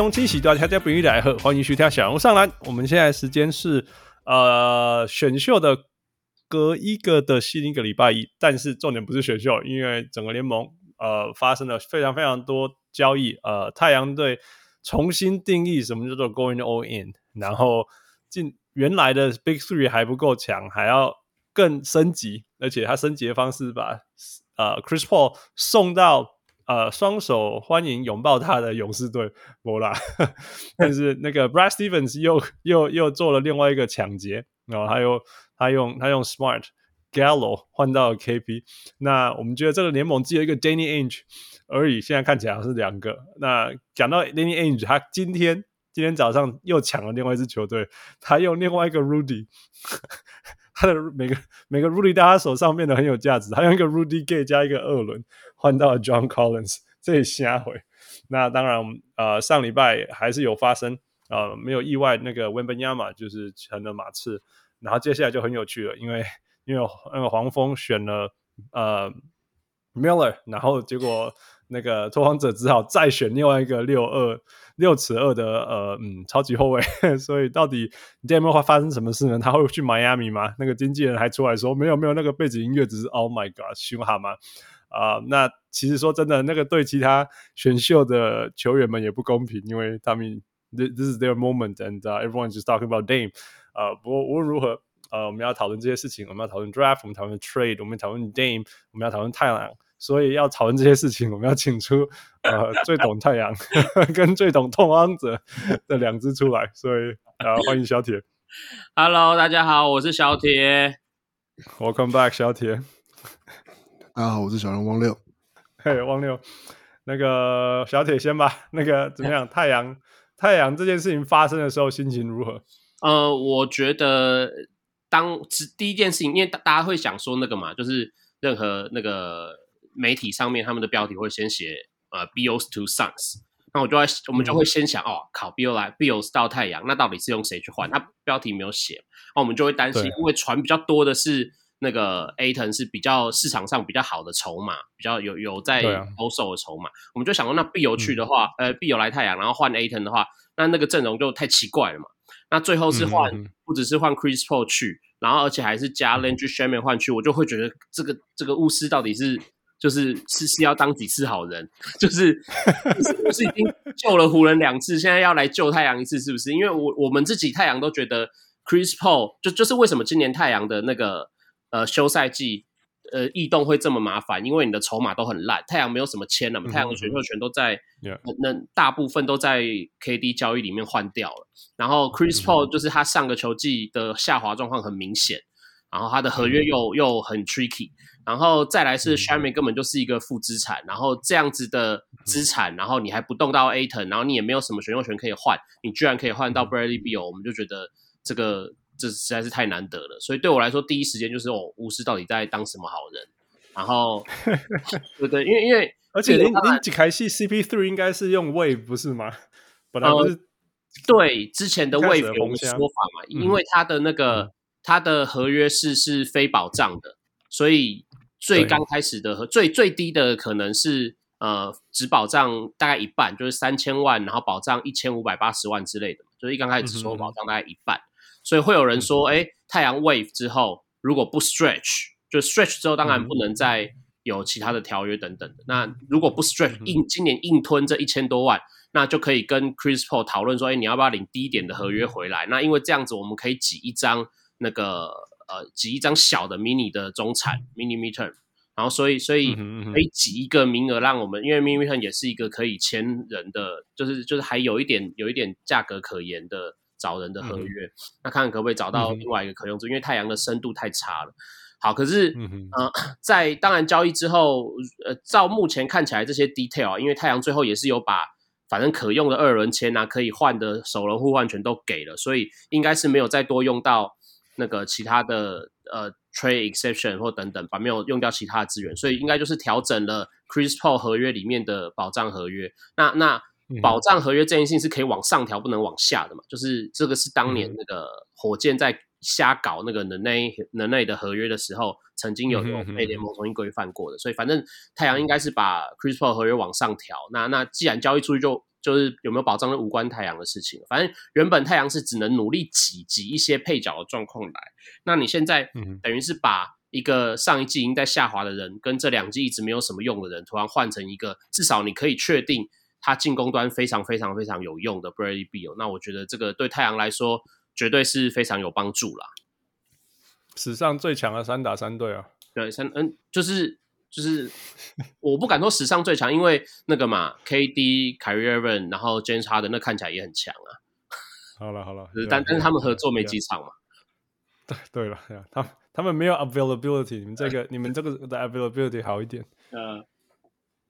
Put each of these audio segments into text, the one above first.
各位乡亲喜大家不宜来贺，欢迎收听小龙上篮。我们现在时间是呃选秀的隔一个的新一个礼拜一，但是重点不是选秀，因为整个联盟呃发生了非常非常多交易，呃太阳队重新定义什么叫做 going all in，然后进原来的 Big Three 还不够强，还要更升级，而且他升级的方式把呃 Chris Paul 送到。呃，双手欢迎拥抱他的勇士队，没啦。但是那个 Brad Stevens 又又又做了另外一个抢劫，然后他又他用他用 Smart Gallo 换到了 KP。那我们觉得这个联盟只有一个 Danny Ainge 而已，现在看起来是两个。那讲到 Danny Ainge，他今天今天早上又抢了另外一支球队，他用另外一个 Rudy，他的每个每个 Rudy 在他手上变得很有价值，他用一个 Rudy Gay 加一个二轮。换到了 John Collins，这也瞎回。那当然，呃，上礼拜还是有发生，呃，没有意外，那个 Wembanyama 就是成了马刺。然后接下来就很有趣了，因为因为那个黄蜂选了呃 Miller，然后结果那个拓荒者只好再选另外一个六二六尺二的呃嗯超级后卫。所以到底 Dame 会发生什么事呢？他会去迈阿密吗？那个经纪人还出来说没有没有，那个背景音乐只是 Oh my God，凶悍吗？啊、呃，那其实说真的，那个对其他选秀的球员们也不公平，因为他们 this is their moment，and、uh, everyone just talking about Dame。呃，不过无论如何，呃，我们要讨论这些事情，我们要讨论 draft，我们讨论 trade，我们讨论 Dame，我们要讨论太阳。所以要讨论这些事情，我们要请出呃最懂太阳 跟最懂拓荒者的两只出来。所以啊、呃，欢迎小铁。Hello，大家好，我是小铁。Welcome back，小铁。大家好，我是小人汪六。嘿汪六，那个小铁先吧。那个 怎么样？太阳，太阳这件事情发生的时候，心情如何？呃，我觉得当第一件事情，因为大家会想说那个嘛，就是任何那个媒体上面他们的标题会先写呃，Bills to Suns。那我就在，我们就会先想、嗯、哦，考 Bill 来，Bills 到太阳，那到底是用谁去换？那标题没有写，那我们就会担心，因为传比较多的是。那个 Ayton 是比较市场上比较好的筹码，比较有有在抛售的筹码，啊、我们就想说，那必有去的话，嗯、呃，必有来太阳，然后换 Ayton 的话，那那个阵容就太奇怪了嘛。那最后是换，不只是换 Chris Paul 去，然后而且还是加 Landry Shamet 换去，我就会觉得这个这个巫师到底是就是是是要当几次好人？就是不是已经救了湖人两次，现在要来救太阳一次，是不是？因为我我们自己太阳都觉得 Chris Paul 就就是为什么今年太阳的那个。呃，休赛季，呃，异动会这么麻烦，因为你的筹码都很烂。太阳没有什么签了嘛，太阳的选秀权都在，那、大部分都在 KD 交易里面换掉了。然后 Chris Paul 就是他上个球季的下滑状况很明显，然后他的合约又、嗯、又很 tricky，然后再来是 Shamet 根本就是一个负资产，然后这样子的资产，然后你还不动到 Ayton，然后你也没有什么选秀权可以换，你居然可以换到 Bradley Beal，我们就觉得这个。这实在是太难得了，所以对我来说，第一时间就是哦，巫师到底在当什么好人？然后，对对，因为因为而且林林几开戏 CP Three 应该是用 Wave 不是吗？本来不是、呃、对之前的 Wave 有说法嘛，嗯、因为他的那个他的合约是是非保障的，所以最刚开始的和最最低的可能是呃只保障大概一半，就是三千万，然后保障一千五百八十万之类的，就是一刚开始说保障大概一半。嗯所以会有人说，哎，太阳 wave 之后如果不 stretch，就 stretch 之后当然不能再有其他的条约等等的。那如果不 stretch，硬今年硬吞这一千多万，那就可以跟 Chris Paul 讨论说，哎，你要不要领低一点的合约回来？那因为这样子我们可以挤一张那个呃挤一张小的 mini 的中产 mini midterm，然后所以所以可以挤一个名额让我们，因为 mini midterm 也是一个可以签人的，就是就是还有一点有一点价格可言的。找人的合约，嗯、那看看可不可以找到另外一个可用之，嗯、因为太阳的深度太差了。好，可是，嗯呃，在当然交易之后，呃，照目前看起来这些 detail，因为太阳最后也是有把反正可用的二轮签啊，可以换的首轮互换权都给了，所以应该是没有再多用到那个其他的呃 trade exception 或等等，把没有用掉其他的资源，所以应该就是调整了 Chris Paul 合约里面的保障合约。那那保障合约这件事情是可以往上调，不能往下的嘛？就是这个是当年那个火箭在瞎搞那个能内能内的合约的时候，曾经有有被联盟重新规范过的，所以反正太阳应该是把 Chris Paul 合约往上调。那那既然交易出去就，就就是有没有保障，就无关太阳的事情。反正原本太阳是只能努力挤挤一些配角的状况来。那你现在等于是把一个上一季已经在下滑的人，跟这两季一直没有什么用的人，突然换成一个至少你可以确定他进攻端非常非常非常有用的 Bradley Beal。那我觉得这个对太阳来说绝对是非常有帮助啦。史上最强的三打三队啊！对，三嗯，就是就是，我不敢说史上最强，因为那个嘛，KD、Kyrie Irving，然后 James Harden 那看起来也很强啊。好了好了，但但是他们合作没几场嘛。对对了，他他们没有 availability，你们这个你们这个的 availability 好一点。嗯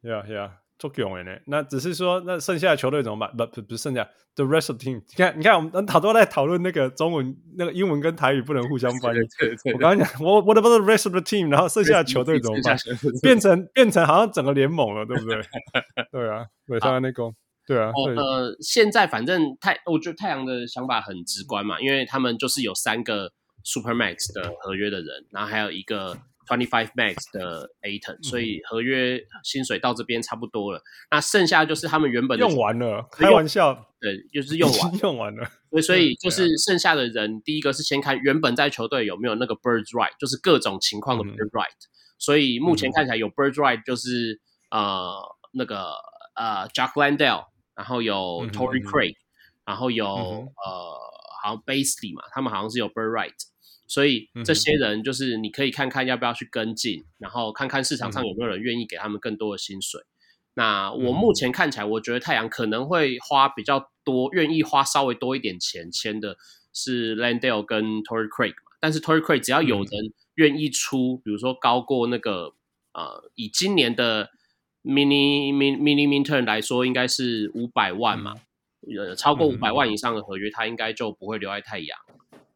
，Yeah Yeah。作用哎呢，那只是说，那剩下的球队怎么办？不不不是剩下，the rest of the team。你看，你看，我们好多在讨论那个中文，那个英文跟台语不能互相翻译。我刚刚讲，我 what about the rest of the team？然后剩下的球队怎么办？变成变成好像整个联盟了，对不对？对啊，对，他那个，对啊。呃，现在反正太，我觉得太阳的想法很直观嘛，因为他们就是有三个 super max 的合约的人，然后还有一个。Twenty five max 的 Ayton，所以合约薪水到这边差不多了。嗯、那剩下就是他们原本用完了，开玩笑，对，就是用完用完了。所以，所以就是剩下的人，第一个是先看原本在球队有没有那个 bird right，就是各种情况的 bird right。嗯、所以目前看起来有 bird right，就是、嗯、呃那个呃 Jack Landell，然后有 Torrey Craig，、嗯、然后有、嗯、呃好像 Basley 嘛，他们好像是有 bird right。所以这些人就是你可以看看要不要去跟进，然后看看市场上有没有人愿意给他们更多的薪水。那我目前看起来，我觉得太阳可能会花比较多，愿意花稍微多一点钱签的是 Landale 跟 Torrey Craig 嘛。但是 Torrey Craig 只要有人愿意出，比如说高过那个呃，以今年的 mini mini mini Minturn 来说，应该是五百万嘛，呃，超过五百万以上的合约，他应该就不会留在太阳。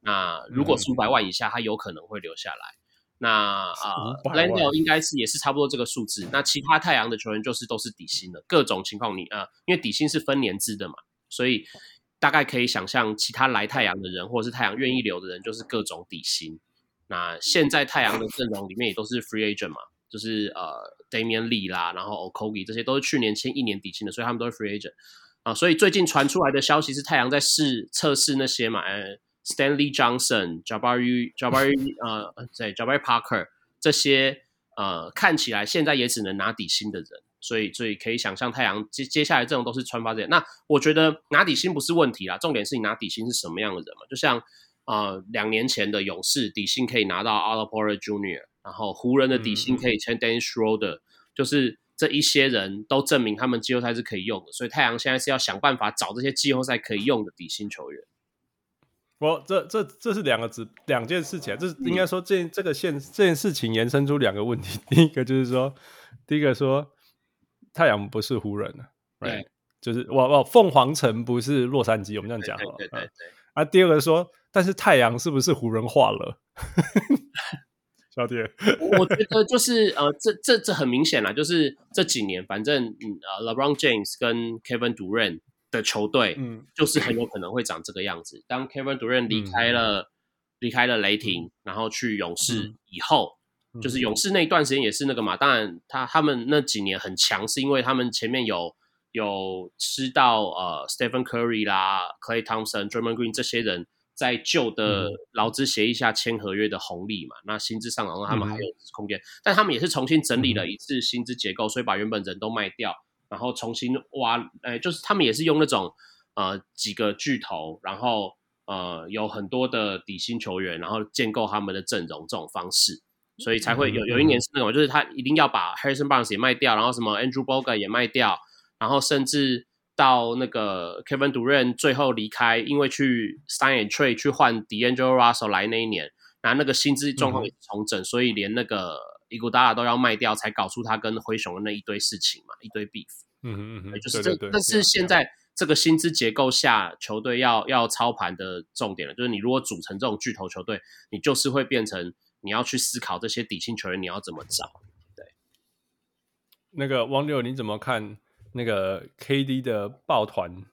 那如果是五百万以下，他有可能会留下来。那啊 Landale 应该是也是差不多这个数字。那其他太阳的球员就是都是底薪的，各种情况你啊、呃，因为底薪是分年制的嘛，所以大概可以想象，其他来太阳的人或者是太阳愿意留的人，就是各种底薪。那现在太阳的阵容里面也都是 free agent 嘛，就是呃 Damian Lee 啦，然后 Okogie 这些都是去年签一年底薪的，所以他们都是 free agent 啊。所以最近传出来的消息是太阳在试测试那些嘛，呃 Stanley Johnson、Jabari、Jabari 呃，对，Jabari Parker 这些呃，看起来现在也只能拿底薪的人，所以所以可以想象太阳接接下来这种都是穿发这些。那我觉得拿底薪不是问题啦，重点是你拿底薪是什么样的人嘛？就像呃两年前的勇士底薪可以拿到 Porter Jr.，然后湖人的底薪可以签 Dennis Schroeder，就是这一些人都证明他们季后赛是可以用的，所以太阳现在是要想办法找这些季后赛可以用的底薪球员。我这这这是两个字，两件事情，这是应该说这这个现这件事情延伸出两个问题。第一个就是说，第一个说太阳不是湖人了，对，就是我我凤凰城不是洛杉矶，我们这样讲好了。对对对。啊，第二个说，但是太阳是不是湖人化了？小铁，我觉得就是呃，这这这很明显啦，就是这几年，反正嗯呃，LeBron James 跟 Kevin Durant。的球队，嗯，就是很有可能会长这个样子。嗯、当 Kevin Durant 离开了，嗯、离开了雷霆，嗯、然后去勇士以后，嗯、就是勇士那一段时间也是那个嘛。当然他，他他们那几年很强，是因为他们前面有有吃到呃 Stephen Curry 啦、Clay Thompson、Draymond Green 这些人在旧的劳资协议下签合约的红利嘛。嗯、那薪资上然后，他们还有空间，嗯、但他们也是重新整理了一次薪资结构，所以把原本人都卖掉。然后重新挖，哎，就是他们也是用那种呃几个巨头，然后呃有很多的底薪球员，然后建构他们的阵容这种方式，所以才会有有一年是那种，就是他一定要把 Harrison Barnes 也卖掉，然后什么 Andrew Bogut 也卖掉，然后甚至到那个 Kevin Durant 最后离开，因为去 Sign and Trade 去换 D'Angelo Russell 来那一年，然后那个薪资状况也重整，嗯、所以连那个。伊古达拉都要卖掉，才搞出他跟灰熊的那一堆事情嘛，一堆 beef。嗯嗯嗯，就是这，对对对但是现在这个薪资结构下，球队要要操盘的重点了，就是你如果组成这种巨头球队，你就是会变成你要去思考这些底薪球员你要怎么找。对，那个汪六，你怎么看那个 KD 的抱团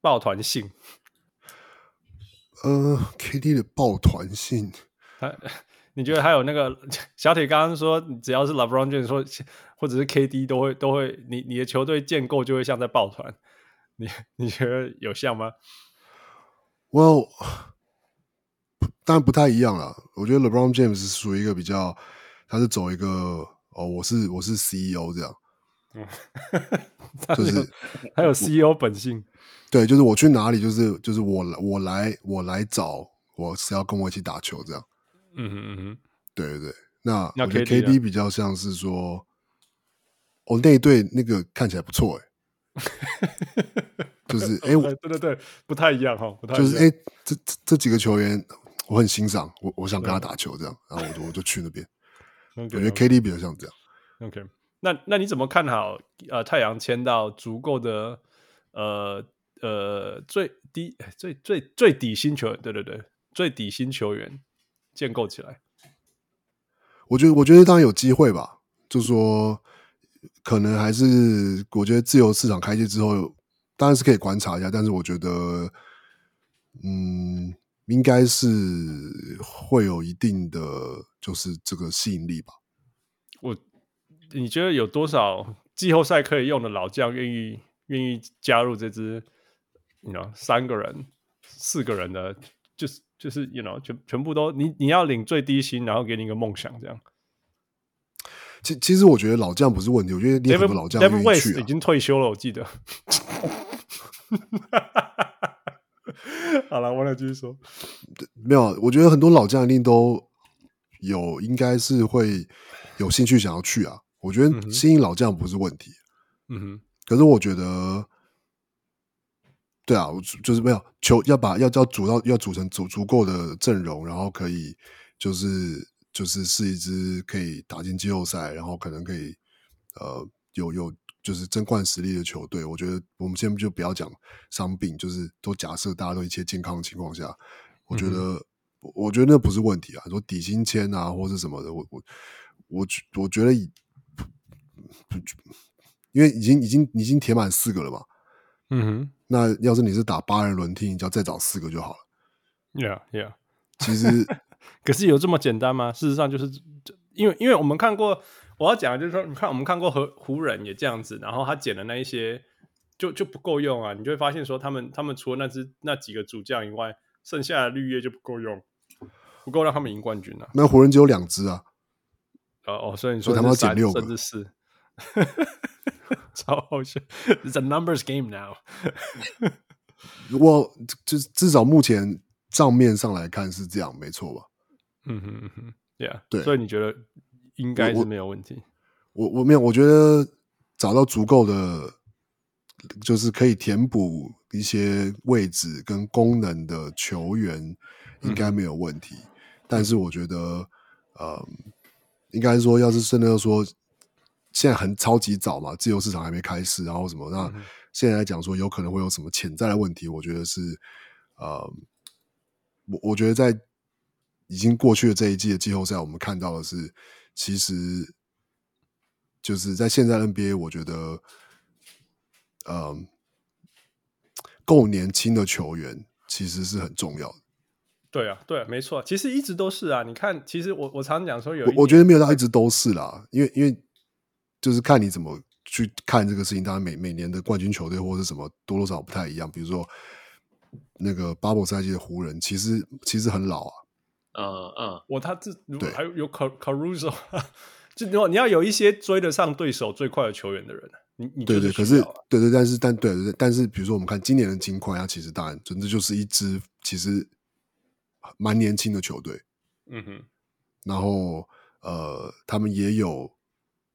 抱团性？呃，KD 的抱团性，他 你觉得还有那个 小铁刚刚说，只要是 LeBron James 说，或者是 KD 都会都会，你你的球队建构就会像在抱团，你 你觉得有像吗？Well，当然不太一样了。我觉得 LeBron James 是属于一个比较，他是走一个哦，我是我是 CEO 这样，就是还有 CEO 本性。对，就是我去哪里，就是就是我来我来我来找我是要跟我一起打球这样。嗯哼嗯哼，对对对。那那我觉得 KD 比较像是说，哦，那一队那个看起来不错哎，就是哎，对对对，不太一样哈，不太就是哎，这这这几个球员我很欣赏，我我想跟他打球这样，然后我就我就去那边。我觉得 KD 比较像这样。OK，那那你怎么看好呃太阳签到足够的呃？呃，最低、最最最底薪球员，对对对，最底薪球员建构起来，我觉得，我觉得当然有机会吧。就说可能还是，我觉得自由市场开启之后，当然是可以观察一下。但是我觉得，嗯，应该是会有一定的，就是这个吸引力吧。我，你觉得有多少季后赛可以用的老将愿意愿意加入这支？你 you know 三个人、四个人的，就是就是，you know，全全部都你你要领最低薪，然后给你一个梦想，这样。其其实我觉得老将不是问题，我觉得你很多老将愿意去、啊、已经退休了，我记得。好了，我来继续说。没有，我觉得很多老将一定都有，应该是会有兴趣想要去啊。我觉得吸引老将不是问题。嗯哼。可是我觉得。对啊，我就是没有球要把要要组到要组成足足够的阵容，然后可以就是就是是一支可以打进季后赛，然后可能可以呃有有就是争冠实力的球队。我觉得我们先就不要讲伤病，就是都假设大家都一切健康的情况下，我觉得、嗯、我觉得那不是问题啊。说底薪签啊，或是什么的，我我我我觉得以因为已经已经已经填满四个了嘛。嗯哼。那要是你是打八人轮替，你就要再找四个就好了。Yeah, yeah。其实，可是有这么简单吗？事实上，就是因为因为我们看过，我要讲的就是说，你看我们看过和湖人也这样子，然后他捡的那一些就就不够用啊，你就会发现说，他们他们除了那只那几个主将以外，剩下的绿叶就不够用，不够让他们赢冠军啊。那湖人只有两只啊。哦哦，所以你说他们要捡六个，甚至四。超好笑，It's a numbers game now 我就至少目前账面上来看是这样，没错吧？嗯哼嗯哼，Yeah，对，所以你觉得应该是没有问题？我我，我没有，我觉得找到足够的，就是可以填补一些位置跟功能的球员，应该没有问题。嗯、但是我觉得，呃，应该说，要是真的要说。现在很超级早嘛，自由市场还没开始，然后什么？那现在来讲说，有可能会有什么潜在的问题？我觉得是，呃，我我觉得在已经过去的这一季的季后赛，我们看到的是，其实就是在现在 NBA，我觉得，呃，够年轻的球员其实是很重要的。对啊，对啊，没错，其实一直都是啊。你看，其实我我常讲说有我，我觉得没有到一直都是啦，因为因为。就是看你怎么去看这个事情。当然，每每年的冠军球队或者什么多多少少不太一样。比如说那个 Bubble 赛季的湖人，其实其实很老啊。嗯嗯，我他这如果还有有 Caruso，就你要你要有一些追得上对手最快的球员的人。你你对对，可是对对，但是但对对，但是比如说我们看今年的金块，它其实当然真的就是一支其实蛮年轻的球队。嗯哼，然后呃，他们也有。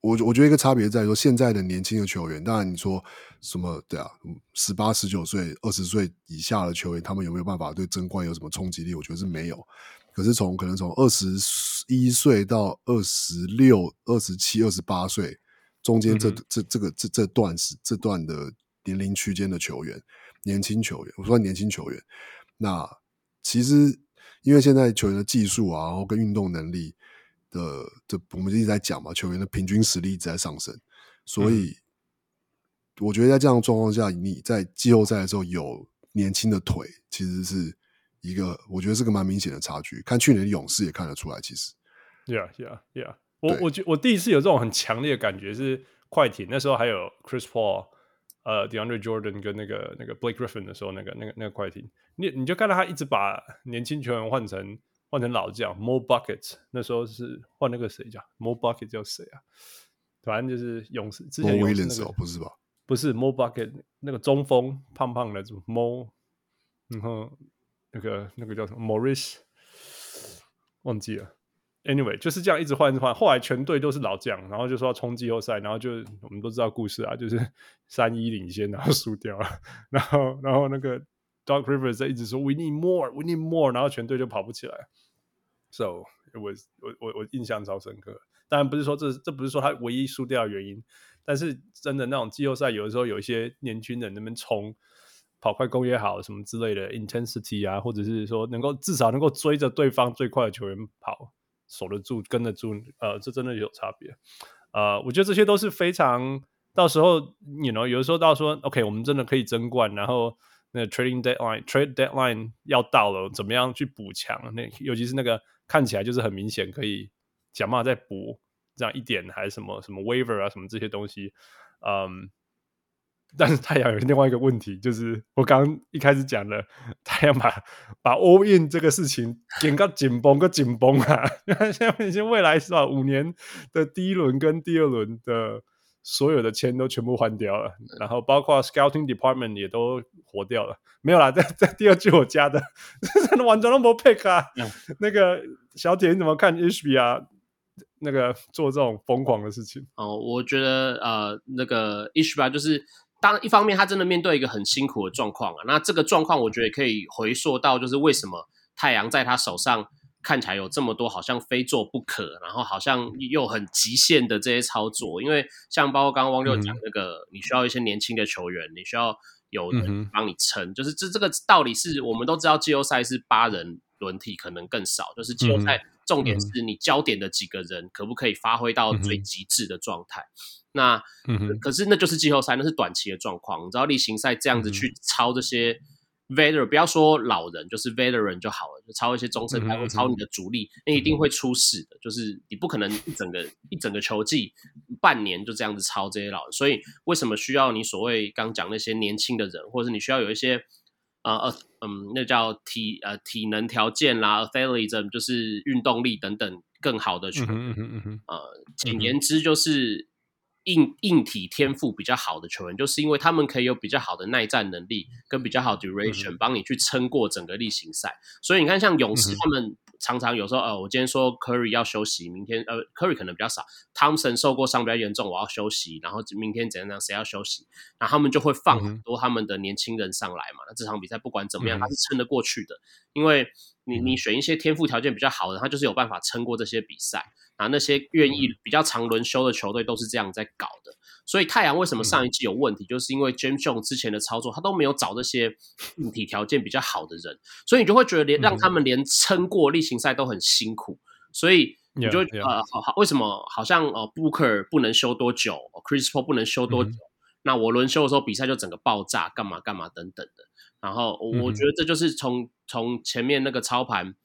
我我觉得一个差别在于说，现在的年轻的球员，当然你说什么对啊，十八、十九岁、二十岁以下的球员，他们有没有办法对争冠有什么冲击力？我觉得是没有。可是从可能从二十一岁到二十六、二十七、二十八岁中间这、嗯、这这个这这段是这段的年龄区间的球员，年轻球员，我说年轻球员，那其实因为现在球员的技术啊，然后跟运动能力的，这我们一直在讲嘛，球员的平均实力一直在上升，所以我觉得在这样的状况下，你在季后赛的时候有年轻的腿，其实是一个我觉得是个蛮明显的差距。看去年的勇士也看得出来，其实。Yeah, yeah, yeah. 我我觉我第一次有这种很强烈的感觉是快艇那时候还有 Chris Paul、呃 DeAndre Jordan 跟那个那个 Blake Griffin 的时候，那个那个那个快艇，你你就看到他一直把年轻球员换成换成老将 Mo Bucket，那时候是换那个谁叫 Mo Bucket 叫谁啊？反正就是勇士之前勇士、那个、不是吧？不是 Mo Bucket 那个中锋胖胖的 Mo，然后那个那个叫什么 Morris 忘记了。Anyway，就是这样一直换一直换，后来全队都是老将，然后就说要冲季后赛，然后就我们都知道故事啊，就是 三一领先，然后输掉了，然后然后那个 Doc Rivers 在一直说 We need more, we need more，然后全队就跑不起来。So it was 我我我印象超深刻。当然不是说这这不是说他唯一输掉的原因，但是真的那种季后赛有的时候有一些年轻人那边冲跑快攻也好什么之类的 intensity 啊，或者是说能够至少能够追着对方最快的球员跑。守得住，跟得住，呃，这真的有差别，呃，我觉得这些都是非常，到时候你 you know 有的时候到说，OK，我们真的可以争冠，然后那 trading deadline，trade deadline 要到了，怎么样去补强？那尤其是那个看起来就是很明显可以想办法再补这样一点，还是什么什么 waiver 啊，什么这些东西，嗯。但是太阳有另外一个问题，就是我刚一开始讲的，太阳把把 all in 这个事情点个紧绷个紧绷啊！现在已经未来是吧，五年的第一轮跟第二轮的所有的签都全部换掉了，然后包括 scouting department 也都活掉了，没有啦，在在第二句我加的，真的完全都没 pick 啊！嗯、那个小铁你怎么看 Ishbia 啊？那个做这种疯狂的事情？哦，我觉得呃，那个 Ishbia 就是。当一方面，他真的面对一个很辛苦的状况啊。那这个状况，我觉得可以回溯到，就是为什么太阳在他手上看起来有这么多好像非做不可，然后好像又很极限的这些操作。因为像包括刚刚汪六讲那个，嗯、你需要一些年轻的球员，你需要有人帮你撑。嗯、就是这这个道理是我们都知道，季后赛是八人轮替，可能更少。就是季后赛重点是你焦点的几个人可不可以发挥到最极致的状态。那，可是那就是季后赛，那是短期的状况。你知道例行赛这样子去操这些 veteran，不要说老人，就是 veteran 就好了，就抄一些中生代或抄你的主力，那一定会出事的。就是你不可能一整个一整个球季半年就这样子抄这些老人。所以为什么需要你所谓刚讲那些年轻的人，或者是你需要有一些呃呃嗯，那叫体呃体能条件啦，athleticism 就是运动力等等更好的球员。呃，简言之就是。硬硬体天赋比较好的球员，就是因为他们可以有比较好的耐战能力跟比较好 duration，帮你去撑过整个例行赛。所以你看，像勇士他们常常有时候，呃，我今天说 Curry 要休息，明天呃 Curry 可能比较少，Thompson 受过伤比较严重，我要休息，然后明天怎样怎样，谁要休息，然后他们就会放很多他们的年轻人上来嘛。那这场比赛不管怎么样，他是撑得过去的，因为你你选一些天赋条件比较好的，他就是有办法撑过这些比赛。啊，那些愿意比较长轮休的球队都是这样在搞的，所以太阳为什么上一季有问题，就是因为 James Jones 之前的操作，他都没有找这些硬体条件比较好的人，所以你就会觉得连让他们连撑过例行赛都很辛苦，所以你就呃，好好，为什么好像呃 Booker 不能休多久，Chris Paul 不能休多久，那我轮休的时候比赛就整个爆炸，干嘛干嘛等等的，然后我觉得这就是从从前面那个操盘。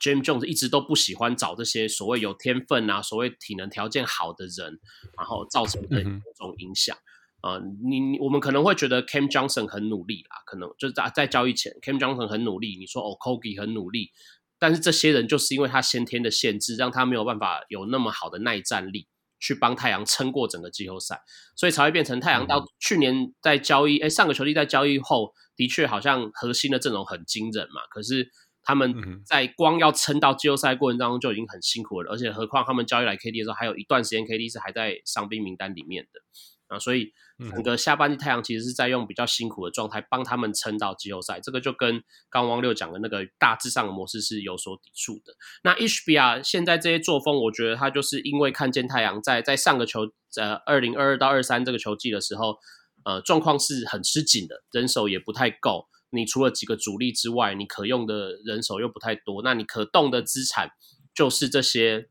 James Jones 一直都不喜欢找这些所谓有天分啊、所谓体能条件好的人，然后造成的种种影响。啊、嗯呃，你我们可能会觉得 Cam Johnson 很努力啦，可能就是在在交易前，Cam Johnson 很努力。你说哦，Kogi 很努力，但是这些人就是因为他先天的限制，让他没有办法有那么好的耐战力去帮太阳撑过整个季后赛，所以才会变成太阳到去年在交易，哎、嗯，上个球季在交易后，的确好像核心的阵容很惊人嘛，可是。他们在光要撑到季后赛过程当中就已经很辛苦了，而且何况他们交易来 KD 的时候，还有一段时间 KD 是还在伤兵名单里面的。啊，所以整个下半季太阳其实是在用比较辛苦的状态帮他们撑到季后赛，这个就跟刚汪六讲的那个大致上的模式是有所抵触的。那 HBR 现在这些作风，我觉得他就是因为看见太阳在在上个球呃二零二二到二三这个球季的时候，呃状况是很吃紧的，人手也不太够。你除了几个主力之外，你可用的人手又不太多，那你可动的资产就是这些。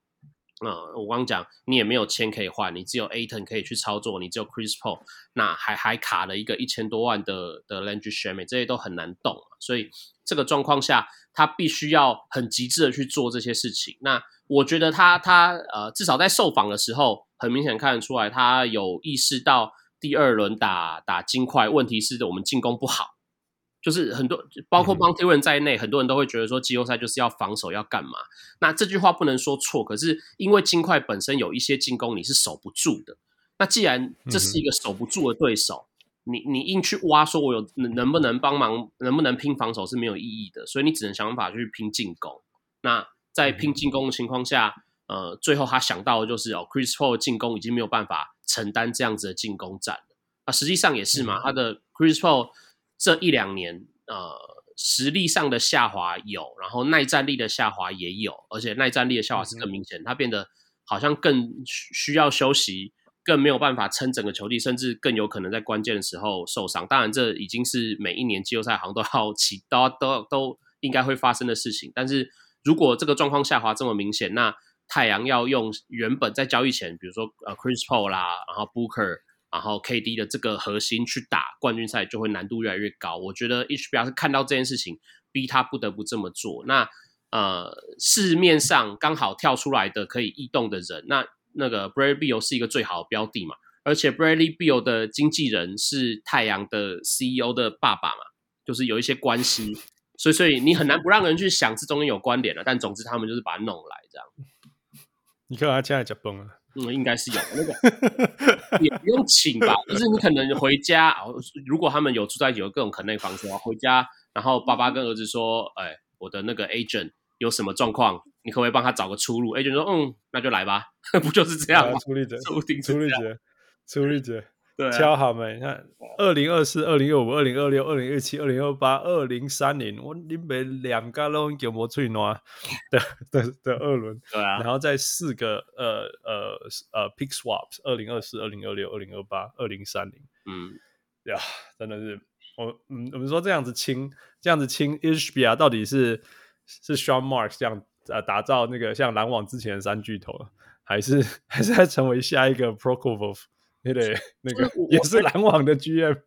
呃，我刚讲，你也没有签可以换，你只有 Aton 可以去操作，你只有 Chris Paul，那还还卡了一个一千多万的的 Landry Shamet，这些都很难动，所以这个状况下，他必须要很极致的去做这些事情。那我觉得他他呃，至少在受访的时候，很明显看得出来，他有意识到第二轮打打金块，问题是我们进攻不好。就是很多，包括 Monty 在内，嗯、很多人都会觉得说季后赛就是要防守，要干嘛？那这句话不能说错，可是因为金块本身有一些进攻你是守不住的。那既然这是一个守不住的对手，嗯、你你硬去挖说我有能不能帮忙，能不能拼防守是没有意义的。所以你只能想办法去拼进攻。那在拼进攻的情况下，呃，最后他想到的就是哦，Chris Paul 的进攻已经没有办法承担这样子的进攻战了。啊，实际上也是嘛，嗯、他的 Chris Paul。这一两年，呃，实力上的下滑有，然后耐战力的下滑也有，而且耐战力的下滑是更明显，他变得好像更需要休息，更没有办法撑整个球季，甚至更有可能在关键的时候受伤。当然，这已经是每一年季后赛好像都要起，都要都 都应该会发生的事情。但是如果这个状况下滑这么明显，那太阳要用原本在交易前，比如说呃 Chris Paul 啦，然后 Booker。然后 KD 的这个核心去打冠军赛，就会难度越来越高。我觉得 HBR 是看到这件事情，逼他不得不这么做。那呃，市面上刚好跳出来的可以异动的人，那那个 Bradley Beal 是一个最好的标的嘛。而且 Bradley Beal 的经纪人是太阳的 CEO 的爸爸嘛，就是有一些关系，所以所以你很难不让人去想这中间有关联了。但总之他们就是把它弄来这样。你看他现在就崩了。嗯，应该是有那个，也不用请吧，就是你可能回家，如果他们有住在有各种可能房子，回家，然后爸爸跟儿子说，哎，我的那个 agent 有什么状况，你可不可以帮他找个出路？agent 说，嗯，那就来吧，不就是这样吗？处理者，处理者，处理者。对、啊，敲好没？你看，二零二四、二零二五、二零二六、二零二七、二零二八、二零三零，我你们两个拢叫无吹暖的的的二轮，对啊，然后再四个呃呃呃 pick swaps，二零二四、二零二六、二零二八、二零三零，嗯，呀，真的是我嗯，我们说这样子清，这样子清 HBR 到底是是 Sean Marks 这样呃打造那个像篮网之前的三巨头，还是还是在成为下一个 Prokofov？对，那个也是篮网的 GM，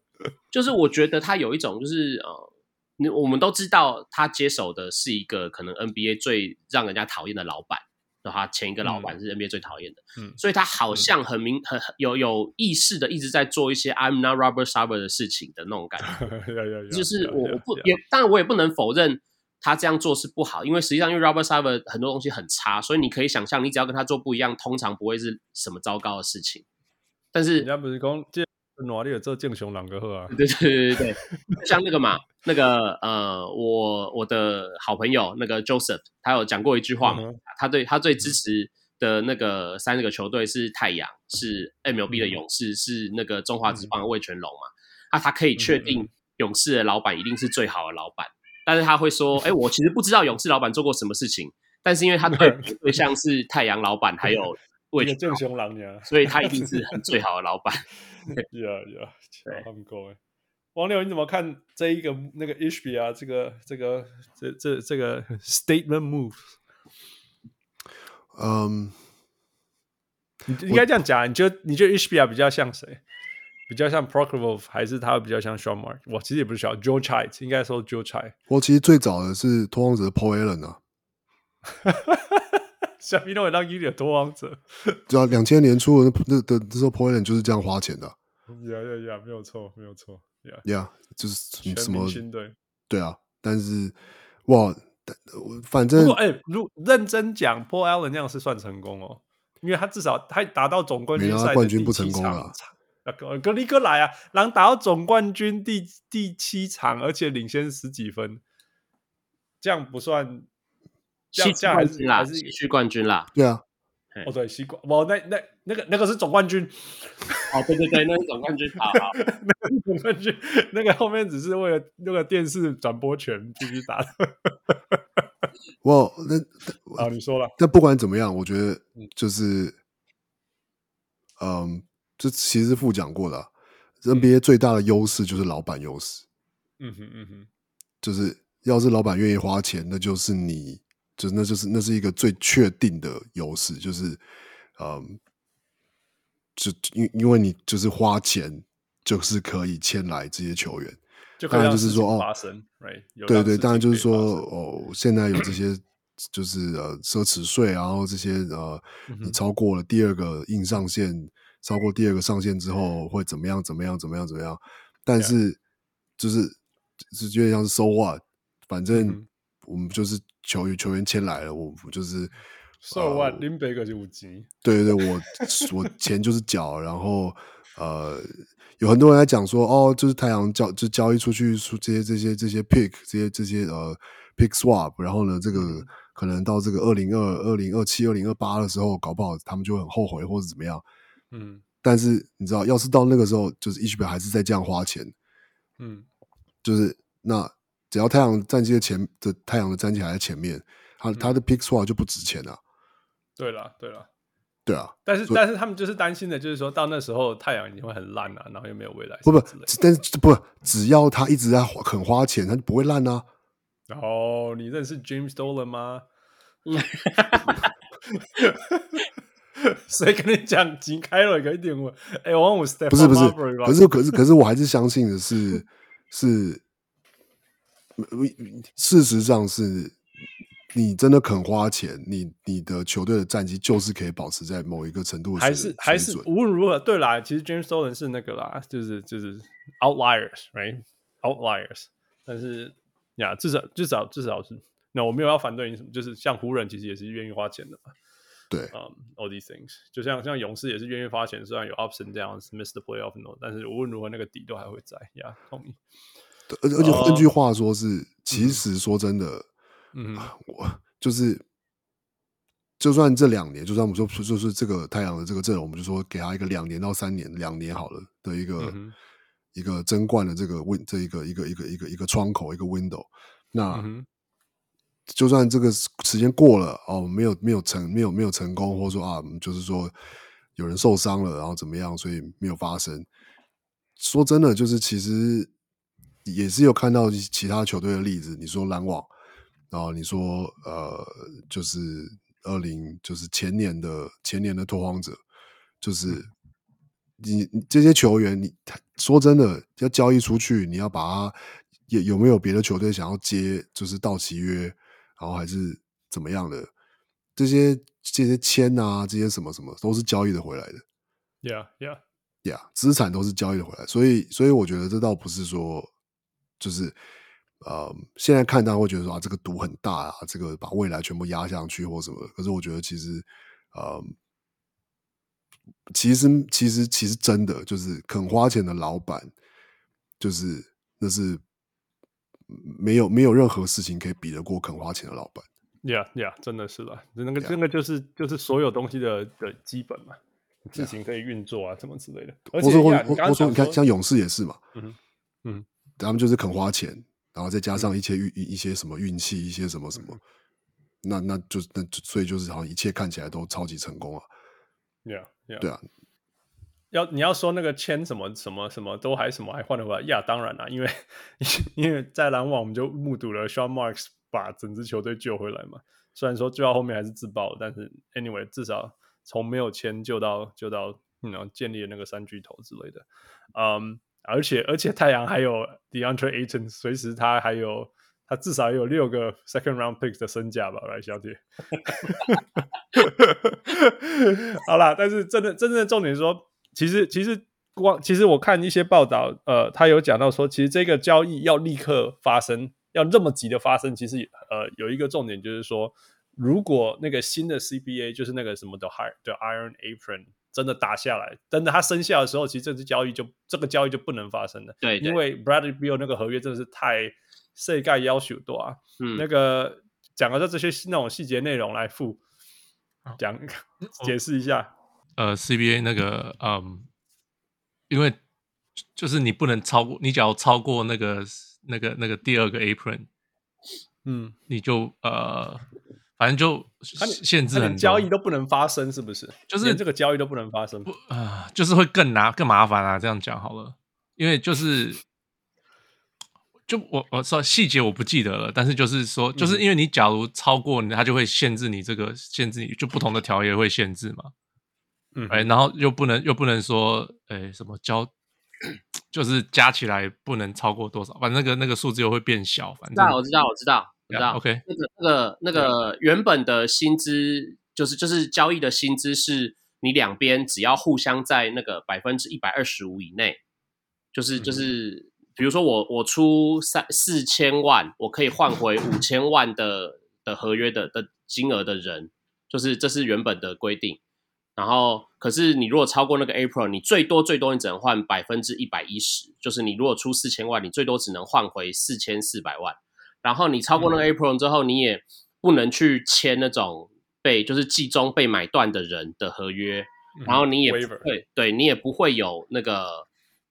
就是我觉得他有一种，就是呃，你我们都知道他接手的是一个可能 NBA 最让人家讨厌的老板，然后他前一个老板是 NBA 最讨厌的，嗯，所以他好像很明很有有意识的一直在做一些 I'm not Robert Sarver 的事情的那种感觉，就是我我不也，当然我也不能否认他这样做是不好，因为实际上因为 Robert Sarver 很多东西很差，所以你可以想象，你只要跟他做不一样，通常不会是什么糟糕的事情。但是人家不是讲这哪里有做建雄两个喝啊？对对对对对，像那个嘛，那个呃，我我的好朋友那个 Joseph，他有讲过一句话嘛，嗯、他对他最支持的那个三个球队是太阳，是 MLB 的勇士，嗯、是那个中华职棒的味全龙嘛。啊，他可以确定勇士的老板一定是最好的老板，但是他会说，哎，我其实不知道勇士老板做过什么事情，但是因为他对 对象是太阳老板，还有。为了正雄狼呀，所以他一定是很最好的老板。呀呀，他们够哎。王六，你怎么看这一个那个 HBR 这个这个这这这个 statement move？嗯，你应该这样讲，你觉得你觉得 HBR 比较像谁？比较像 Prokofov 还是他会比较像 Sean Marks？我其实也不是晓得 Joe Chai，应该说 Joe Chai。我其实最早的是拓荒者 Paul Allen 啊。小皮诺也当一点拓荒者，对啊，两千年初的那的那时候 Paul Allen 就是这样花钱的。呀呀呀，没有错，没有错。呀呀，就是什么新队？对啊，但是哇，反正哎，如认真讲，Paul Allen 那样是算成功哦，因为他至少他打到总冠军赛冠军不成功啊。格里哥来啊，然后打到总冠军第第七场，而且领先十几分，这样不算。西区冠军啦，西区冠军啦，对啊，哦对，西冠，哦那那那个那个是总冠军。哦，对对对，那是总冠军。好好，那个是总冠军，那个后面只是为了那个电视转播权继续打的。哇，那啊，你说了。但不管怎么样，我觉得就是，嗯，这其实是副讲过的、啊。NBA 最大的优势就是老板优势。嗯哼嗯哼，就是要是老板愿意花钱，那就是你，就那就是那是一个最确定的优势，就是，嗯，就因因为你就是花钱，就是可以签来这些球员。当然就是说哦，对对，当然就是说哦，现在有这些就是呃奢侈税，然后这些呃，你超过了第二个硬上限。超过第二个上限之后会怎么样？怎么样？怎么样？怎么样？但是就是是有点像是 so what，反正我们就是球员球员签来了，我就是 so what，林北可是五级。对对对，我我钱就是缴，然后呃，有很多人在讲说哦，就是太阳交就交易出去出这些这些这些 pick 这些这些呃 pick swap，然后呢，这个可能到这个二零二二零二七二零二八的时候，搞不好他们就很后悔或者怎么样。嗯，但是你知道，要是到那个时候，就是 Ishbia 还是在这样花钱，嗯，就是那只要太阳战绩的前的太阳的战绩还在前面，他、嗯、他的 pick swap 就不值钱了。对了，对了，对啊。但是但是他们就是担心的，就是说到那时候太阳已经会很烂了，然后又没有未来。不不，但是不只要他一直在肯花钱，他就不会烂啊。然后你认识 James Dolan 吗？谁跟你讲？井开了一点我，哎，我我 step 不是不是，可是可是可是我还是相信的是是，事实上是，你真的肯花钱，你你的球队的战绩就是可以保持在某一个程度的，还是还是无论如何，对啦，其实 James Dolan 是那个啦，就是就是 outliers，right？outliers，但是呀，至少至少至少是，那我没有要反对你什么，就是像湖人其实也是愿意花钱的嘛。对，嗯、um,，all these things，就像像勇士也是愿意花钱，虽然有 ups and downs，miss the playoff no，但是无论如何那个底都还会在，呀、同意。而而且换句话说是，是、uh, 其实说真的，嗯，我就是，就算这两年，就算我们说就是这个太阳的这个阵容，我们就说给他一个两年到三年，两年好了的一个、嗯、一个争冠的这个 win 这一个一个一个一个一个窗口一个 window，那。嗯就算这个时间过了哦，没有没有成没有没有成功，或者说啊，就是说有人受伤了，然后怎么样，所以没有发生。说真的，就是其实也是有看到其他球队的例子。你说篮网，然后你说呃，就是二零就是前年的前年的拓荒者，就是你你这些球员，你说真的要交易出去，你要把他有有没有别的球队想要接，就是到期约。然后还是怎么样的？这些这些签啊，这些什么什么都是交易的回来的。Yeah, yeah, yeah，资产都是交易的回来。所以，所以我觉得这倒不是说，就是呃，现在看大家会觉得说啊，这个赌很大啊，这个把未来全部压下去或什么。可是我觉得其实呃，其实其实其实真的就是肯花钱的老板，就是那是。没有没有任何事情可以比得过肯花钱的老板。Yeah, yeah，真的是的，那个那个就是就是所有东西的的基本嘛，事情可以运作啊，什么之类的。而且我说我说你看，像勇士也是嘛，嗯嗯，他们就是肯花钱，然后再加上一些运一些什么运气，一些什么什么，那那就那所以就是好像一切看起来都超级成功啊。Yeah, yeah，对啊。要你要说那个签什么什么什么都还什么还换得回来呀？当然啦，因为因为在篮网我们就目睹了 Sean Marks 把整支球队救回来嘛。虽然说最后后面还是自爆，但是 anyway 至少从没有签救到救到，然后建立了那个三巨头之类的。嗯、um,，而且而且太阳还有 DeAndre Ayton，随时他还有他至少有六个 second round Pick 的身价吧，来小铁。好啦，但是真的真正的重点说。其实，其实光其实我看一些报道，呃，他有讲到说，其实这个交易要立刻发生，要这么急的发生，其实呃有一个重点就是说，如果那个新的 CBA 就是那个什么的 High 的 Iron Apron 真的打下来，等到他生效的时候，其实这支交易就这个交易就不能发生了。对，对，因为 Bradley Beal 那个合约真的是太世界要求多啊。嗯，那个讲了这些那种细节内容来付讲解释一下。呃 CBA 那个嗯，因为就是你不能超过，你只要超过那个那个那个第二个 apron，嗯，你就呃。反正就限制很多，交易都不能发生，是不是？就是这个交易都不能发生，不啊、呃，就是会更难更麻烦啊。这样讲好了，因为就是，就我我说细节我不记得了，但是就是说，就是因为你假如超过，它就会限制你这个限制你，就不同的条约会限制嘛。嗯，哎，然后又不能又不能说，哎，什么交，就是加起来不能超过多少，反正那个那个数字又会变小。反正我知道，我知道。知道 OK，那个、那个、那个原本的薪资就是就是交易的薪资是你两边只要互相在那个百分之一百二十五以内，就是就是比如说我我出三四千万，我可以换回五千万的的合约的的金额的人，就是这是原本的规定。然后可是你如果超过那个 April，你最多最多你只能换百分之一百一十，就是你如果出四千万，你最多只能换回四千四百万。然后你超过那个 April 之后，你也不能去签那种被就是季中被买断的人的合约，然后你也不会对你也不会有那个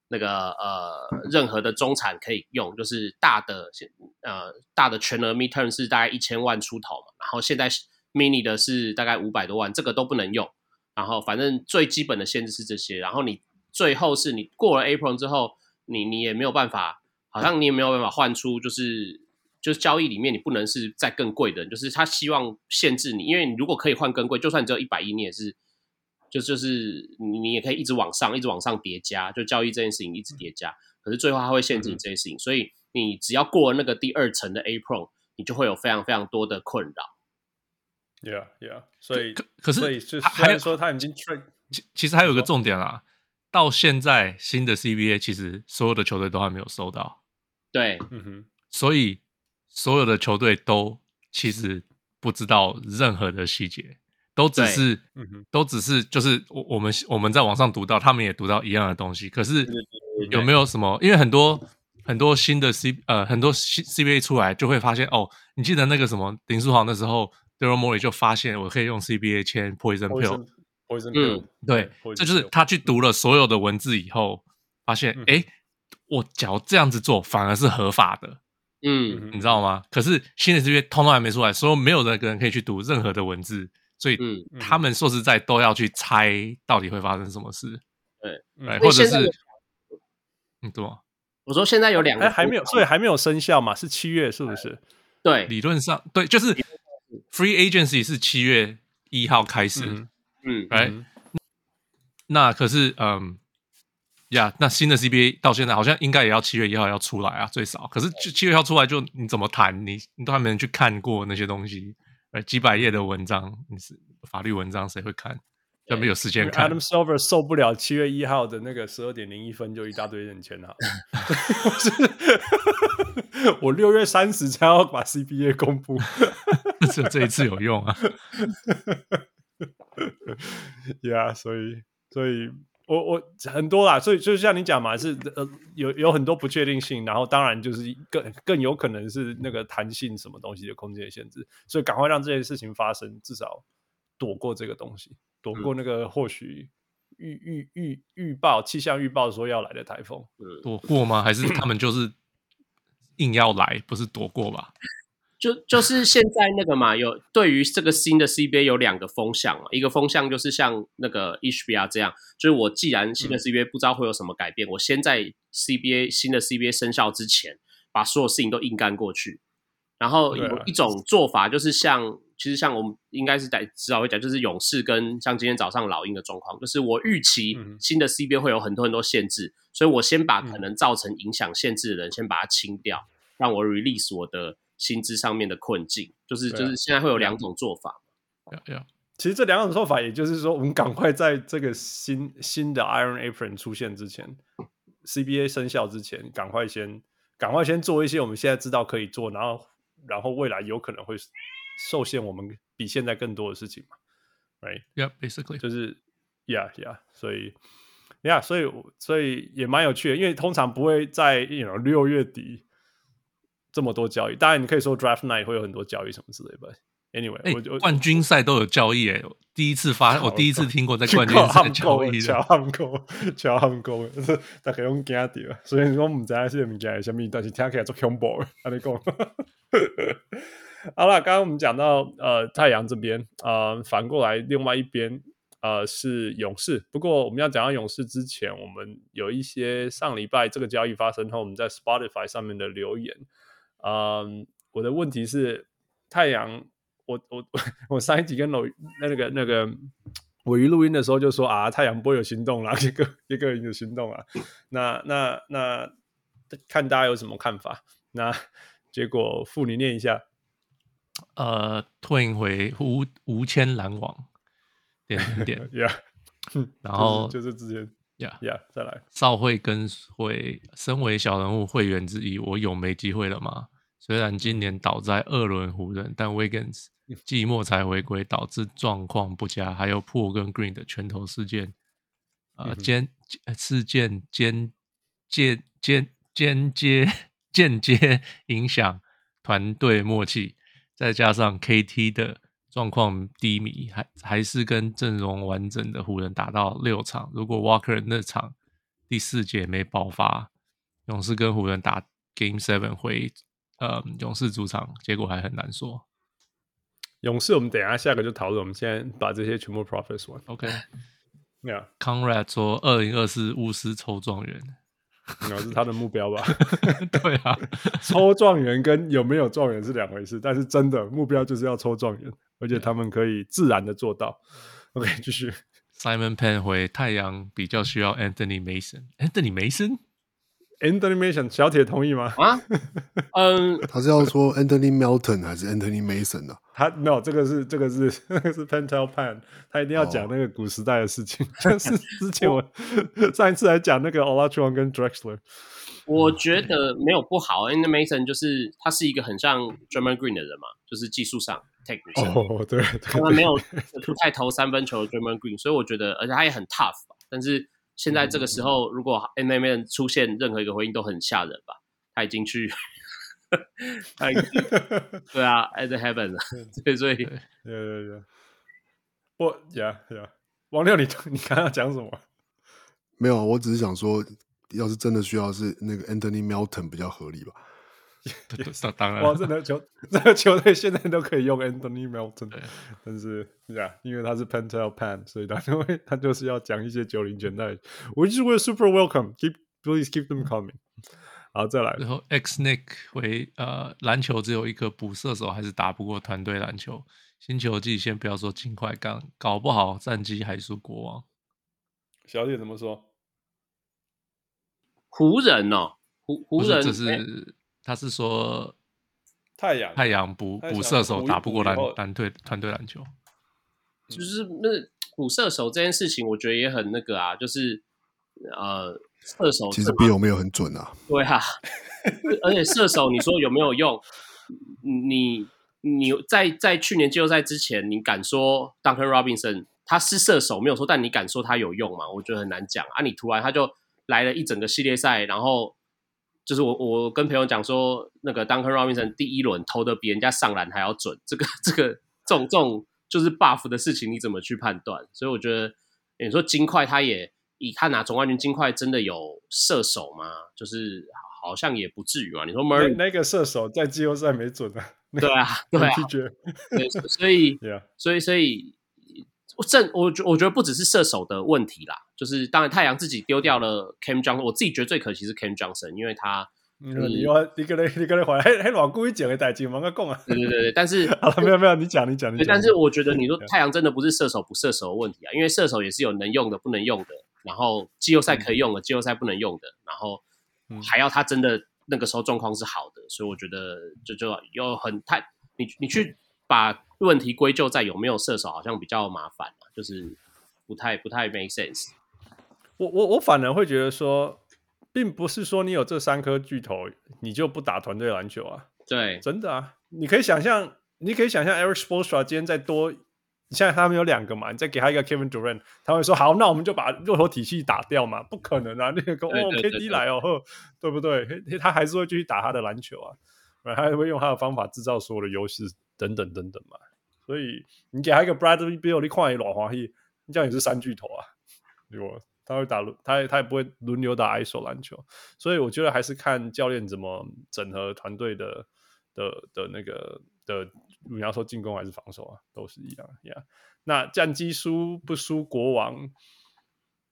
那个呃任何的中产可以用，就是大的呃大的全额 midterm 是大概一千万出头嘛，然后现在 mini 的是大概五百多万，这个都不能用。然后反正最基本的限制是这些，然后你最后是你过了 April 之后，你你也没有办法，好像你也没有办法换出就是。就是交易里面，你不能是在更贵的，就是他希望限制你，因为你如果可以换更贵，就算你只有一百亿，你也是，就就是你你也可以一直往上，一直往上叠加，就交易这件事情一直叠加，可是最后他会限制你这件事情，嗯、所以你只要过了那个第二层的 A-Pro，你就会有非常非常多的困扰。Yeah, yeah，所以可可是，所以就虽然说他已经 trade，其其实还有一个重点啊，到现在新的 CBA 其实所有的球队都还没有收到。对，嗯哼，所以。所有的球队都其实不知道任何的细节，都只是，都只是就是我我们我们在网上读到，他们也读到一样的东西。可是有没有什么？因为很多很多新的 C 呃很多 C CBA 出来，就会发现哦，你记得那个什么林书豪那时候，Daryl Morey 就发现我可以用 CBA 签 Poison Pill，Poison Pill，对，这就是他去读了所有的文字以后，发现哎，我只要这样子做反而是合法的。嗯，你知道吗？可是新的这边通通还没出来，所以没有人个人可以去读任何的文字，所以他们说实在都要去猜到底会发生什么事。对，对，或者是，嗯，对。我说现在有两个，哎，还没有，所以还没有生效嘛？是七月，是不是？对，理论上对，就是 free agency 是七月一号开始，嗯，哎，那可是，嗯。呀，yeah, 那新的 CBA 到现在好像应该也要七月一号要出来啊，最少。可是就七月一号出来就你怎么谈？你你都还没人去看过那些东西，呃，几百页的文章，你是法律文章谁会看？就没有时间看。Adam Silver 受不了七月一号的那个十二点零一分就一大堆人签了。我六月三十才要把 CBA 公布，只有这一次有用啊。呀，yeah, 所以所以。我我很多啦，所以就像你讲嘛，是呃有有很多不确定性，然后当然就是更更有可能是那个弹性什么东西的空间的限制，所以赶快让这件事情发生，至少躲过这个东西，躲过那个或许预预预预报气象预报说要来的台风，躲过吗？还是他们就是硬要来，不是躲过吧？就就是现在那个嘛，有对于这个新的 CBA 有两个风向嘛，一个风向就是像那个 HBR 这样，就是我既然新的 CBA 不知道会有什么改变，嗯、我先在 CBA 新的 CBA 生效之前，把所有事情都硬干过去。然后有一种做法就是像，啊、其实像我们应该是在至少会讲，就是勇士跟像今天早上老鹰的状况，就是我预期新的 CBA 会有很多很多限制，嗯、所以我先把可能造成影响限制的人先把它清掉，让我 release 我的。薪资上面的困境，就是就是现在会有两种做法。其实这两种做法，也就是说，我们赶快在这个新新的 Iron Apron 出现之前，CBA 生效之前，赶快先赶快先做一些我们现在知道可以做，然后然后未来有可能会受限我们比现在更多的事情嘛？Right？Yeah，basically 就是 Yeah Yeah，所以 Yeah，所以所以也蛮有趣的，因为通常不会在 you know 六月底。这么多交易，当然你可以说 Draft Night 会有很多交易什么之类的，Anyway，欸、我就冠军赛都有交易诶，第一次发，我第一次听过在冠军赛交易的。桥汉宫，桥汉宫，就是大家用惊掉，所以我唔知系物件系什么，但是听起来足恐怖。阿你讲，好了，刚刚我们讲到呃太阳这边，呃反过来另外一边呃是勇士。不过我们要讲到勇士之前，我们有一些上礼拜这个交易发生后，我们在 Spotify 上面的留言。嗯、呃，我的问题是太阳。我我 我上一集跟老那个那个尾鱼录音的时候就说啊，太阳不会有行动啦，一个一个人有行动啊。那那那看大家有什么看法？那结果傅你念一下，呃，退回无无铅篮网点点，Yeah，然后就是、就是、之前，Yeah Yeah，再来，少会跟会身为小人物会员之一，我有没机会了吗？虽然今年倒在二轮湖人，但 Wiggins 季末才回归，导致状况不佳。还有 Poole 跟 Green 的拳头事件，呃，间事件间间间间接 间接影响团队默契。再加上 KT 的状况低迷，还还是跟阵容完整的湖人打到六场。如果 Walker 那场第四节没爆发，勇士跟湖人打 Game Seven 会。呃，勇士主场结果还很难说。勇士，我们等一下下个就讨论。我们先把这些全部 profess 完。OK，没有。Conrad 说二零二四巫师抽状元，那是他的目标吧？对啊，抽状元跟有没有状元是两回事，但是真的目标就是要抽状元，而且他们可以自然的做到。OK，继续。Simon Penn 回太阳比较需要 Anthony Mason，Anthony Mason。Anthony Mason 小铁同意吗？啊，嗯，他是要说 Anthony Melton 还是 Anthony Mason 呢、啊？他没有，这个是这个是这个是 Pentel Pan，他一定要讲那个古时代的事情。但、oh. 是之前我上一次还讲那个 Olajuwon 跟 Drexler，我觉得没有不好。Anthony Mason 就是他是一个很像 Draymond Green 的人嘛，就是技术上上 哦，对，他们没有不太投三分球的 Draymond Green，所以我觉得，而且他也很 tough，但是。现在这个时候，如果 M M N 出现任何一个回应都很吓人吧？他已经去，他已经 对啊，at the heaven 了。对，所以，对对对，我呀呀，王六，你你刚刚讲什么？没有，我只是想说，要是真的需要，是那个 Anthony Melton 比较合理吧。Yes, 当然，哇，这个球，这个球队现在都可以用 Anthony Melton，但是呀，因为他是 Pentel Pan，所以他就会 他就是要讲一些九零年代，Which was super welcome，keep please keep them coming。好，再来，然后 X Nick 回呃，篮球只有一个补射手，还是打不过团队篮球。新球季先不要说尽快刚搞不好战绩还输国王。小姐怎么说？湖人哦，湖湖人只是。欸他是说太阳太阳补补射手打不过篮团队团队篮球，就是那补射手这件事情，我觉得也很那个啊，就是呃射手其实比有没有很准啊？对啊，而且射手你说有没有用？你你在在去年季后赛之前，你敢说 Duncan Robinson 他是射手没有错，但你敢说他有用吗？我觉得很难讲啊！你突然他就来了一整个系列赛，然后。就是我，我跟朋友讲说，那个 Duncan Robinson 第一轮投的比人家上篮还要准，这个、这个、这种、这种就是 buff 的事情，你怎么去判断？所以我觉得，你说金块他也以他拿总冠军，金块真的有射手吗？就是好像也不至于嘛。你说 Murray 那个射手在季后赛没准啊？对啊，对啊，对，所以，所以，所以。我正我觉我觉得不只是射手的问题啦，就是当然太阳自己丢掉了 Cam Johnson，我自己觉得最可惜是 Cam Johnson，因为他，嗯，你说你跟你你跟你回来，还还老故意讲的代金忙个讲啊，对对对对，但是 好了没有没有，你讲你讲你讲，但是我觉得你说太阳真的不是射手不射手的问题啊，因为射手也是有能用的不能用的，然后季后赛可以用的，季后赛不能用的，然后还要他真的那个时候状况是好的，所以我觉得就就有很太你你去把。问题归咎在有没有射手，好像比较麻烦，就是不太不太 make sense。我我我反而会觉得说，并不是说你有这三颗巨头，你就不打团队篮球啊。对，真的啊，你可以想象，你可以想象 Eric Spoelstra 今天再多，现在他们有两个嘛，你再给他一个 Kevin Durant，他会说好，那我们就把热火体系打掉嘛？不可能啊，那个哦 KD 来哦，对不对？他还是会继续打他的篮球啊，他还会用他的方法制造所有的优势等等等等嘛。所以你给他一个 Bradley Beal，你看也老欢喜，你这样也是三巨头啊，对吧？他会打轮，他他也不会轮流打 ISO 篮球，所以我觉得还是看教练怎么整合团队的的的那个的，你要说进攻还是防守啊，都是一样呀。Yeah. 那战绩输不输国王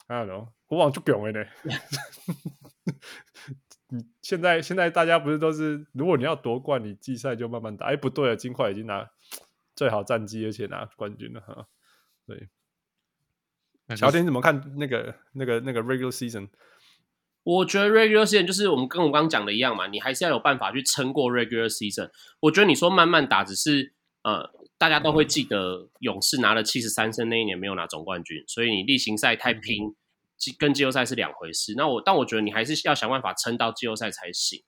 ？I don't know，国王就囧了呢。你现在现在大家不是都是，如果你要夺冠，你季赛就慢慢打。哎，不对了，金块已经拿最好战绩，而且拿冠军了哈。对，乔田你怎么看那个那个那个 regular season？我觉得 regular season 就是我们跟我刚刚讲的一样嘛，你还是要有办法去撑过 regular season。我觉得你说慢慢打，只是呃，大家都会记得勇士拿了七十三胜那一年没有拿总冠军，所以你例行赛太拼。跟季后赛是两回事。那我，但我觉得你还是要想办法撑到季后赛才行。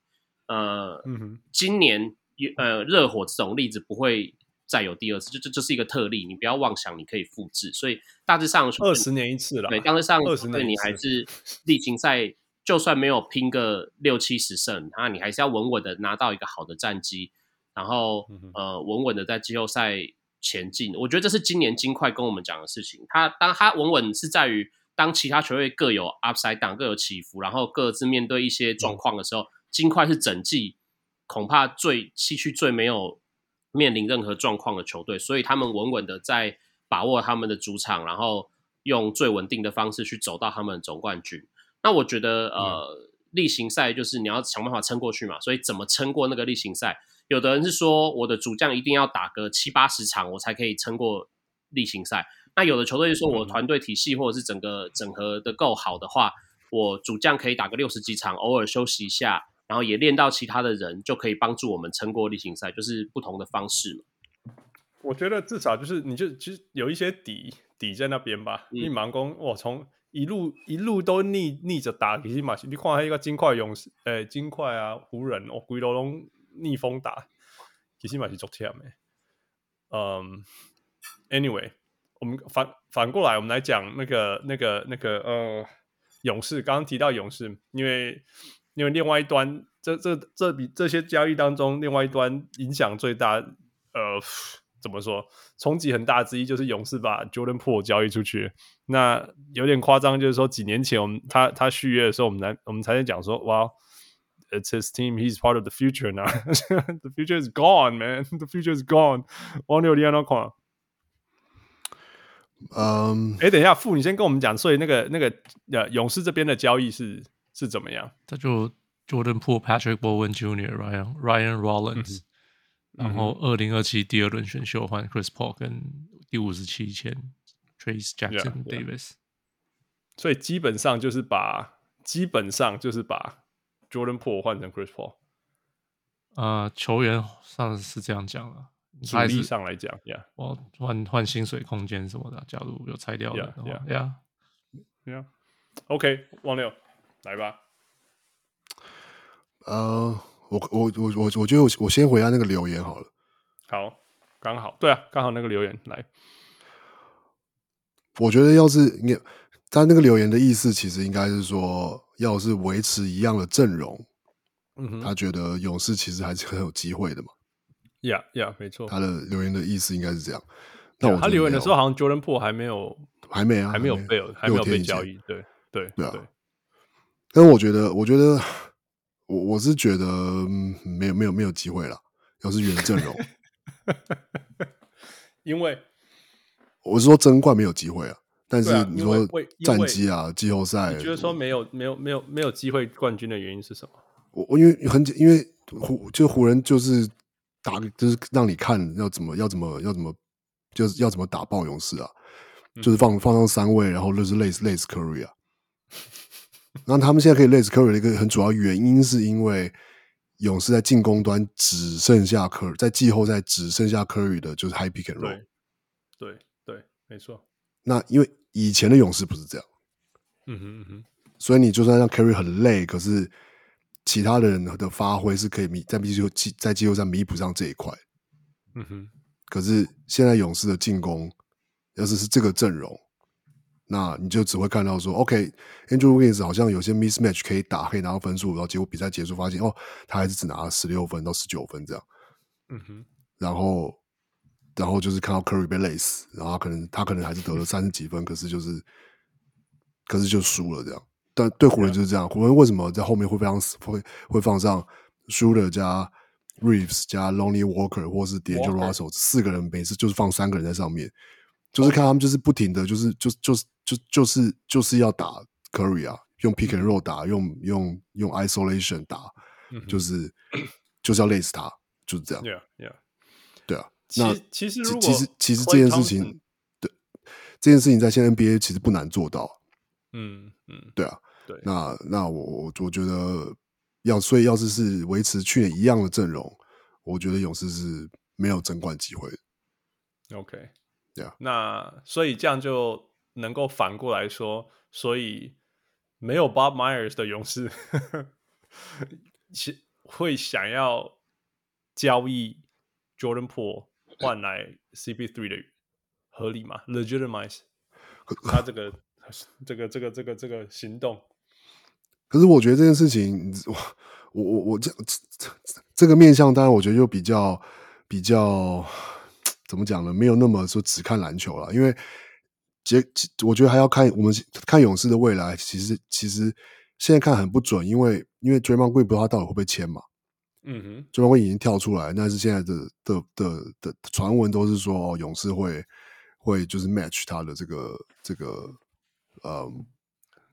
呃，嗯、哼今年呃热火这种例子不会再有第二次，就这这是一个特例，你不要妄想你可以复制。所以大致上二十年一次了，对，大致上二十年你还是例行赛，就算没有拼个六七十胜，那你还是要稳稳的拿到一个好的战绩，然后、呃稳稳的在季后赛前进。我觉得这是今年金块跟我们讲的事情。他当他稳稳是在于。当其他球队各有 upside down，各有起伏，然后各自面对一些状况的时候，嗯、金块是整季恐怕最西区最没有面临任何状况的球队，所以他们稳稳的在把握他们的主场，然后用最稳定的方式去走到他们的总冠军。那我觉得，呃，例行赛就是你要想办法撑过去嘛，所以怎么撑过那个例行赛？有的人是说，我的主将一定要打个七八十场，我才可以撑过例行赛。那有的球队就说，我团队体系或者是整个整合的够好的话，我主将可以打个六十几场，偶尔休息一下，然后也练到其他的人，就可以帮助我们撑过例行赛，就是不同的方式嘛。我觉得至少就是你就其实有一些底底在那边吧。你盲攻我从一路一路都逆逆着打，其实嘛，你看一个金块勇士，诶，金块啊，湖人哦，规路拢逆风打，其实嘛是足忝的。嗯，anyway。我们反反过来，我们来讲那个、那个、那个呃，勇士。刚刚提到勇士，因为因为另外一端，这这这笔这些交易当中，另外一端影响最大，呃，怎么说？冲击很大之一就是勇士把 Jordan Poole 交易出去。那有点夸张，就是说几年前我们他他续约的时候，我们才我们才在讲说，哇，It's his team, he's part of the future now. the future is gone, man. The future is gone. 王 六，你要哪看？嗯，哎，等一下，傅，你先跟我们讲，所以那个那个呃，勇士这边的交易是是怎么样？他就 Jordan Poole、Patrick Bowen Jr.、Ryan Ryan Rollins，、嗯、然后二零二七第二轮选秀换 Chris Paul，跟第五十七签 Trayce Jackson Davis，、yeah. 所以基本上就是把基本上就是把 Jordan Poole 换成 Chris Paul。呃，球员上次是这样讲了。主力上来讲，Yeah，我换换薪水空间什么的，假如有拆掉的，Yeah，Yeah，Yeah，OK，王六，来吧。呃，我我我我我觉得我我先回答那个留言好了。好，刚好，对啊，刚好那个留言来。我觉得要是你，他那个留言的意思其实应该是说，要是维持一样的阵容，嗯哼，他觉得勇士其实还是很有机会的嘛。呀呀，没错。他的留言的意思应该是这样。那我他留言的时候，好像 Jordan Poole 还没有，还没啊，还没有被，还没有被交易。对对对。但我觉得，我觉得，我我是觉得没有没有没有机会了。要是原阵容，因为我是说争冠没有机会啊。但是你说战绩啊，季后赛，你觉得说没有没有没有没有机会冠军的原因是什么？我我因为很因为湖就湖人就是。打就是让你看要怎么要怎么要怎么就是要怎么打爆勇士啊，嗯、就是放放上三位，然后就是类似类似 Curry 啊。那他们现在可以类似 Curry 的一个很主要原因，是因为勇士在进攻端只剩下 Curry，在季后赛只剩下 Curry 的就是 High Pick and Roll。对对对，没错。那因为以前的勇士不是这样，嗯哼嗯哼，所以你就算让 Curry 很累，可是。其他的人的发挥是可以弥在季后在季后赛弥补上这一块，嗯哼。可是现在勇士的进攻，要是是这个阵容，那你就只会看到说，OK，Andrew Wiggins 好像有些 mismatch 可以打，可以拿到分数，然后结果比赛结束发现，哦，他还是只拿了十六分到十九分这样，嗯哼。然后然后就是看到 Curry 被累死，然后他可能他可能还是得了 三十几分，可是就是可是就输了这样。但对湖人就是这样，湖人为什么在后面会非常会会放上 Shooter 加 Reeves 加 Lonely Walker 或是 D'Angelo Russell 四个人，每次就是放三个人在上面，就是看他们就是不停的就是就就就就是就是要打 Curry 啊，用 Pick and Roll 打，用用用 Isolation 打，就是就是要累死他，就是这样。Yeah, yeah. 对啊。那其实其实其实这件事情，对这件事情在现在 NBA 其实不难做到。嗯嗯，对啊。对，那那我我我觉得要，所以要是是维持去年一样的阵容，我觉得勇士是没有争冠机会的。OK，那所以这样就能够反过来说，所以没有 Bob Myers 的勇士会想要交易 Jordan Poole 换来 CP3 的合理吗？Legitimize 他这个这个这个这个这个行动。可是我觉得这件事情，我我我我这这这个面向，当然我觉得就比较比较怎么讲呢？没有那么说只看篮球了，因为结我觉得还要看我们看勇士的未来。其实其实现在看很不准，因为因为 Draymond Green 不知道他到底会不会签嘛。嗯哼，Draymond Green 已经跳出来，但是现在的的的的传闻都是说，哦，勇士会会就是 match 他的这个这个呃。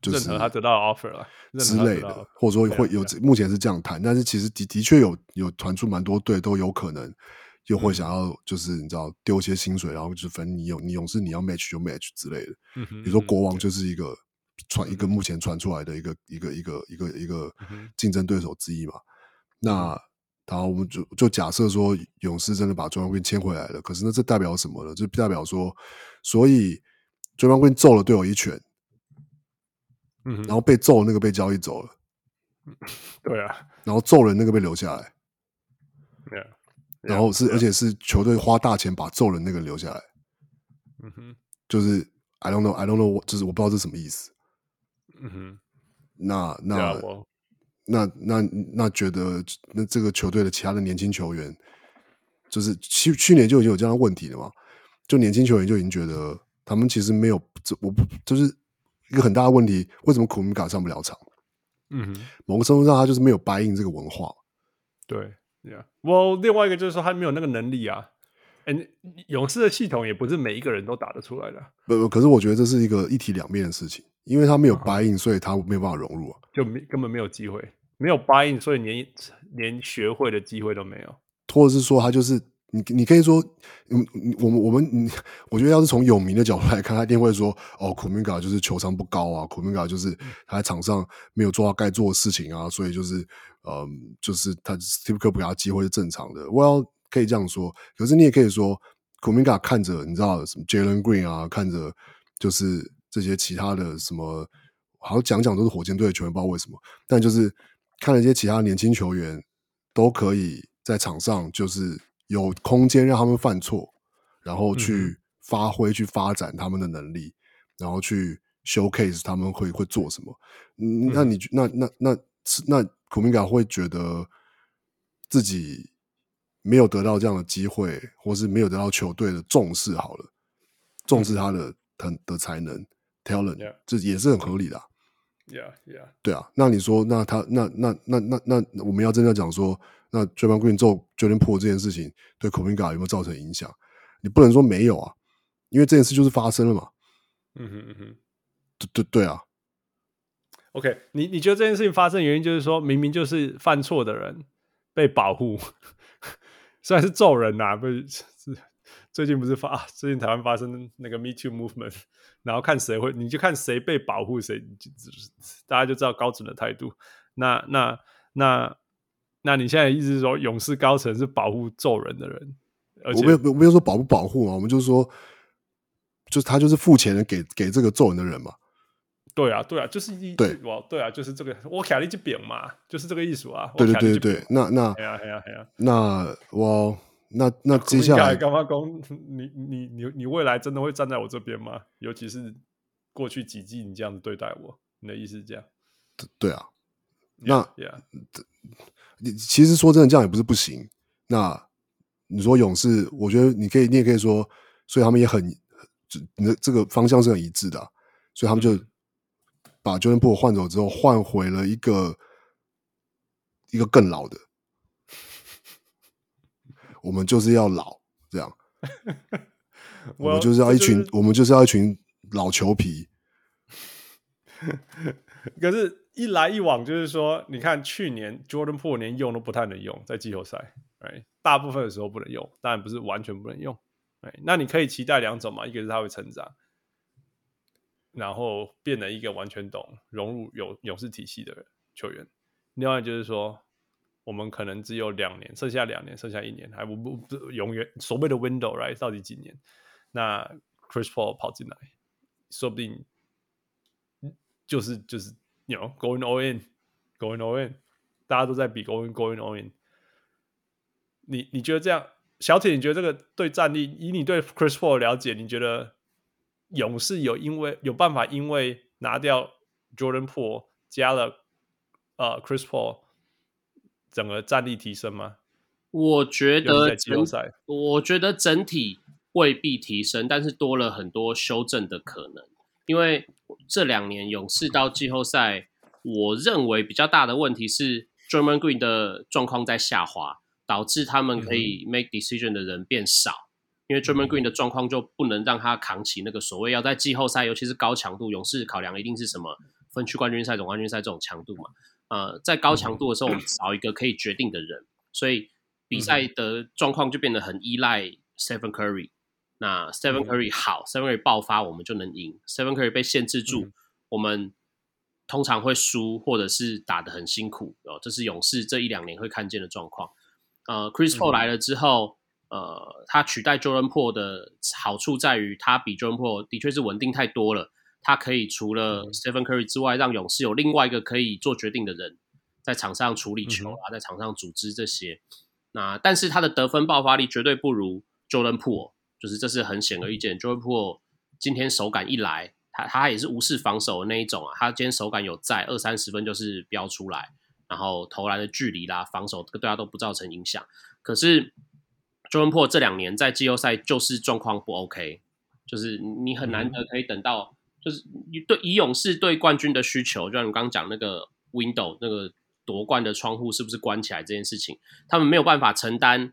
就是他得到 offer 了之类的，或者说会有目前是这样谈，但是其实的的确有有传出蛮多队都有可能又会想要就是你知道丢一些薪水，然后就分你勇你勇士你要 match 就 match 之类的。比如说国王就是一个传一个目前传出来的一个一个一个一个一个竞争对手之一嘛。那然后我们就就假设说勇士真的把 Draymond Green 签回来了，可是那这代表什么呢？就代表说，所以 Draymond Green 揍了队友一拳。嗯，然后被揍的那个被交易走了，对啊，然后揍人那个被留下来，对啊，然后是而且是球队花大钱把揍人那个留下来，嗯哼，就是 I don't know I don't know，就是我不知道这是什么意思，嗯哼，那那那那那觉得那这个球队的其他的年轻球员，就是去去年就已经有这样的问题了嘛，就年轻球员就已经觉得他们其实没有这我不就是。一个很大的问题，为什么库明卡上不了场？嗯哼，某个程度上，他就是没有 buy in 这个文化。对，Yeah。我另外一个就是说，他没有那个能力啊。嗯，勇士的系统也不是每一个人都打得出来的。不不，可是我觉得这是一个一体两面的事情，因为他没有 buy in，所以他没有办法融入啊，就没根本没有机会，没有 buy in，所以连连学会的机会都没有，或者是说他就是。你你可以说，嗯，我们我们，我觉得要是从有名的角度来看，他一定会说，哦，库明加就是球商不高啊，库明加就是他在场上没有做到该做的事情啊，所以就是，嗯，就是他 Steve Kerr 不给他机会是正常的。Well，可以这样说，可是你也可以说，库明加看着你知道什么 Jalen Green 啊，看着就是这些其他的什么，好像讲讲都是火箭队的球员，不知道为什么，但就是看了一些其他年轻球员都可以在场上就是。有空间让他们犯错，然后去发挥、去发展他们的能力，然后去 showcase 他们会会做什么。嗯，那你那那那那库明加会觉得自己没有得到这样的机会，或是没有得到球队的重视，好了，重视他的他的才能 talent，这也是很合理的。Yeah, yeah. 对啊。那你说，那他那那那那那我们要真的讲说。那 Draymond Green 揍 Jordan Poole 这件事情对 Kuminga 有没有造成影响？你不能说没有啊，因为这件事就是发生了嘛。嗯哼嗯哼，对对对啊。OK，你你觉得这件事情发生的原因就是说，明明就是犯错的人被保护，虽然是揍人呐、啊，不，是最近不是发 最近台湾发生那个 Me Too Movement，然后看谁会，你就看谁被保护，谁就大家就知道高层的态度。那那那。那那你现在意思是说，勇士高层是保护揍人的人？而且我没有，我没有说保不保护啊，我们就是说，就是他就是付钱的给给这个揍人的人嘛。对啊，对啊，就是一对，对啊，就是这个我卡利基饼嘛，就是这个意思啊。对对对对，那那哎呀哎呀哎呀，那我那那接下来干嘛讲？你你你你未来真的会站在我这边吗？尤其是过去几季你这样子对待我，你的意思是这样？对啊，那 yeah. 你其实说真的，这样也不是不行。那你说勇士，我觉得你可以，你也可以说，所以他们也很，你的这个方向是很一致的，啊，所以他们就把 Jordan Poole 换走之后，换回了一个一个更老的，我们就是要老这样，我们 就是要一群，我们就是要一群老球皮，可是。一来一往，就是说，你看去年 Jordan Poole 连用都不太能用，在季后赛?大部分的时候不能用，当然不是完全不能用?那你可以期待两种嘛，一个是他会成长，然后变得一个完全懂融入勇勇士体系的球员；另外就是说，我们可能只有两年，剩下两年，剩下一年，还不不永远所谓的 window，right？到底几年？那 Chris Paul 跑进来，说不定就是就是。You know, going all in, going all in，大家都在比 going going all in。你你觉得这样，小铁？你觉得这个对战力，以你对 Chris Paul 的了解，你觉得勇士有因为有办法因为拿掉 Jordan Poole 加了呃 Chris Paul，整个战力提升吗？我觉得整我觉得整体未必提升，但是多了很多修正的可能，因为。这两年勇士到季后赛，我认为比较大的问题是 Draymond Green 的状况在下滑，导致他们可以 make decision 的人变少。因为 Draymond Green 的状况就不能让他扛起那个所谓要在季后赛，尤其是高强度，勇士考量一定是什么分区冠军赛、总冠军赛这种强度嘛。呃，在高强度的时候，我们找一个可以决定的人，所以比赛的状况就变得很依赖 Stephen Curry。那 Stephen Curry 好，Stephen Curry 爆发，我们就能赢。Stephen Curry 被限制住，嗯、我们通常会输，或者是打得很辛苦哦。这是勇士这一两年会看见的状况。呃，Chris Paul 来了之后，嗯、呃，他取代 Jordan Poole 的好处在于，他比 Jordan Poole 的确是稳定太多了。他可以除了 Stephen Curry 之外，让勇士有另外一个可以做决定的人，在场上处理球啊，在场上组织这些。那但是他的得分爆发力绝对不如 Jordan Poole。就是这是很显而易见，Jordan Poole 今天手感一来，他他也是无视防守的那一种啊。他今天手感有在，二三十分就是飙出来，然后投篮的距离啦，防守对他都不造成影响。可是 Jordan Poole 这两年在季后赛就是状况不 OK，就是你很难得可以等到，就是你对以勇士对冠军的需求，就像你刚刚讲那个 window 那个夺冠的窗户是不是关起来这件事情，他们没有办法承担。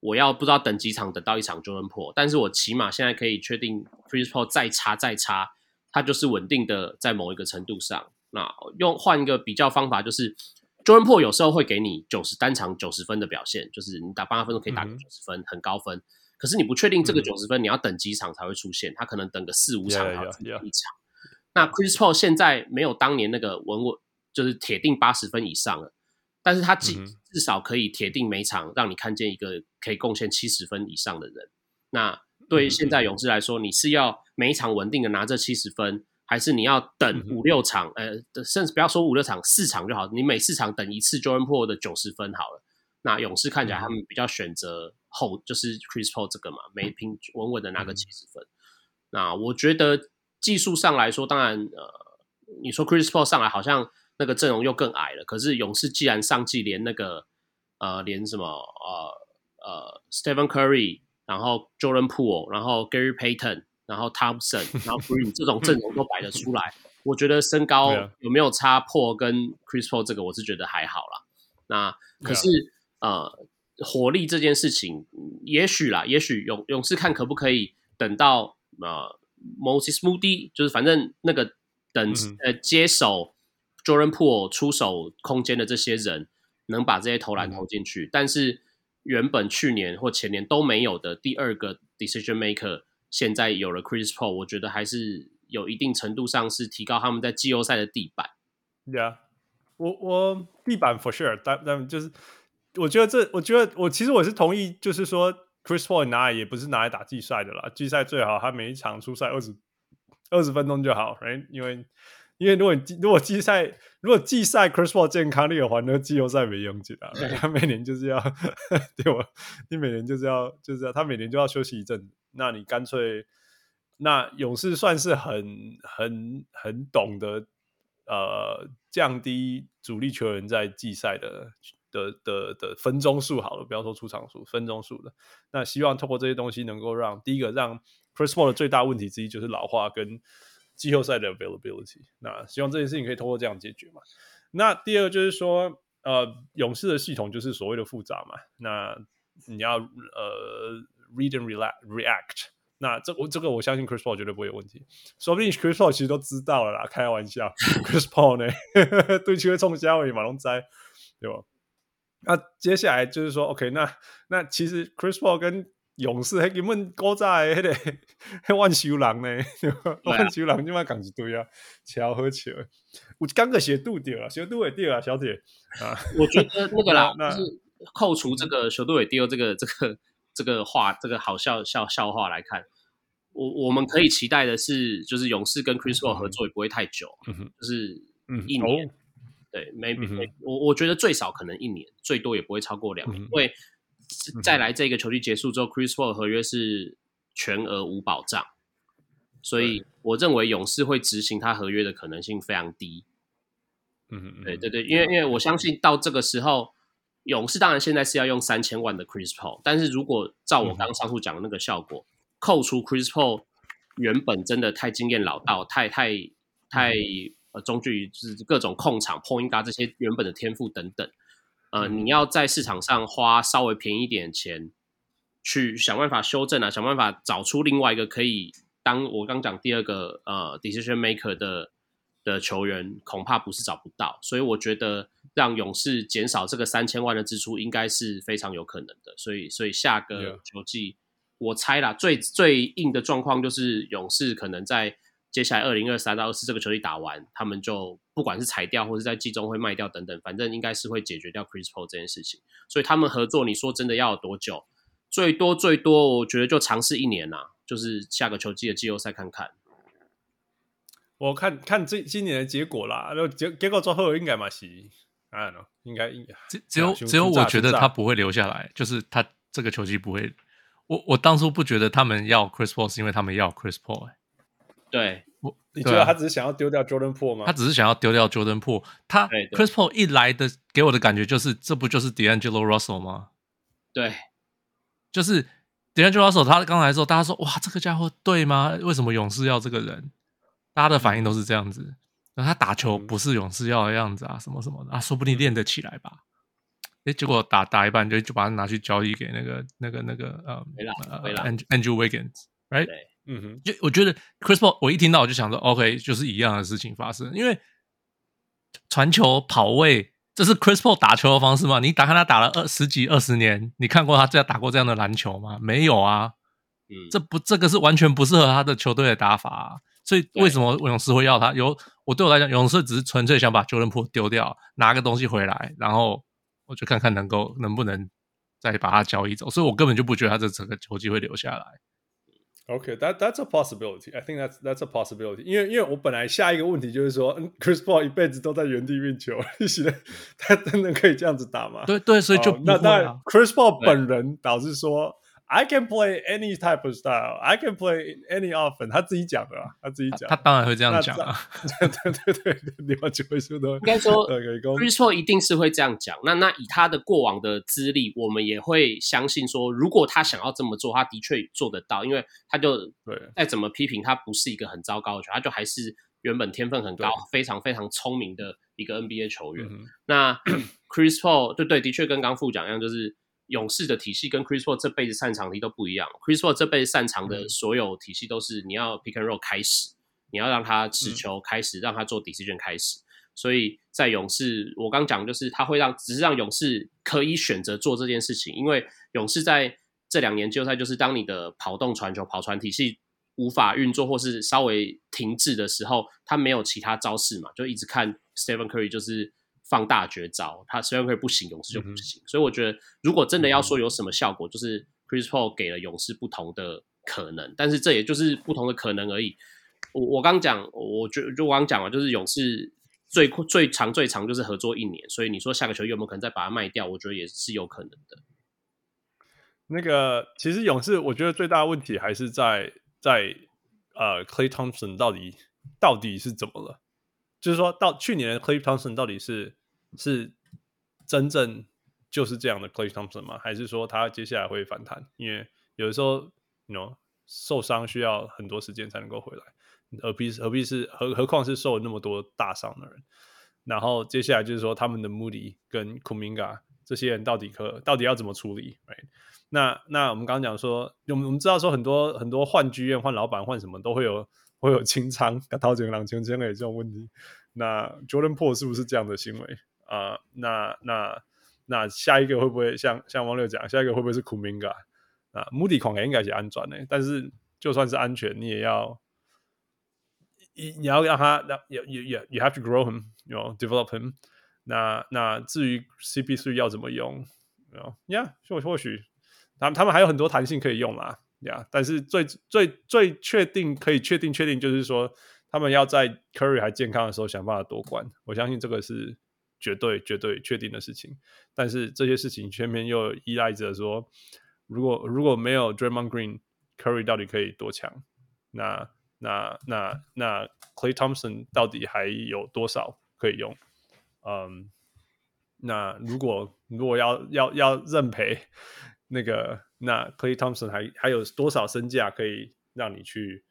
我要不知道等几场等到一场 Jordan 但是我起码现在可以确定 Paul 再差再差，他就是稳定的在某一个程度上。那用换一个比较方法，就是 Jordan Poole 有时候会给你九十单场九十分的表现，就是你打八分钟可以打个九十分，嗯、很高分。可是你不确定这个九十分你要等几场才会出现，他可能等个四五场才会一场。那 Chris Paul 现在没有当年那个稳稳，就是铁定八十分以上了。但是他至至少可以铁定每场让你看见一个可以贡献七十分以上的人。那对于现在勇士来说，你是要每一场稳定的拿这七十分，还是你要等五六场？呃，甚至不要说五六场，四场就好。你每四场等一次 Jordan Poole 的九十分好了。那勇士看起来他们比较选择后，就是 Chris Paul 这个嘛，每平稳稳的拿个七十分。那我觉得技术上来说，当然呃，你说 Chris Paul 上来好像。那个阵容又更矮了。可是勇士既然上季连那个呃连什么呃呃 Stephen Curry，然后 Jordan Poole，然后 Gary Payton，然后 Thompson，然后 Green 这种阵容都摆得出来，我觉得身高有没有差破跟 Chris Paul 这个我是觉得还好啦。那可是呃火力这件事情，也许啦，也许勇勇士看可不可以等到呃 Moses Moody，就是反正那个等呃接手。Jordan Poole 出手空间的这些人能把这些投篮投进去，嗯、但是原本去年或前年都没有的第二个 decision maker，现在有了 Chris Paul，我觉得还是有一定程度上是提高他们在季后赛的地板。Yeah，我我地板 for sure，但但就是我觉得这，我觉得我其实我是同意，就是说 Chris Paul 拿来也不是拿来打季赛的啦，季赛最好他每一场出赛二十二十分钟就好，right？因为因为如果你如果季赛如果季赛 Chris Paul 健康，你有还那季后赛没用的，他每年就是要 对我？你每年就是要就是要他每年就要休息一阵，那你干脆那勇士算是很很很懂得呃降低主力球员在季赛的的的的分钟数好了，不要说出场数，分钟数的。那希望透过这些东西，能够让第一个让 Chris Paul 的最大问题之一就是老化跟季后赛的 availability。那希望这件事情可以透过这样解决嘛。那第二个就是说，呃，勇士的系统就是所谓的复杂嘛。那你要呃 read and react。那这我这个我相信 Chris Paul 绝对不会有问题，说不定 Chris Paul 其实都知道了啦，开玩笑，Chris Paul 呢，对球会冲瞎尾马龙斋，对吧？那接下来就是说，OK，那那其实 Chris Paul 跟勇士还根本勾在那个万修郎呢，万修郎就嘛讲一堆啊，超好笑，我刚个写度掉了，写度也掉了，小姐。啊，我觉得那个啦，那是扣除这个小度也丢这个这个。这个话，这个好笑笑笑话来看，我我们可以期待的是，就是勇士跟 Chris Paul 合作也不会太久，嗯、就是一年，嗯、对，maybe、嗯、我我觉得最少可能一年，最多也不会超过两年，嗯、因为再来这个球季结束之后、嗯、，Chris Paul 合约是全额无保障，所以我认为勇士会执行他合约的可能性非常低。嗯嗯，对对对，因为因为我相信到这个时候。勇士当然现在是要用三千万的 Chris Paul，但是如果照我刚刚上述讲的那个效果，嗯、扣除 Chris Paul 原本真的太经验老道、太太太呃，中距离就是各种控场、point guard 这些原本的天赋等等，呃，嗯、你要在市场上花稍微便宜一点钱去想办法修正啊，想办法找出另外一个可以当我刚讲第二个呃 decision maker 的的球员，恐怕不是找不到，所以我觉得。让勇士减少这个三千万的支出，应该是非常有可能的。所以，所以下个球季.我猜啦，最最硬的状况就是勇士可能在接下来二零二三到二四这个球季打完，他们就不管是裁掉或者在季中会卖掉等等，反正应该是会解决掉 Chris Paul 这件事情。所以他们合作，你说真的要有多久？最多最多，我觉得就尝试一年啦，就是下个球季的季后赛看看。我看看这今年的结果啦，结结果最后应该嘛是。啊，应该应该只只有只有我觉得他不会留下来，就是他这个球季不会。我我当初不觉得他们要 Chris Paul 是因为他们要 Chris Paul，对，我你觉得他只是想要丢掉 Jordan Poole 吗？他只是想要丢掉 Jordan Poole。他 Chris Paul 一来的给我的感觉就是，这不就是 D'Angelo Russell 吗？对，就是 D'Angelo Russell。他刚来的时候，大家说哇，这个家伙对吗？为什么勇士要这个人？大家的反应都是这样子。那他打球不是勇士要的样子啊，什么什么的啊，说不定练得起来吧？诶，结果打打一半就就把他拿去交易给那个那个那个呃，没了没了，Andrew Wiggins，right？嗯哼，就我觉得 Chris Paul，我一听到我就想说，OK，就是一样的事情发生，因为传球跑位，这是 Chris Paul 打球的方式吗？你打看他打了二十几二十年，你看过他这样打过这样的篮球吗？没有啊，嗯，这不这个是完全不适合他的球队的打法啊。所以为什么勇士会要他？有我对我来讲，勇士只是纯粹想把 Jordan 丢掉，拿个东西回来，然后我就看看能够能不能再把他交易走。所以我根本就不觉得他这整个球季会留下来。OK，that that's a possibility. I think that's that's a possibility. 因为因为我本来下一个问题就是说，Chris Paul 一辈子都在原地运球，你觉得他真的可以这样子打吗？对对，所以就、那、那当然，Chris Paul 本人导致说。I can play any type of style. I can play any offense. 他自己讲的啊，他自己讲。他当然会这样讲啊。对对对对，你们就会说的。应该说，Chris Paul 一定是会这样讲。那那以他的过往的资历，我们也会相信说，如果他想要这么做，他的确做得到。因为他就对再怎么批评，他不是一个很糟糕的球员，他就还是原本天分很高、非常非常聪明的一个 NBA 球员。那 Chris Paul 对对，的确跟刚富讲一样，就是。勇士的体系跟 Chris Paul 这辈子擅长的都不一样。Chris Paul 这辈子擅长的所有体系都是你要 pick and roll 开始，你要让他持球开始，嗯、让他做 decision 开始。所以在勇士，我刚讲就是他会让，只是让勇士可以选择做这件事情，因为勇士在这两年季后赛就是当你的跑动传球、跑传体系无法运作或是稍微停滞的时候，他没有其他招式嘛，就一直看 Stephen Curry 就是。放大绝招，他虽然可以不行，勇士就不行。嗯、所以我觉得，如果真的要说有什么效果，嗯、就是 Chris Paul 给了勇士不同的可能，但是这也就是不同的可能而已。我我刚讲，我觉就我刚讲了，就是勇士最最长最长就是合作一年，所以你说下个球季有没有可能再把它卖掉？我觉得也是有可能的。那个其实勇士，我觉得最大的问题还是在在呃，Clay Thompson 到底到底是怎么了？就是说到去年的 Klay Thompson 到底是。是真正就是这样的 Clay Thompson 吗？还是说他接下来会反弹？因为有的时候，you know，受伤需要很多时间才能够回来，何必何必是何何况是受了那么多大伤的人？然后接下来就是说，他们的 Moody 跟 Kuminga 这些人到底可到底要怎么处理？Right？那那我们刚刚讲说，我们我们知道说很多很多换剧院、换老板、换什么都会有会有清仓、掏钱、两千千的这种问题。那 Jordan Poole 是不是这样的行为啊、那那那下一个会不会像像汪六讲，下一个会不会是 Kuminga 啊？Moody 狂也应该是安全的，但是就算是安全，你也要。你你要让他让 you you have to grow him，you know develop him 那。那至于 CP3 要怎么用，you know yeah 或或许他们他们还有很多弹性可以用啦，yeah。但是最最最确定可以确定确定就是说，他们要在 Curry 还健康的时候想办法夺冠。我相信这个是绝对绝对确定的事情。但是这些事情全面又依赖着说，如果如果没有 Draymond Green，Curry 到底可以多强？那那那那 Klay Thompson 到底还有多少可以用？嗯，那如果如果要要要认赔，那个那 Klay Thompson 还还有多少身价可以让你去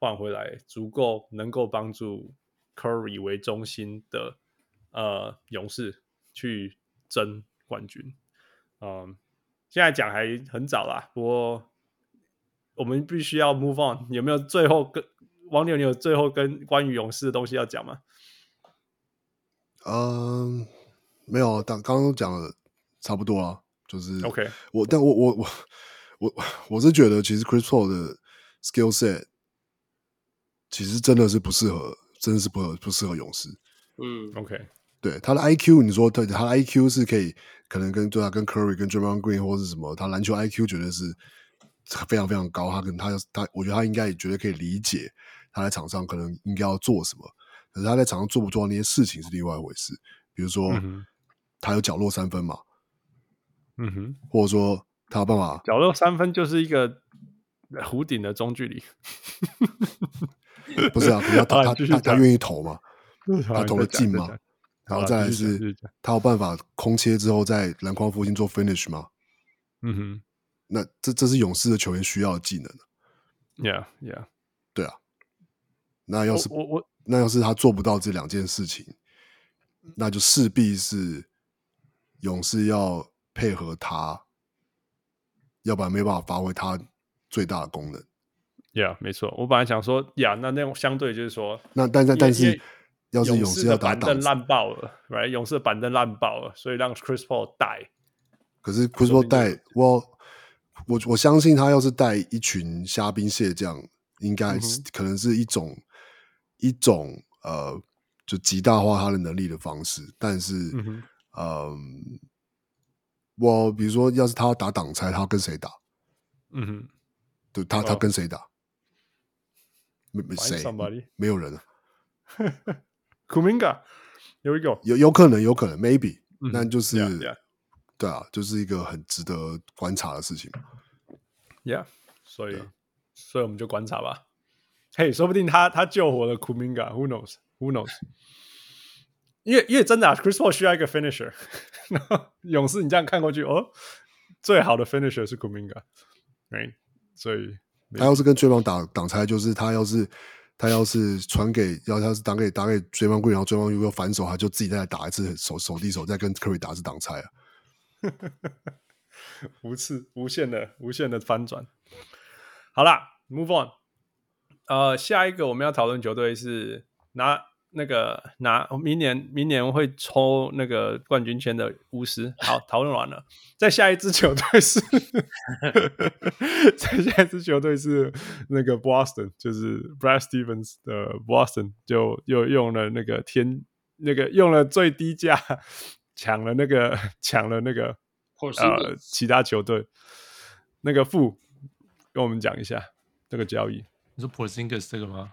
换回来，足够能够帮助 Curry 为中心的呃勇士去争冠军？嗯，现在讲还很早啦，不过。我们必须要 move on，有没有最后跟王牛，你有最后跟关于勇士的东西要讲吗？嗯，没有，刚刚刚讲了差不多了，就是 OK。我但我我我我我是觉得，其实 Chris Paul 的 skill set 其实真的是不适合，真的是不合不适合勇士。嗯，OK。对他的 IQ，你说对他的 IQ 是可以可能跟对他跟 Curry 跟 Draymond Green 或是什么，他篮球 IQ 绝对是。非常非常高，他跟他他，我觉得他应该也绝对可以理解他在场上可能应该要做什么，可是他在场上做不做那些事情是另外一回事。比如说，嗯、他有角落三分嘛，嗯哼，或者说他有办法角落三分就是一个弧顶的中距离，不是啊？他 他他他愿意投嘛？他投的进嘛？然后再来是，他有办法空切之后在篮筐附近做 finish 吗？嗯哼。那这这是勇士的球员需要的技能。Yeah, yeah，对啊。那要是我我那要是他做不到这两件事情，那就势必是勇士要配合他，要不然没办法发挥他最大的功能。Yeah，没错。我本来想说，呀，那那种相对就是说，那但但但是，要是勇士要打板凳烂爆了，right？勇士的板凳烂爆了，所以让 Chris Paul 带。可是 Chris Paul 带我。我我相信他要是带一群虾兵蟹将，应该是、嗯、可能是一种一种呃，就极大化他的能力的方式。但是，嗯、呃，我比如说，要是他要打挡拆，他要跟谁打？嗯哼，对他他跟谁打？没没谁？没有人啊。Kuminga，有一个有有可能有可能 maybe，那、嗯、就是。Yeah, yeah. 对啊，就是一个很值得观察的事情。Yeah，所以，所以我们就观察吧。嘿，说不定他他救活了 Kuminga，Who knows？Who knows？因为因为真的啊，Chris Paul 需要一个 finisher。勇士，你这样看过去，哦，最好的 finisher 是 Kuminga，right？所以他要是跟追梦打挡拆，就是他要是他要是传给要他是打给打给追梦贵，然后追梦棍又反手，他就自己再来打一次手手递手，再跟 Curry 打一次挡拆啊。无次无限的无限的翻转。好啦，Move on。呃，下一个我们要讨论球队是拿那个拿明年明年会抽那个冠军签的巫师。好，讨论完了。再下一支球队是，再下一支球队是那个 Boston，就是 Brad Stevens 的 Boston，就又用了那个天那个用了最低价。抢了那个，抢了那个，呃，其他球队那个副，跟我们讲一下这个交易。你说 Porzingis 这个吗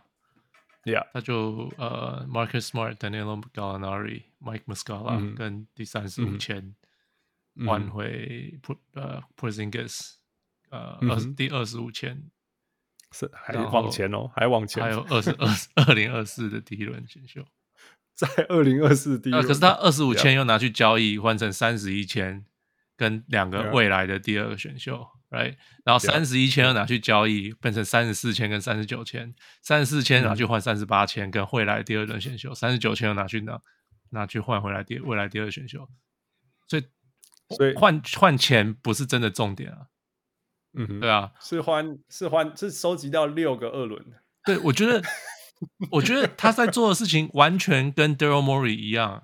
？Yeah，他就呃，Marcus Smart、Danilo Gallinari、Mike Muscala 跟第三十五签换回呃 Porzingis，呃，二第二十五签是还往前哦，还往前，还有二十二二零二四的第一轮选秀。在二零二四第一，可是他二十五签又拿去交易，换成三十一签，跟两个未来的第二个选秀，right？然后三十一签又拿去交易，变成三十四千跟三十九千，三十四千拿去换三十八千跟未来第二轮选秀，三十九千又拿去拿拿去换回来第未来第二选秀，所以所以换换钱不是真的重点啊，嗯哼，对啊，是换是换是收集到六个二轮，对，我觉得 我觉得他在做的事情完全跟 Daryl Morey 一样，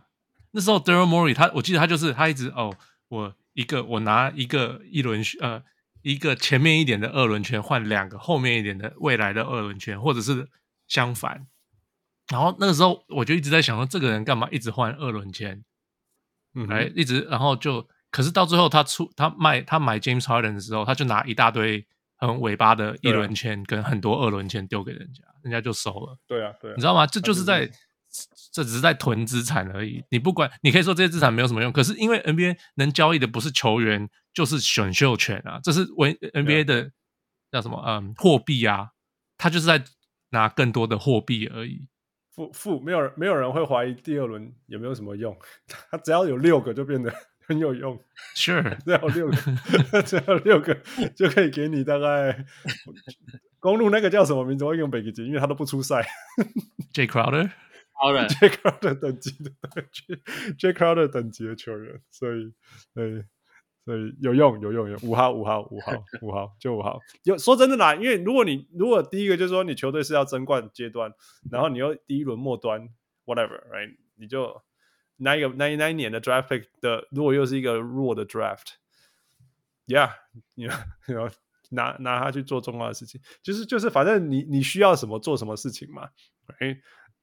那时候 Daryl Morey 他我记得他就是他一直哦我。一个我拿一个一轮呃一个前面一点的二轮圈换两个后面一点的未来的二轮圈，或者是相反。然后那个时候我就一直在想说，这个人干嘛一直换二轮签？嗯，来一直然后就，可是到最后他出他卖他买 James Harden 的时候，他就拿一大堆很尾巴的一轮签跟很多二轮签丢给人家，人家就收了。对啊，对啊，你知道吗？这就是在。这只是在囤资产而已。你不管，你可以说这些资产没有什么用，可是因为 NBA 能交易的不是球员，就是选秀权啊，这是为 NBA 的叫什么？嗯，货币啊，他就是在拿更多的货币而已。负负，没有人没有人会怀疑第二轮有没有什么用，他只要有六个就变得 很有用。Sure，只要有六个，只要有六个就可以给你大概公路那个叫什么名字？我用北极金，因为他都不出赛。Jay Crowder。好了，Jae Crowder 等级的，Jae Crowder 等级的球员，所以，对，所以有用，有用，有五号，五号，五号，五号，就五号。有说真的啦，因为如果你如果第一个就是说你球队是要争冠阶段，然后你又第一轮末端，whatever，right，你就那一个那一那一年的 draft pick 的，如果又是一个弱的 draft，yeah，你要拿拿他去做重要的事情，就是就是反正你你需要什么做什么事情嘛，right？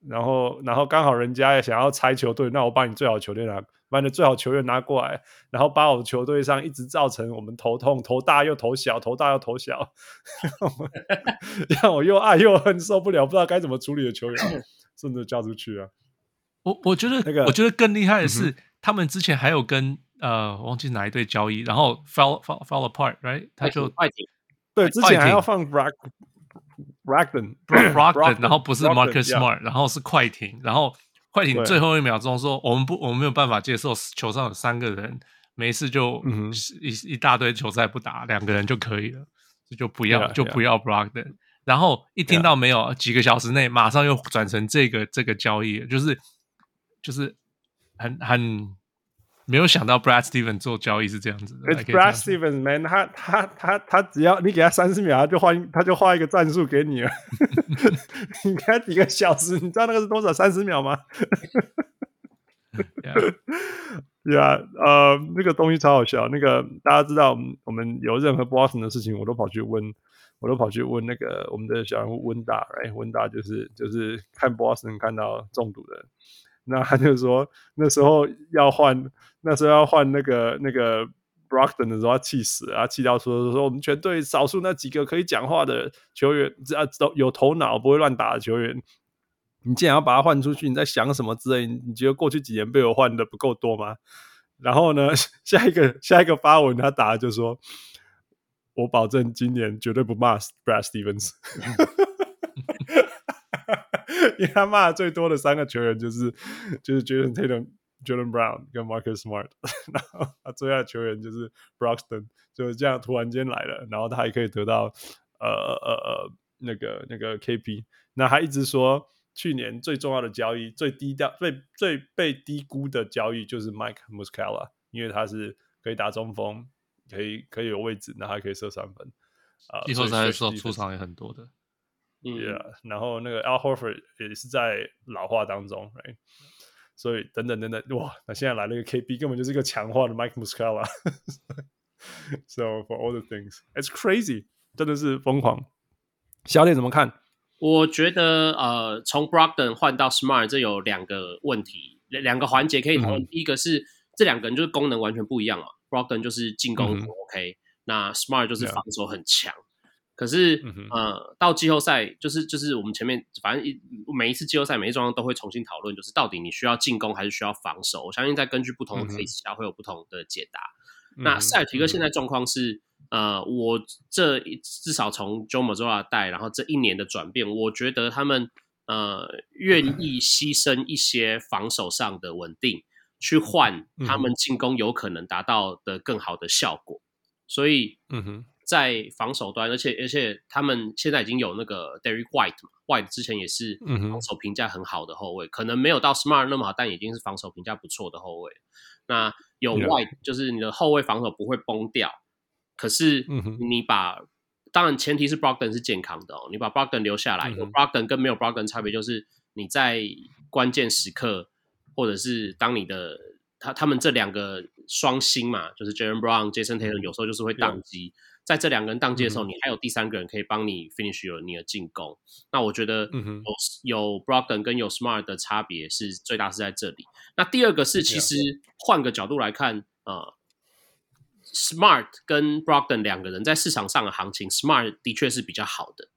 然后，然后刚好人家也想要拆球队，那我把你最好球队拿，把你的最好球员拿过来，然后把我球队上一直造成我们头痛，头大又头小，头大又头小，让我又爱又恨，受不了，不知道该怎么处理的球员，甚至交出去啊！我我觉得那个，我觉得更厉害的是，嗯、他们之前还有跟呃，忘记哪一队交易，然后 fall fall fall apart，right？他就对，之前还要放 Brock。Brogdon，Brogdon，然后不是 Marcus Smart，然后是快艇，然后快艇最后一秒钟说：“我们不，我们没有办法接受球上有三个人，没事就一一大堆球赛不打，两个人就可以了，这就不要，就不要 Brogdon。然后一听到没有，几个小时内马上又转成这个这个交易，就是就是很很。没有想到 Brad Stevens 做交易是这样子的。It's Brad Stevens man，他他他他只要你给他三十秒，他就换他就画一个战术给你了。你给他几个小时，你知道那个是多少？三十秒吗？呀呀，呃，那个东西超好笑。那个大家知道，我们有任何 Boston 的事情，我都跑去问，我都跑去问那个我们的小人物温达。哎，温达就是就是看 Boston 看到中毒的。那他就说，那时候要换，那时候要换那个那个 Brogdon 的时候，他气死了，他气到说说我们全队少数那几个可以讲话的球员，只要都有头脑，不会乱打的球员，你既然要把他换出去，你在想什么之类？你觉得过去几年被我换的不够多吗？然后呢，下一个下一个发文他打的就说，我保证今年绝对不骂 Brad Stevens。因为他骂的最多的三个球员就是就是 Jayson Tatum、Jaylen Brown 跟 Marcus Smart，然后他最爱的球员就是 Broxton，就是这样突然间来了，然后他还可以得到呃呃呃那个那个 KP，那他一直说去年最重要的交易、最低调、最最被低估的交易就是 Mike Muscala，因为他是可以打中锋，可以可以有位置，那还可以射三分，啊、呃，季后赛的时候出场也很多的。Yeah，然后那个 Al Horford 也是在老化当中，right？所以等等等等，哇，那现在来了一个 KB，根本就是一个强化的 Mike Muscala。So for all the things, it's crazy，真的是疯狂。小李怎么看？我觉得呃，从 Brogdon 换到 Smart 这有两个问题，两个环节可以讨论。嗯、第一个是这两个人就是功能完全不一样啊。Brogdon 就是进攻很 OK，、嗯、那 Smart 就是防守很强。可是，嗯、呃，到季后赛就是就是我们前面反正一每一次季后赛每一桩都会重新讨论，就是到底你需要进攻还是需要防守。我相信在根据不同的 case 下会有不同的解答。嗯、那塞尔提克现在状况是，呃，我这至少从 Joe Mazzulla 带，然后这一年的转变，我觉得他们呃愿意牺牲一些防守上的稳定。去换他们进攻有可能达到的更好的效果。所以，嗯哼，在防守端，而且而且他们现在已经有那个 Derrick White 嘛，White 之前也是防守评价很好的后卫，可能没有到 Smart 那么好，但已经是防守评价不错的后卫。那有 White，就是你的后卫防守不会崩掉。可是你把，当然前提是 Brogden 是健康的哦。你把 Brogden 留下来，有 Brogden 跟没有 Brogden 差别就是你在关键时刻，或者是当你的他他们这两个双星嘛，就是 Jaylen Brown、Jason Tatum 有时候就是会宕机。在这两个人宕机的时候，你还有第三个人可以帮你 finish 有你的进攻。那我觉得有有 Brogdon 跟有 Smart 的差别是最大是在这里。那第二个是其实换个角度来看，呃。Smart 跟 Brogdon 两个人在市场上的行情，Smart 的确是比较好的，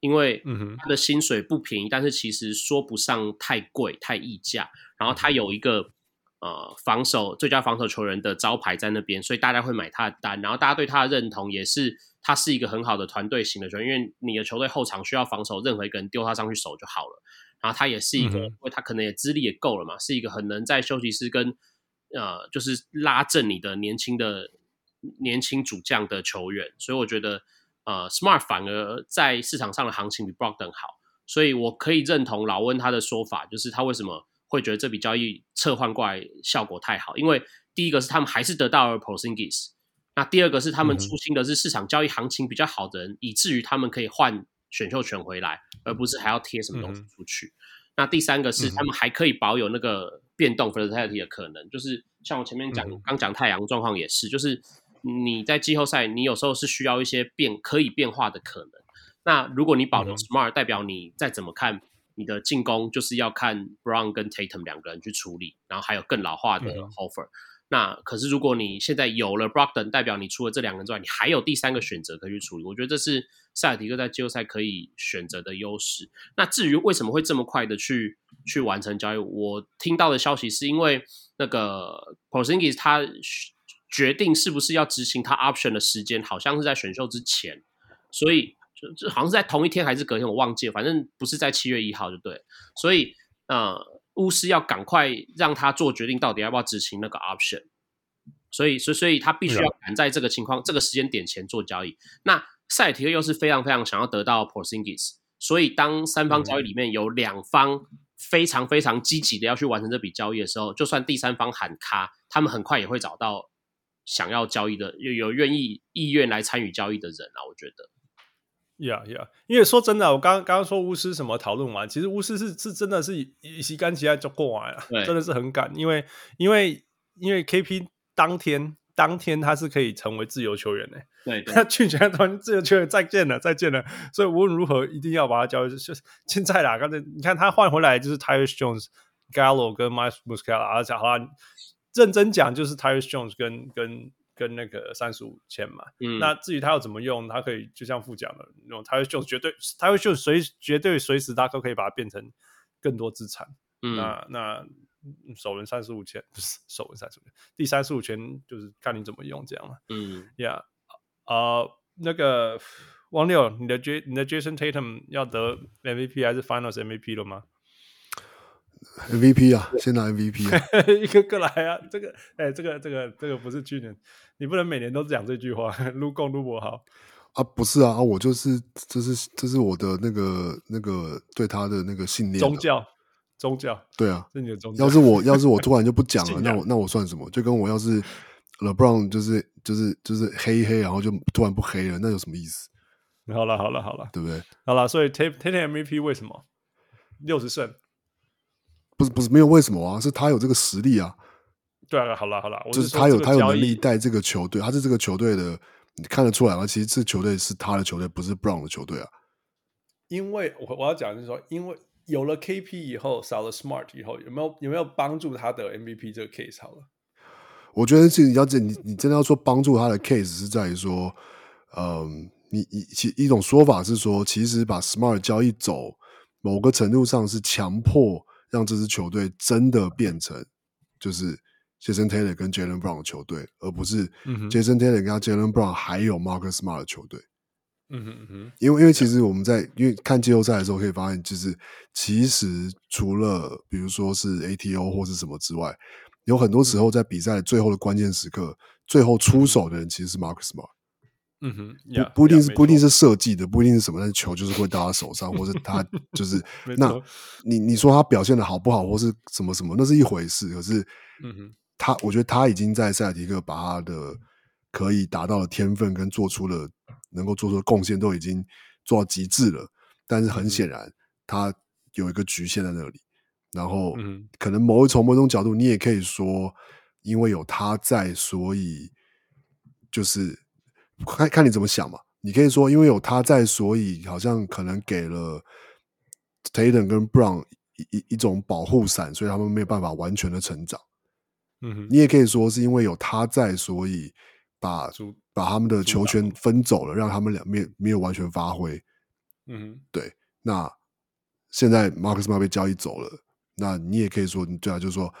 因为他的薪水不便宜，但是其实说不上太贵、太溢价。然后他有一个呃防守最佳防守球员的招牌在那边，所以大家会买他的单。然后大家对他的认同也是，他是一个很好的团队型的球员，因为你的球队后场需要防守，任何一个人丢他上去守就好了。然后他也是一个，因为他可能也资历也够了嘛，是一个很能在休息室跟呃就是拉正你的年轻的。年轻主将的球员，所以我觉得，呃，Smart 反而在市场上的行情比 Brogdon 好，所以我可以认同老温他的说法，就是他为什么会觉得这笔交易撤换过来效果太好，因为第一个是他们还是得到了 Porzingis，那第二个是他们出清的是市场交易行情比较好的人，嗯、以至于他们可以换选秀权回来，而不是还要贴什么东西出去。嗯、那第三个是他们还可以保有那个变动 versatility 的可能，就是像我前面讲刚讲太阳状况也是，就是。你在季后赛，你有时候是需要一些变可以变化的可能。那如果你保留 Smart，代表你再怎么看你的进攻，就是要看 Brown 跟 Tatum 两个人去处理，然后还有更老化的 Horford。那可是如果你现在有了 Brogdon，代表你除了这两个人之外，你还有第三个选择可以去处理。我觉得这是塞尔提克在季后赛可以选择的优势。那至于为什么会这么快的去去完成交易，我听到的消息是因为那个 Porzingis 他。决定是不是要执行他 option 的时间，好像是在选秀之前，所以就就好像是在同一天还是隔天，我忘记了，反正不是在七月一号就对。所以呃，巫师要赶快让他做决定，到底要不要执行那个 option。所以，所以，所以他必须要赶在这个情况、这个时间点前做交易。那塞尔提克又是非常非常想要得到 Porzingis，所以当三方交易里面有两方非常非常积极的要去完成这笔交易的时候，就算第三方喊卡，他们很快也会找到。想要交易的有有愿意意愿来参与交易的人啊，我觉得，Yeah Yeah，因为说真的，我刚刚刚说巫师什么讨论完，其实巫师是是真的是一时间起来就过完了，对真的是很赶，因为因为因为 KP 当天当天他是可以成为自由球员的，对，他去年他团自由球员再见了再见了，所以无论如何一定要把他交易。就现在啦，刚才你看他换回来就是 Tyus Jones、Gallo 跟 Mike Muscala，而且好像。认真讲，就是 Tyus Jones 跟跟跟那个三十五千嘛。嗯，那至于他要怎么用，他可以就像副讲的，那种 Tyus Jones 绝对，Tyus Jones 随绝对随时他都可以把它变成更多资产。嗯，那那首轮三十五千不是首轮三十五签，第三十五千就是看你怎么用这样嘛。嗯，Yeah，呃，那个王六，你的 J 你的 Jason Tatum 要得 MVP 还是 Finals MVP 了吗？MVP 啊，先拿 MVP 啊，一个个来啊，这个，哎、欸，这个，这个，这个不是去年，你不能每年都讲这句话，撸共撸不好啊，不是啊，啊我就是，这是，这是我的那个，那个对他的那个信念，宗教，宗教，对啊，是你的宗教。要是我，要是我 突然就不讲了，那我，那我算什么？就跟我要是 LeBron 就是，就是，就是黑一黑，然后就突然不黑了，那有什么意思？好了，好了，好了，对不对？好了，所以 Tatum MVP 为什么六十胜？不是不是没有为什么啊，是他有这个实力啊。对啊，好了好了，就是他有他有能力带这个球队，他是这个球队的，你看得出来吗？其实这球队是他的球队，不是 Brown 的球队啊。因为我我要讲就是说，因为有了 KP 以后，少了 Smart 以后，有没有有没有帮助他的 MVP 这个 case 好了？我觉得是你要这你你真的要说帮助他的 case 是在于说，嗯，你你其一种说法是说，其实把 Smart 交易走，某个程度上是强迫。让这支球队真的变成就是 Jason Taylor 跟 Jaylen Brown 的球队，而不是 Jason Taylor 跟 Jaylen Brown 还有 Marcus Smart 的球队。嗯哼嗯哼，因为因为其实我们在因为看季后赛的时候可以发现，就是其实除了比如说是 ATO 或是什么之外，有很多时候在比赛最后的关键时刻，最后出手的人其实是 Marcus Smart。嗯哼，不不一定是不一定是设计的，不一定是什么，但是球就是会到他手上，或者他 就是那，你你说他表现的好不好，或是什么什么，那是一回事。可是，嗯哼，他我觉得他已经在塞尔提克把他的可以达到的天分跟做出了能够做出的贡献都已经做到极致了。但是很显然，他有一个局限在那里。然后，嗯可能某一从某种角度，你也可以说，因为有他在，所以就是。看看你怎么想嘛，你可以说，因为有他在，所以好像可能给了 Tatum 跟 Brown 一一一种保护伞，所以他们没有办法完全的成长。嗯哼，你也可以说是因为有他在，所以把把他们的球权分走了，让他们俩没没有完全发挥。嗯哼，对。那现在 Marcus Smart 被交易走了，那你也可以说，对啊，就是说，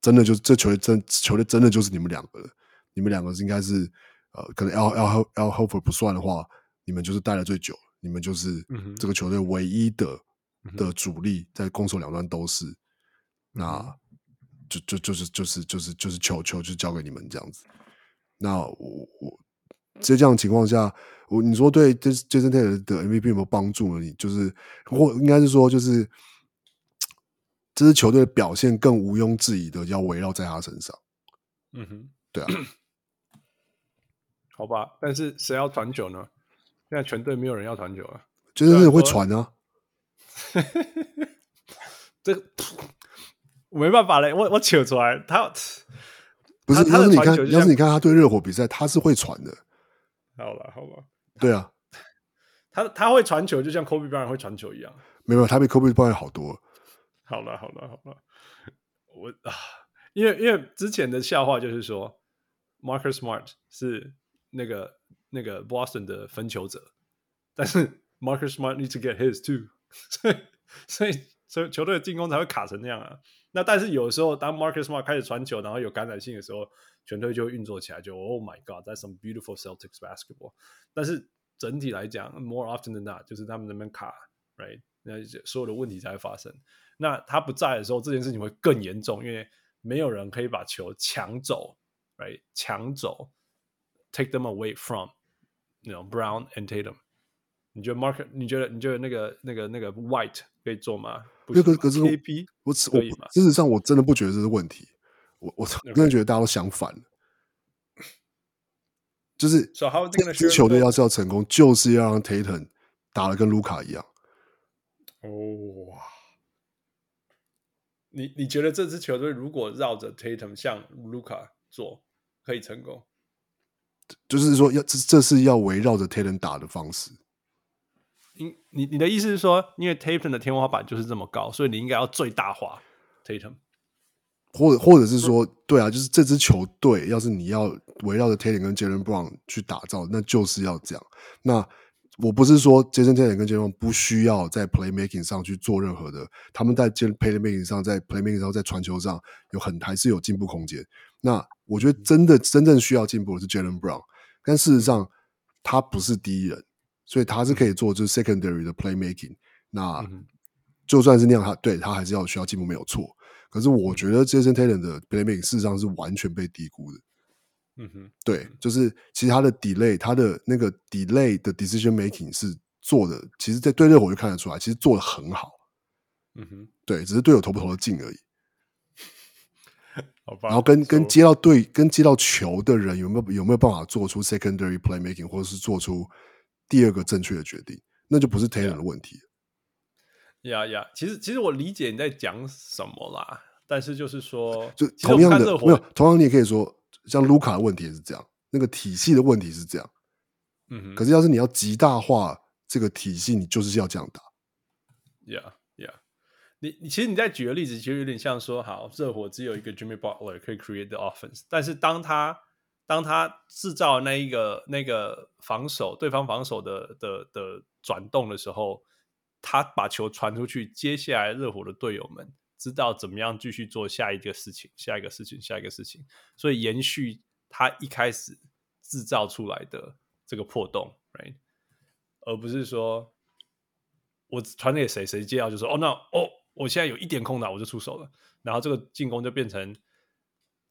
真的就这球队真球队真的就是你们两个了，你们两个是应该是。呃，可能 Al Al Al Horford 不算的话，你们就是待了最久，你们就是这个球队唯一的、嗯、的主力，在攻守两端都是，那就就就是就是就是就是球球就交给你们这样子。那我我在这样的情况下，我你说对 Jason Tatum 的 MVP 有没有帮助呢？你就是或应该是说，就是这支球队的表现更毋庸置疑的要围绕在他身上。嗯哼，对啊。好吧，但是谁要传球呢？现在全队没有人要传球啊，就是会传啊。这个我没办法嘞，我我扯出来，他 不是。要是你看，要是你看他对热火比赛，他是会传的。好了，好吧。对啊，他他会传球，就像 Kobe Bryant 会传球一样。没有，他比 Kobe Bryant 好多。好了，好了，好了。我啊，因为因为之前的笑话就是说，Marcus Smart 是。那个那个 Boston 的分球者，但是 Marcus Smart need to get his too，所以所以所以球队的进攻才会卡成那样啊。那但是有时候，当 Marcus Smart 开始传球，然后有感染性的时候，全队就会运作起来，就 Oh my God，that's some beautiful Celtics basketball。但是整体来讲，more often than not，就是他们那边卡，right？那所有的问题才会发生。那他不在的时候，这件事情会更严重，因为没有人可以把球抢走，right？抢走。Take them away from, you know, Brown and Tatum。你觉得 Mark？你觉得你觉得那个那个那个 White 可以做吗？不是，可是 KP 我我事实上我真的不觉得这是问题。我我真的觉得大家都想反了。就是球队要是要成功，就是要让 Tatum 打得跟卢卡一样。哦哇！你你觉得这支球队如果绕着 Tatum 像卢卡做，可以成功？就是说要，要这这是要围绕着 Tatum 打的方式。你你你的意思是说，因为 Tatum 的天花板就是这么高，所以你应该要最大化 Tatum，或者或者是说，对啊，就是这支球队要是你要围绕着 Tatum 跟 Jaylen Brown 去打造，那就是要这样。那我不是说 Jason Tatum 跟 Jaylen Brown 不需要在 Playmaking 上去做任何的，他们在 Playmaking 上，在 Playmaking 上，在传球上有很还是有进步空间。那我觉得真的真正需要进步的是 Jaylen Brown，但事实上他不是第一人，所以他是可以做就是 secondary 的 playmaking。那就算是那样，他对他还是要需要进步没有错。可是我觉得 Jason Taylor 的 playmaking 事实上是完全被低估的。嗯哼，对，就是其实他的 delay，他的那个 delay 的 decision making 是做的，其实，在对热火就看得出来，其实做的很好。嗯哼，对，只是队友投不投得进而已。然后跟跟接到队跟接到球的人有没有有没有办法做出 secondary playmaking 或者是做出第二个正确的决定，那就不是 Taylor 的问题。呀呀，其实其实我理解你在讲什么啦，但是就是说，就同样的没有，同样你也可以说，像卢卡的问题也是这样，那个体系的问题是这样。嗯哼，可是要是你要极大化这个体系，你就是要这样打。呀。你你其实你在举个例子，其实有点像说，好，热火只有一个 Jimmy Butler 可以 create the offense，但是当他当他制造那一个那个防守对方防守的的的转动的时候，他把球传出去，接下来热火的队友们知道怎么样继续做下一个事情，下一个事情，下一个事情，所以延续他一开始制造出来的这个破洞，right？而不是说我传给谁，谁接到就说哦，那哦。我现在有一点空档，我就出手了，然后这个进攻就变成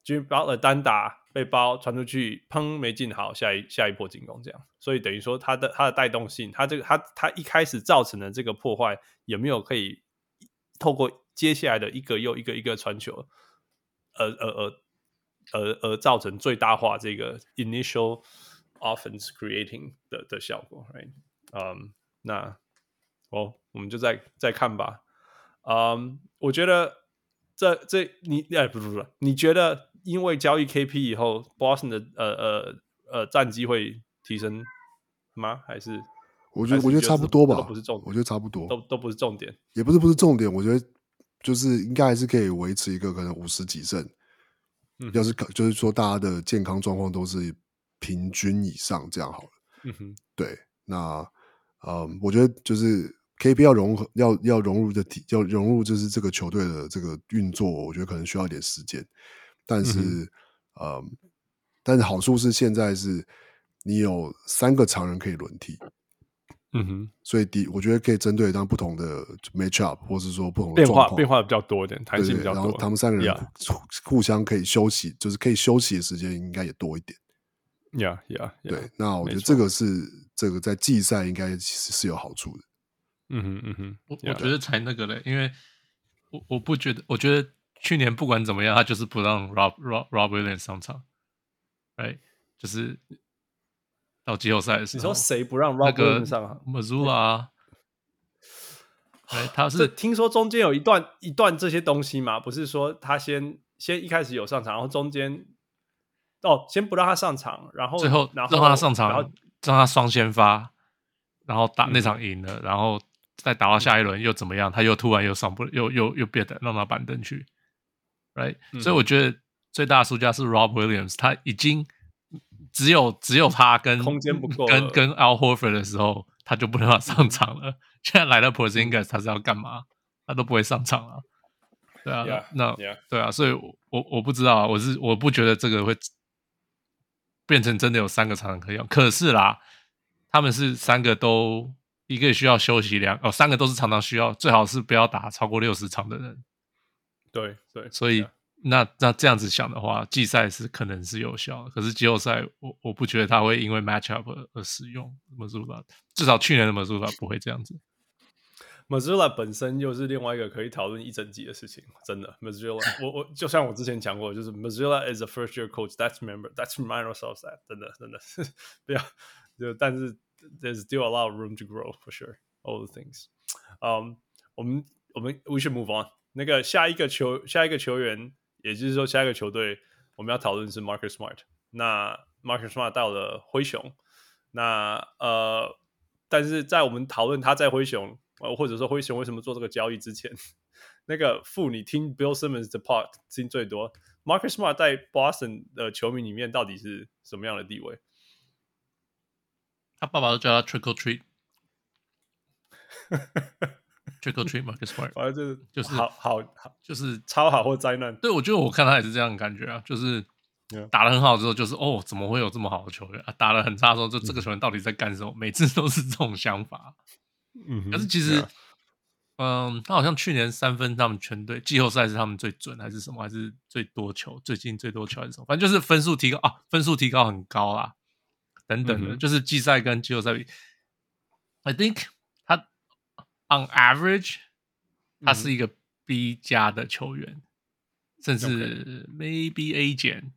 Jimmy Butler 单打被包传出去，砰没进好，下一下一波进攻这样，所以等于说他的他的带动性，他这个他他一开始造成的这个破坏，有没有可以透过接下来的一个又一个一个传球，而而而而而造成最大化这个 initial offense creating 的的效果，right？嗯、那哦，我们就再再看吧。嗯、um,，我觉得这这你哎不不不，你觉得？因为交易 KP 以后，Boston 的呃呃呃战绩会提升吗？还是我觉得我觉得差不多吧，不是重点，我觉得差不多，都都不是重点，也不是不是重点。我觉得就是应该还是可以维持一个可能五十几胜，嗯，要是可就是说大家的健康状况都是平均以上这样好了。嗯哼，对，那嗯，我觉得就是 KP 要融合，要要融入的体，要融入就是这个球队的这个运作，我觉得可能需要一点时间。但是，嗯、呃，但是好处是现在是你有三个常人可以轮替，嗯哼，所以第我觉得可以针对当不同的 match up，或是说不同的变化变化比较多一点，弹性比较多。然后他们三个人互相可以休息，就是可以休息的时间应该也多一点。呀呀，对，那我觉得这个是这个在季赛应该其实是有好处的。嗯哼嗯哼，我我觉得才那个嘞，因为我我不觉得，我觉得。去年不管怎么样，他就是不让 Rob Rob Rob Williams 上场，哎，就是到季后赛的时候，你说谁不让 Rob Williams 上场？Mazzulla，哎，他是听说中间有一段一段这些东西嘛？不是说他先先一开始有上场，然后中间哦，先不让他上场，然后最后然后让他上场，然后让他双先发，然后打那场赢了，嗯、然后再打到下一轮又怎么样？他又突然又上不又又又变得让他板凳去。Right? 嗯、所以我觉得最大的输家是 Rob Williams，他已经只有只有他跟空间不够，跟跟 Al Horford 的时候，他就不能上场了。现在来了 Porzingis，他是要干嘛？他都不会上场了。对啊，yeah, 那.对啊，所以我我不知道啊，我是我不觉得这个会变成真的有三个常常可以用。可是啦，他们是三个都一个需要休息两哦，三个都是常常需要，最好是不要打超过六十场的人。对对，所以.那那这样子想的话，季赛是可能是有效的，可是季后赛我我不觉得他会因为 match up 而使用 Mazzulla，至少去年的 Mazzulla 不会这样子。Mazzulla 本身又是另外一个可以讨论一整集的事情，真的 Mazzulla，我我就像我之前讲过，就是 Mazzulla is a first year coach，that's remember，that's remind ourselves that，真的真的是 不要就但是 there's still a lot of room to grow for sure，all the things，嗯、um,，我们我们 we should move on。那个下一个球，下一个球员，也就是说下一个球队，我们要讨论的是 Marcus Smart。那 Marcus Smart 到了灰熊，那呃，但是在我们讨论他在灰熊，呃，或者说灰熊为什么做这个交易之前，那个副你听 Bill Simmons 的 part 听最多，Marcus Smart 在 Boston 的球迷里面到底是什么样的地位？ 他爸爸都叫他 Trick or Treat。Trick or treat Marcus Smart，反正就是就是好好好，就是超好或灾难。对，我觉得我看他也是这样的感觉啊，就是打的很好之后，就是哦，怎么会有这么好的球员啊？打的很差的时候，就这个球员到底在干什么？每次都是这种想法。嗯，可是其实，嗯，他好像去年三分他们全队季后赛是他们最准，还是什么？还是最多球？最近最多球还是什么？反正就是分数提高啊，分数提高很高啦，等等的，就是季赛跟季后赛比，I think 他。On average，他是一个 B 加的球员，嗯、甚至 maybe A 减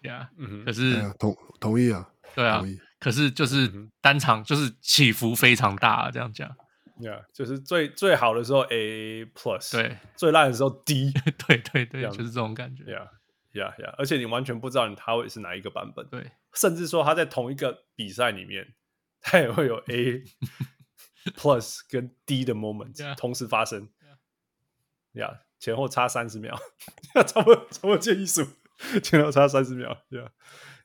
，Yeah，、嗯、可是、哎、同同意啊，对啊，可是就是单场就是起伏非常大，啊这样讲，Yeah，就是最最好的时候 A plus，对，最烂的时候 D，对 对对，就是这种感觉，Yeah，Yeah，Yeah，而且你完全不知道你他会是哪一个版本，对，甚至说他在同一个比赛里面，他也会有 A。Plus 跟 D 的 moment、同时发生，呀、yeah. 前后差三十秒，差不多差不多建议数，前后差三十秒，呀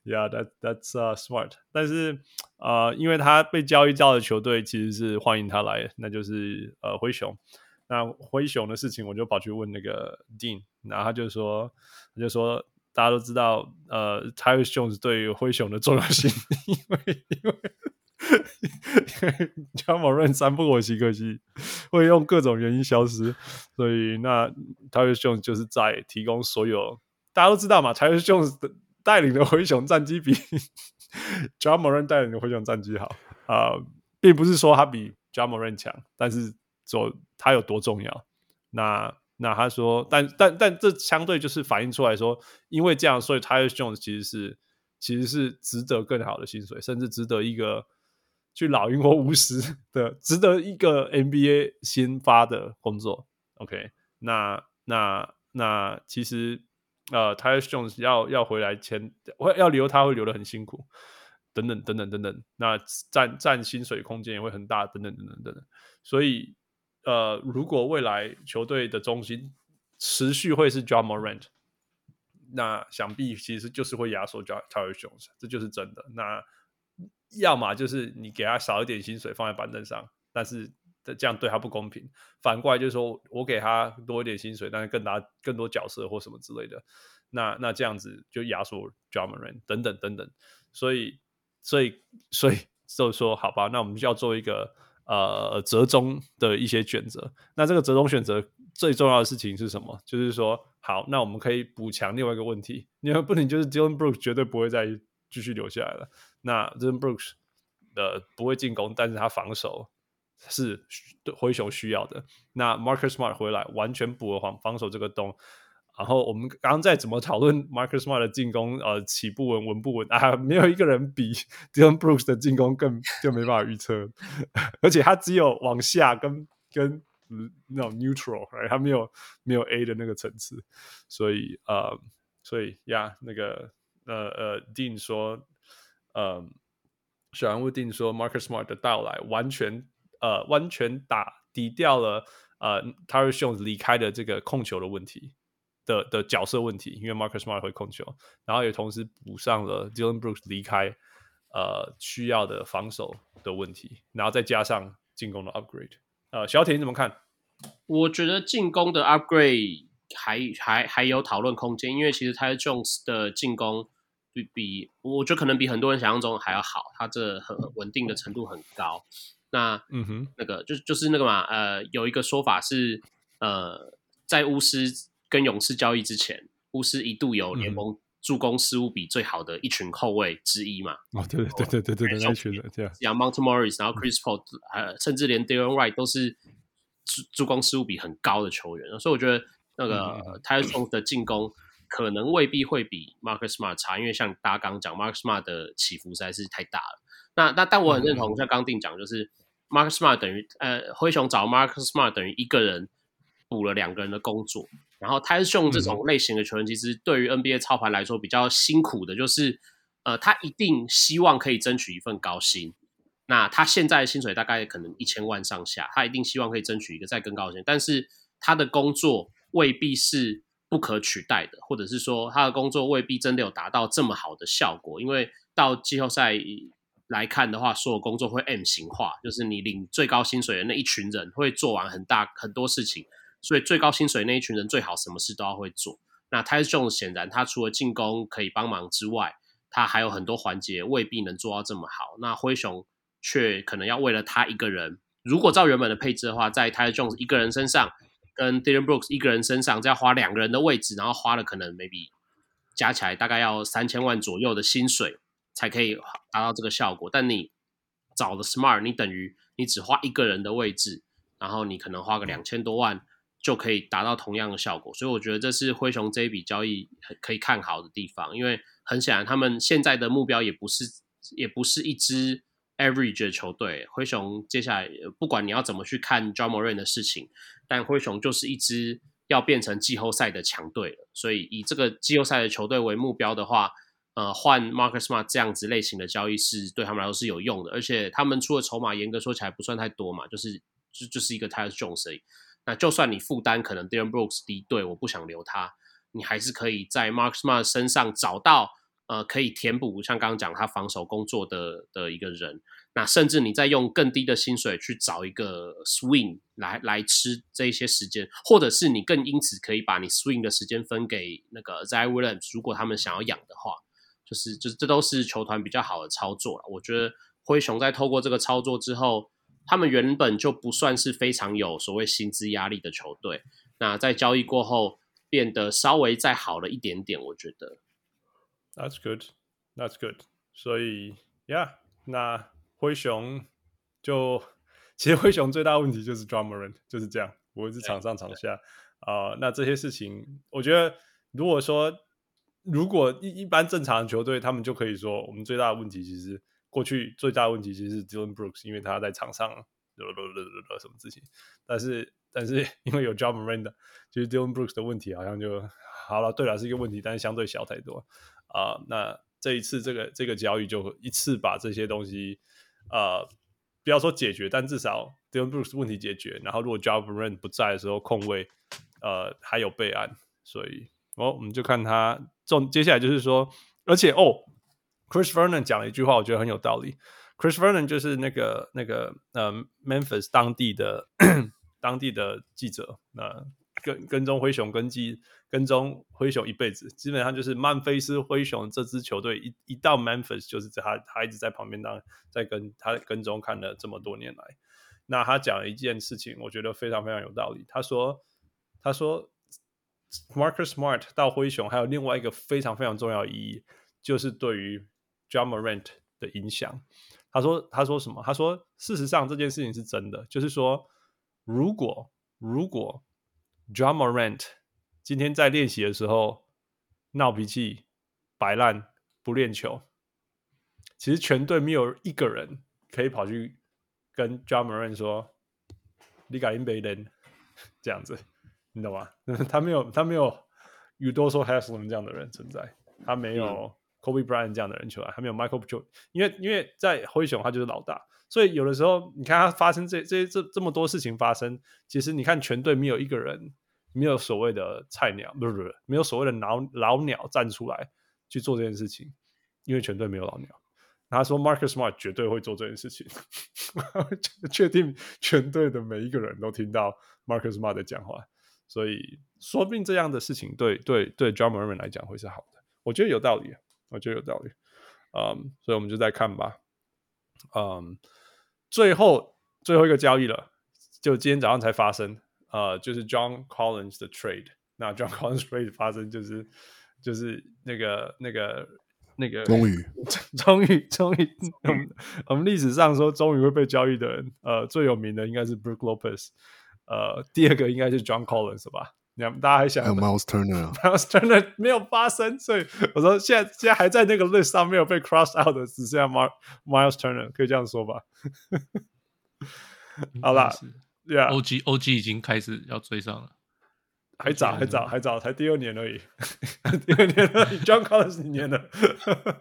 呀，That that's、uh, smart。但是呃，因为他被交易到的球队其实是欢迎他来，那就是呃灰熊。那灰熊的事情，我就跑去问那个 Dean，然后他就说，他就说大家都知道，呃，Tyus Jones 对于灰熊的重要性，因 为因为。Ja Morant 三不可惜，可惜会用各种原因消失，所以那 Tyus Jones 就是在提供所有大家都知道嘛，Tyus Jones 带领的灰熊战绩比 Ja Morant 带领的灰熊战绩好啊、呃，并不是说他比 Ja Morant 强，但是说他有多重要。那那他说，但但但这相对就是反映出来说，因为这样，所以 Tyus Jones 其实是其实是值得更好的薪水，甚至值得一个去老鹰或巫师的，值得一个 NBA 先发的工作。OK，那那那其实呃，Tyus Jones 要要回来签，我要留他会留得很辛苦，等等等等等等，那占占薪水空间也会很大，等等等等等等，所以。呃，如果未来球队的中心持续会是 Ja Morant，那想必其实就是会压缩 Tyus Jones，这就是真的。那要么就是你给他少一点薪水放在板凳上，但是这样对他不公平；反过来就是说我给他多一点薪水，但是更大更多角色或什么之类的，那那这样子就压缩 Ja Morant 等等等等。所以，所以，所以就说好吧，那我们就要做一个。呃，折中的一些选择。那这个折中选择最重要的事情是什么？就是说，好，那我们可以补强另外一个问题。因为不仅就是 Dillon Brooks 绝对不会再继续留下来了。那 Dillon Brooks 的不会进攻，但是他防守是灰熊需要的。那 Marcus Smart 回来完全补了防防守这个洞。然后我们刚刚在怎么讨论 Marcus Smart 的进攻，呃，起步稳，稳不稳啊？没有一个人比 Dillon Brooks 的进攻更就没办法预测，而且他只有往下跟跟那种 neutral，他没有没有 A 的那个层次，所以呃，所以呀，那个呃呃，Dean 说，呃，小人物 Dean 说，Marcus Smart 的到来完全呃完全打抵掉了呃 Tyus Jones 离开的这个控球的问题。的的角色问题，因为 Marcus Smart 会控球，然后也同时补上了 Dylan Brooks 离开，呃，需要的防守的问题，然后再加上进攻的 upgrade。呃，小铁你怎么看？我觉得进攻的 upgrade 还还还有讨论空间，因为其实 Tyus Jones 的进攻比比，我觉得可能比很多人想象中还要好，他这很稳定的程度很高。那嗯哼，那个就就是那个嘛，呃，有一个说法是，呃，在巫师。跟勇士交易之前，巫师一度有联盟助攻失误比最好的一群后卫之一嘛？哦，对对对对对对，那群人这样，像 Monte Morris，然后 Chris Paul，呃，甚至连 Delon Wright 都是助助攻失误比很高的球员，所以我觉得那个 Tyus Jones 的进攻可能未必会比 Marcus Smart 差，因为像大家刚刚讲，Marcus Smart 的起伏实在是太大了。那那但我很认同，像刚定讲，就是 Marcus Smart 等于呃灰熊找 Marcus Smart 等于一个人补了两个人的工作。然后 Tyus Jones 这种类型的球员，其实对于 NBA 操盘来说比较辛苦的，就是呃，他一定希望可以争取一份高薪。那他现在的薪水大概可能一千万上下，他一定希望可以争取一个再更高的薪。但是他的工作未必是不可取代的，或者是说他的工作未必真的有达到这么好的效果。因为到季后赛来看的话，所有工作会 M 型化，就是你领最高薪水的那一群人会做完很大很多事情。所以最高薪水那一群人最好什么事都要会做。那 t y s Jones 显然他除了进攻可以帮忙之外，他还有很多环节未必能做到这么好。那灰熊却可能要为了他一个人，如果照原本的配置的话，在 t y s Jones 一个人身上跟 Dillon Brooks 一个人身上，再要花两个人的位置，然后花了可能 maybe 加起来大概要三千万左右的薪水才可以达到这个效果。但你找了 Smart，你等于你只花一个人的位置，然后你可能花个两千多万。就可以达到同样的效果，所以我觉得这是灰熊这一笔交易可以看好的地方，因为很显然他们现在的目标也不是也不是一支 average 的球队。灰熊接下来不管你要怎么去看 Ja Morant 的事情，但灰熊就是一支要变成季后赛的强队了。所以以这个季后赛的球队为目标的话，呃，换 Marcus Smart 这样子类型的交易是对他们来说是有用的，而且他们出的筹码严格说起来不算太多嘛，就是就就是一个 Tyus Jones 而已。那就算你负担可能 Dillon Brooks 离队，我不想留他，你还是可以在 Mark Smart 身上找到呃可以填补，像刚刚讲他防守工作的的一个人。那甚至你再用更低的薪水去找一个 Swing 来来吃这一些时间，或者是你更因此可以把你 Swing 的时间分给那个 Zion Williams，如果他们想要养的话，就是就是这都是球团比较好的操作了。我觉得灰熊在透过这个操作之后。他们原本就不算是非常有所谓薪资压力的球队，那在交易过后，变得稍微再好了一点点，我觉得。That's good, that's good. 所以，Yeah，那灰熊就其实灰熊最大问题就是 Drummerant，就是这样，无论是场上场下啊、呃。那这些事情，我觉得如果说如果一一般正常的球队，他们就可以说，我们最大的问题其实过去最大的问题其实是 Dillon Brooks，因为他在场上什么事情，但是但是因为有 Ja Morant，就是 Dillon Brooks 的问题好像就好了。对了，是一个问题，但是相对小太多啊、那这一次这个这个交易就一次把这些东西呃不要说解决，但至少 Dillon Brooks 问题解决。然后如果 Ja Morant 不在的时候，控卫呃还有备案，所以哦我们就看他重接下来就是说，而且哦，Chris Vernon 讲了一句话，我觉得很有道理。Chris Vernon 就是那个那个呃 Memphis 当地的 当地的记者，那、跟跟踪灰熊跟记跟踪灰熊一辈子，基本上就是曼菲斯灰熊这支球队一一到 Memphis 就是他他一直在旁边当在跟他跟踪看了这么多年来，那他讲了一件事情，我觉得非常非常有道理。他说他说 Marcus Smart 到灰熊还有另外一个非常非常重要意义，就是对于 Ja Morant 的影响。他说：“他说什么？他说，事实上这件事情是真的，就是说，如果如果 Ja Morant 今天在练习的时候闹脾气、摆烂、不练球，其实全队没有一个人可以跑去跟 Ja Morant 说‘你该应被人’这样子，你懂吗？他没有，他没有 Udoso Haslem 这样的人存在，他没有。” Kobe Bryant 这样的人出来还没有 Michael Jordan，因为因为在灰熊他就是老大，所以有的时候你看他发生这这这这么多事情发生，其实你看全队没有一个人没有所谓的菜鸟，不是不是没有所谓的老老鸟站出来去做这件事情，因为全队没有老鸟。他说 Marcus Smart 绝对会做这件事情，确定全队的每一个人都听到 Marcus Smart 的讲话，所以说不定这样的事情对对对 Ja Morant 来讲会是好的，我觉得有道理。我觉得有道理，嗯，所以我们就再看吧，嗯，最后最后一个交易了，就今天早上才发生，呃，就是 John Collins 的 trade，那 John Collins trade 发生就是就是那个那个那个，终于终于终于，我们我们历史上说终于会被交易的人，呃，最有名的应该是 Brook Lopez，呃，第二个应该是 John Collins 吧。你们大家还想还有 Miles Turner，Miles Turner 没有发生，所以我说现在现在还在那个 list 上没有被 cross out 的，只剩下 Miles Turner，可以这样说吧？好啦，Yeah，OG OG 已经开始要追上了，还早还早还早，才第二年而已，第二年而已，John Collins 几年了？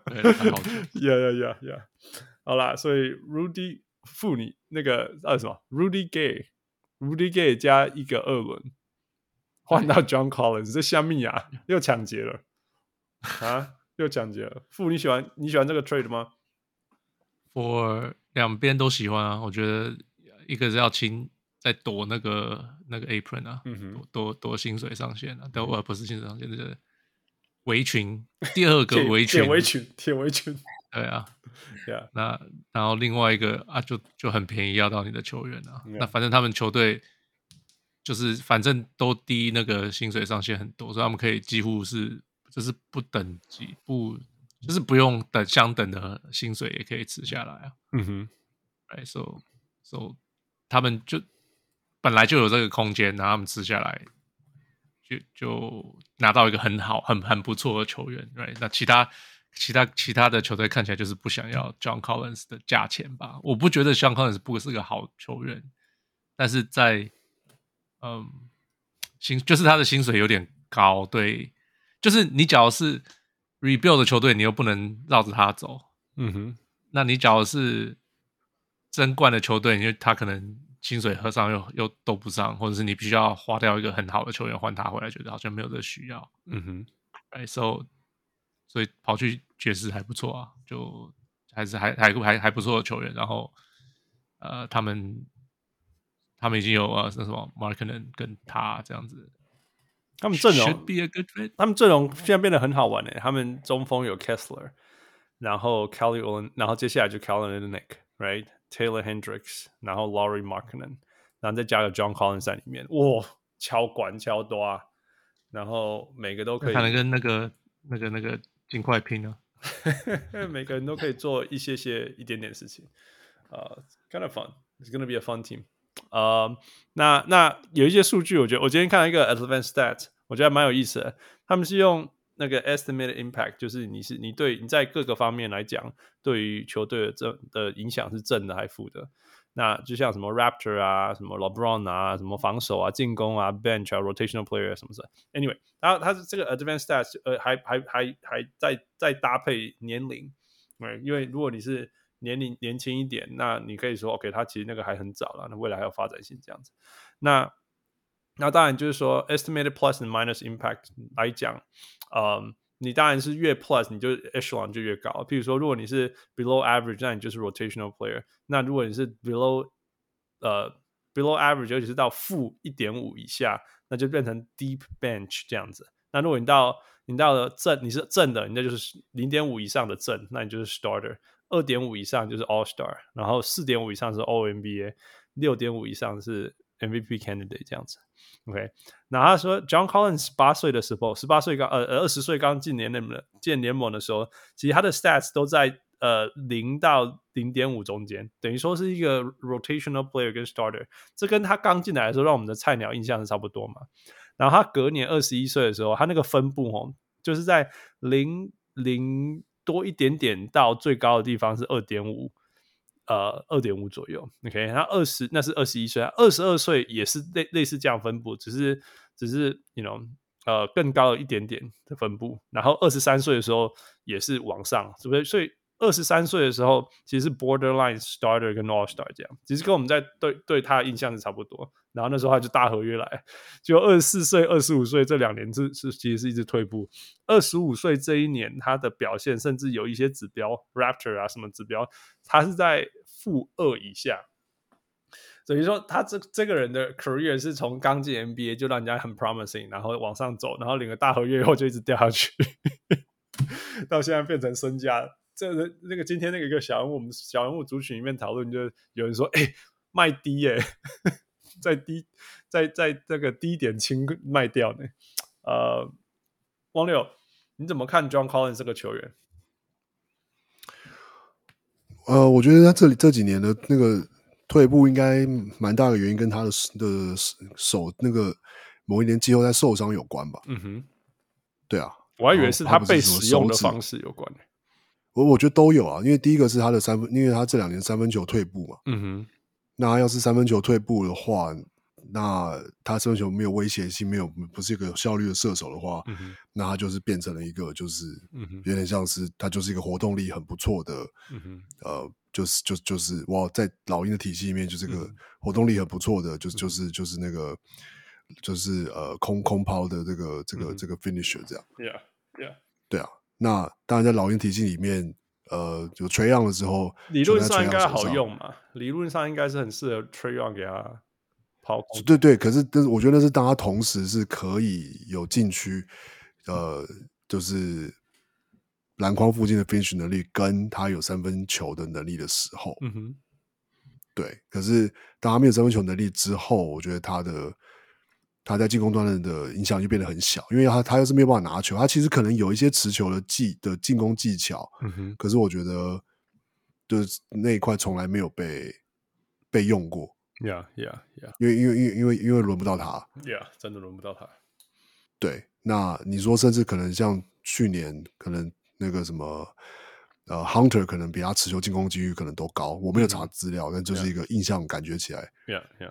对，还好。Yeah yeah yeah yeah，好啦，所以 Rudy 负你那个叫什么？Rudy Gay，Rudy Gay 加一个二轮。换到 John Collins，这虾米啊？又抢劫了啊！又抢劫了。傅，你喜欢你喜欢这个 trade 吗？我两边都喜欢啊。我觉得一个是要清，在躲那个那个 apron 啊，躲躲薪水上限啊。但我不是薪水上限，就是围裙。第二个围裙，铁围裙，铁围裙。对啊 那然后另外一个啊，就就很便宜，要到你的球员啊。Yeah. 那反正他们球队。就是反正都低那个薪水上限很多，所以他们可以几乎是就是不等级不就是不用等相等的薪水也可以吃下来啊。嗯哼，Right，so so 他们就本来就有这个空间，然后他们吃下来就就拿到一个很好很很不错的球员，Right？那其他其他其他的球队看起来就是不想要 John Collins 的价钱吧？我不觉得 John Collins 不是个好球员，但是在嗯，薪就是他的薪水有点高，对，就是你假如是 rebuild 的球队，你又不能绕着他走，嗯哼，那你假如是争冠的球队，因为他可能薪水喝上又又斗不上，或者是你必须要花掉一个很好的球员换他回来，觉得好像没有这需要，嗯哼，right, so 所以跑去爵士还不错啊，就还是还还还还不错的球员，然后呃他们。他们已经有啊，那什么 Markkanen 跟他这样子，他们阵容，他们阵容现在变得很好玩诶。他们中锋有 Kessler，然后 Kelly Olynyk，然后接下来就 Kelly Olynyk，right？Taylor Hendricks，然后 Laurie Markkanen，然后再加个 John Collins 在里面，哇，超管超多啊！然后每个都可以，可能跟那个那个那个尽快拼啊，每个人都可以做一些些一点点事情，呃、uh,，kind of fun，it's gonna be a fun team，呃、那那有一些数据，我觉得我今天看了一个 advanced stat，我觉得蛮有意思的，他们是用那个 estimated impact，就是你是你对你在各个方面来讲，对于球队的正的影响是正的还是负的？那就像什么 Raptor 啊，什么 LeBron 啊，什么防守啊、进攻啊、Bench 啊、Rotational Player 什么的。Anyway，然后它是这个 Advanced Stats，呃，还还还还再再搭配年龄，对，因为如果你是年龄年轻一点，那你可以说 OK，它其实那个还很早了，那未来还有发展性这样子。那那当然就是说 Estimated Plus and Minus Impact 来讲，嗯。你当然是越 plus，你就 echelon 就越高。譬如说，如果你是 below average，那你就是 rotational player。那如果你是 below 呃 below average，尤其是到负一点五以下，那就变成 deep bench 这样子。那如果你到你到了正，你是正的，那就是零点五以上的正，那你就是 starter。二点五以上就是 all star，然后四点五以上是 all NBA，六点五以上是 MVP candidate 这样子。OK，那他说，John Collins 十八岁的时候，十八岁刚呃呃二十岁刚进联盟的进联盟的时候，其实他的 stats 都在呃零到零点五中间，等于说是一个 rotational player 跟 starter，这跟他刚进来的时候让我们的菜鸟印象是差不多嘛。然后他隔年二十一岁的时候，他那个分布哦，就是在零零多一点点到最高的地方是二点五。呃，二点五左右，OK，他二十那是二十一岁，二十二岁也是类类似这样分布，只是只是，you know，呃，更高一点点的分布。然后二十三岁的时候也是往上，是不是？所以二十三岁的时候其实是 borderline starter 跟 all star 这样，其实跟我们在对对他的印象是差不多。然后那时候他就大合约来，就二十四岁、二十五岁这两年是是其实是一直退步。二十五岁这一年他的表现，甚至有一些指标，Raptor 啊什么指标，他是在负二以下。等于说他这这个人的 career 是从刚进 NBA 就让人家很 promising，然后往上走，然后领了大合约以后就一直掉下去，到现在变成身价。这人那个今天那个一个小人物，我们小人物族群里面讨论，就有人说，哎，卖低耶。在低，在在这个低点清卖掉呢？呃，汪六，你怎么看 John Collins 这个球员？呃，我觉得他这里这几年的那个退步，应该蛮大的原因跟他的的手那个某一年季后赛受伤有关吧？嗯哼，对啊，我还以为是他被使用的方式有关。我我觉得都有啊，因为第一个是他的三分，因为他这两年三分球退步嘛。嗯哼。那要是三分球退步的话，那他三分球没有威胁性，没有不是一个有效率的射手的话，嗯、那他就是变成了一个就是有点像是他就是一个活动力很不错的，嗯、呃，就是就就是哇，在老鹰的体系里面就是个活动力很不错的，就是就是就是那个就是呃空空抛的这个这个、嗯、这个 finisher 这样，Yeah Yeah，对啊，那当然在老鹰体系里面。呃，有 Trae Young 的时候，理论上应该好用嘛？理论上应该是很适合 Trae Young 给他抛空。对对，可是但是我觉得那是当他同时是可以有禁区，呃，就是篮筐附近的 finish 能力，跟他有三分球的能力的时候。嗯哼，对。可是当他没有三分球能力之后，我觉得他的。他在进攻端的影响就变得很小，因为他他要是没有办法拿球，他其实可能有一些持球的技的进攻技巧，嗯哼，可是我觉得就是那一块从来没有被被用过，Yeah Yeah Yeah，因为因为因为因为因为轮不到他，Yeah，真的轮不到他。对，那你说甚至可能像去年可能那个什么。呃，Hunter 可能比他持球进攻几率可能都高，我没有查资料，嗯、但就是一个印象感觉起来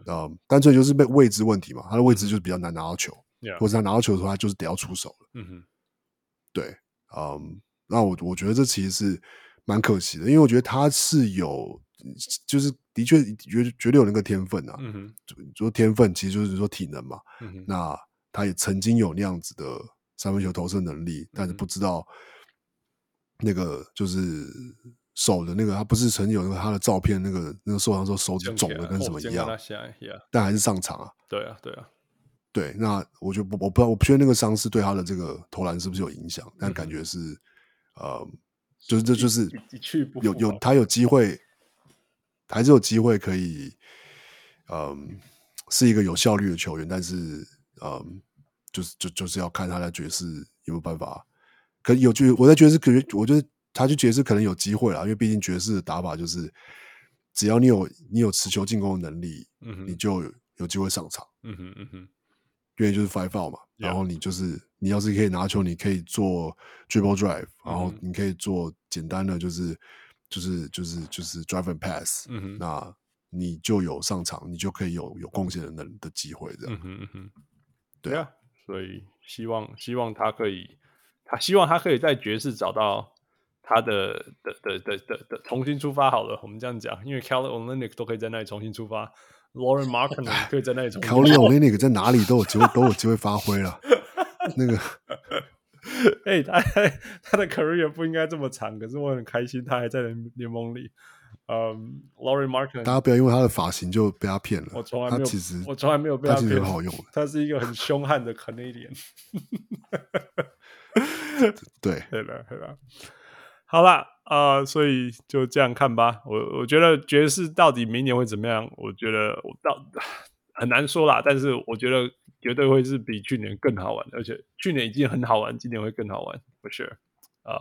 呃，单纯就是被位置问题嘛，他的位置就是比较难拿到球.或者他拿到球的话，他就是得要出手了，嗯哼，对，嗯，那我我觉得这其实是蛮可惜的，因为我觉得他是有，就是的确绝绝对有那个天分啊，嗯哼，说天分其实就是说体能嘛，嗯哼，那他也曾经有那样子的三分球投射能力，但是不知道。那个就是手的那个，他不是曾经有那个他的照片，那个那个受伤时候手指肿的跟什么一样，但还是上场啊。对啊，对啊，对。那我就不我不知道，我不确定那个伤势对他的这个投篮是不是有影响，但感觉是，呃，就是这就是有有他有机会，还是有机会可以，嗯，是一个有效率的球员，但是，嗯。就是就就是要看他的爵士有没有办法。可有就我在爵士，可能我觉得他去爵士可能有机会啦，因为毕竟爵士的打法就是，只要你有你有持球进攻的能力，你就有，有机会上场。嗯哼嗯哼，因为就是 five out 嘛，然后你就是你要是可以拿球，你可以做 dribble drive，然后你可以做简单的就是就是就是就是 drive and pass，嗯哼，那你就有上场，你就可以有有贡献的能的机会这样。嗯哼嗯哼，对啊，所以希望希望他可以。他希望他可以在爵士找到他的的的的的的重新出发。好了，我们这样讲，因为 Kelly Olynyk 都可以在那里重新出发，Lauri Markkanen 可以在那里重新出发。Kelly Olynyk 在哪里都有机会，都有机会发挥了。那个，哎，他他的 career 不应该这么长，可是我很开心他还在联联盟里。嗯，Lauri Markkanen，大家不要因为他的发型就被他骗了。我从来没有，其实我从来没有被他骗。他其实很好用，他是一个很凶悍的 Canadian。对，对了，对了，好了，呃，所以就这样看吧。我我觉得爵士到底明年会怎么样？我觉得我到很难说啦。但是我觉得绝对会是比去年更好玩，而且去年已经很好玩，今年会更好玩，for sure。呃，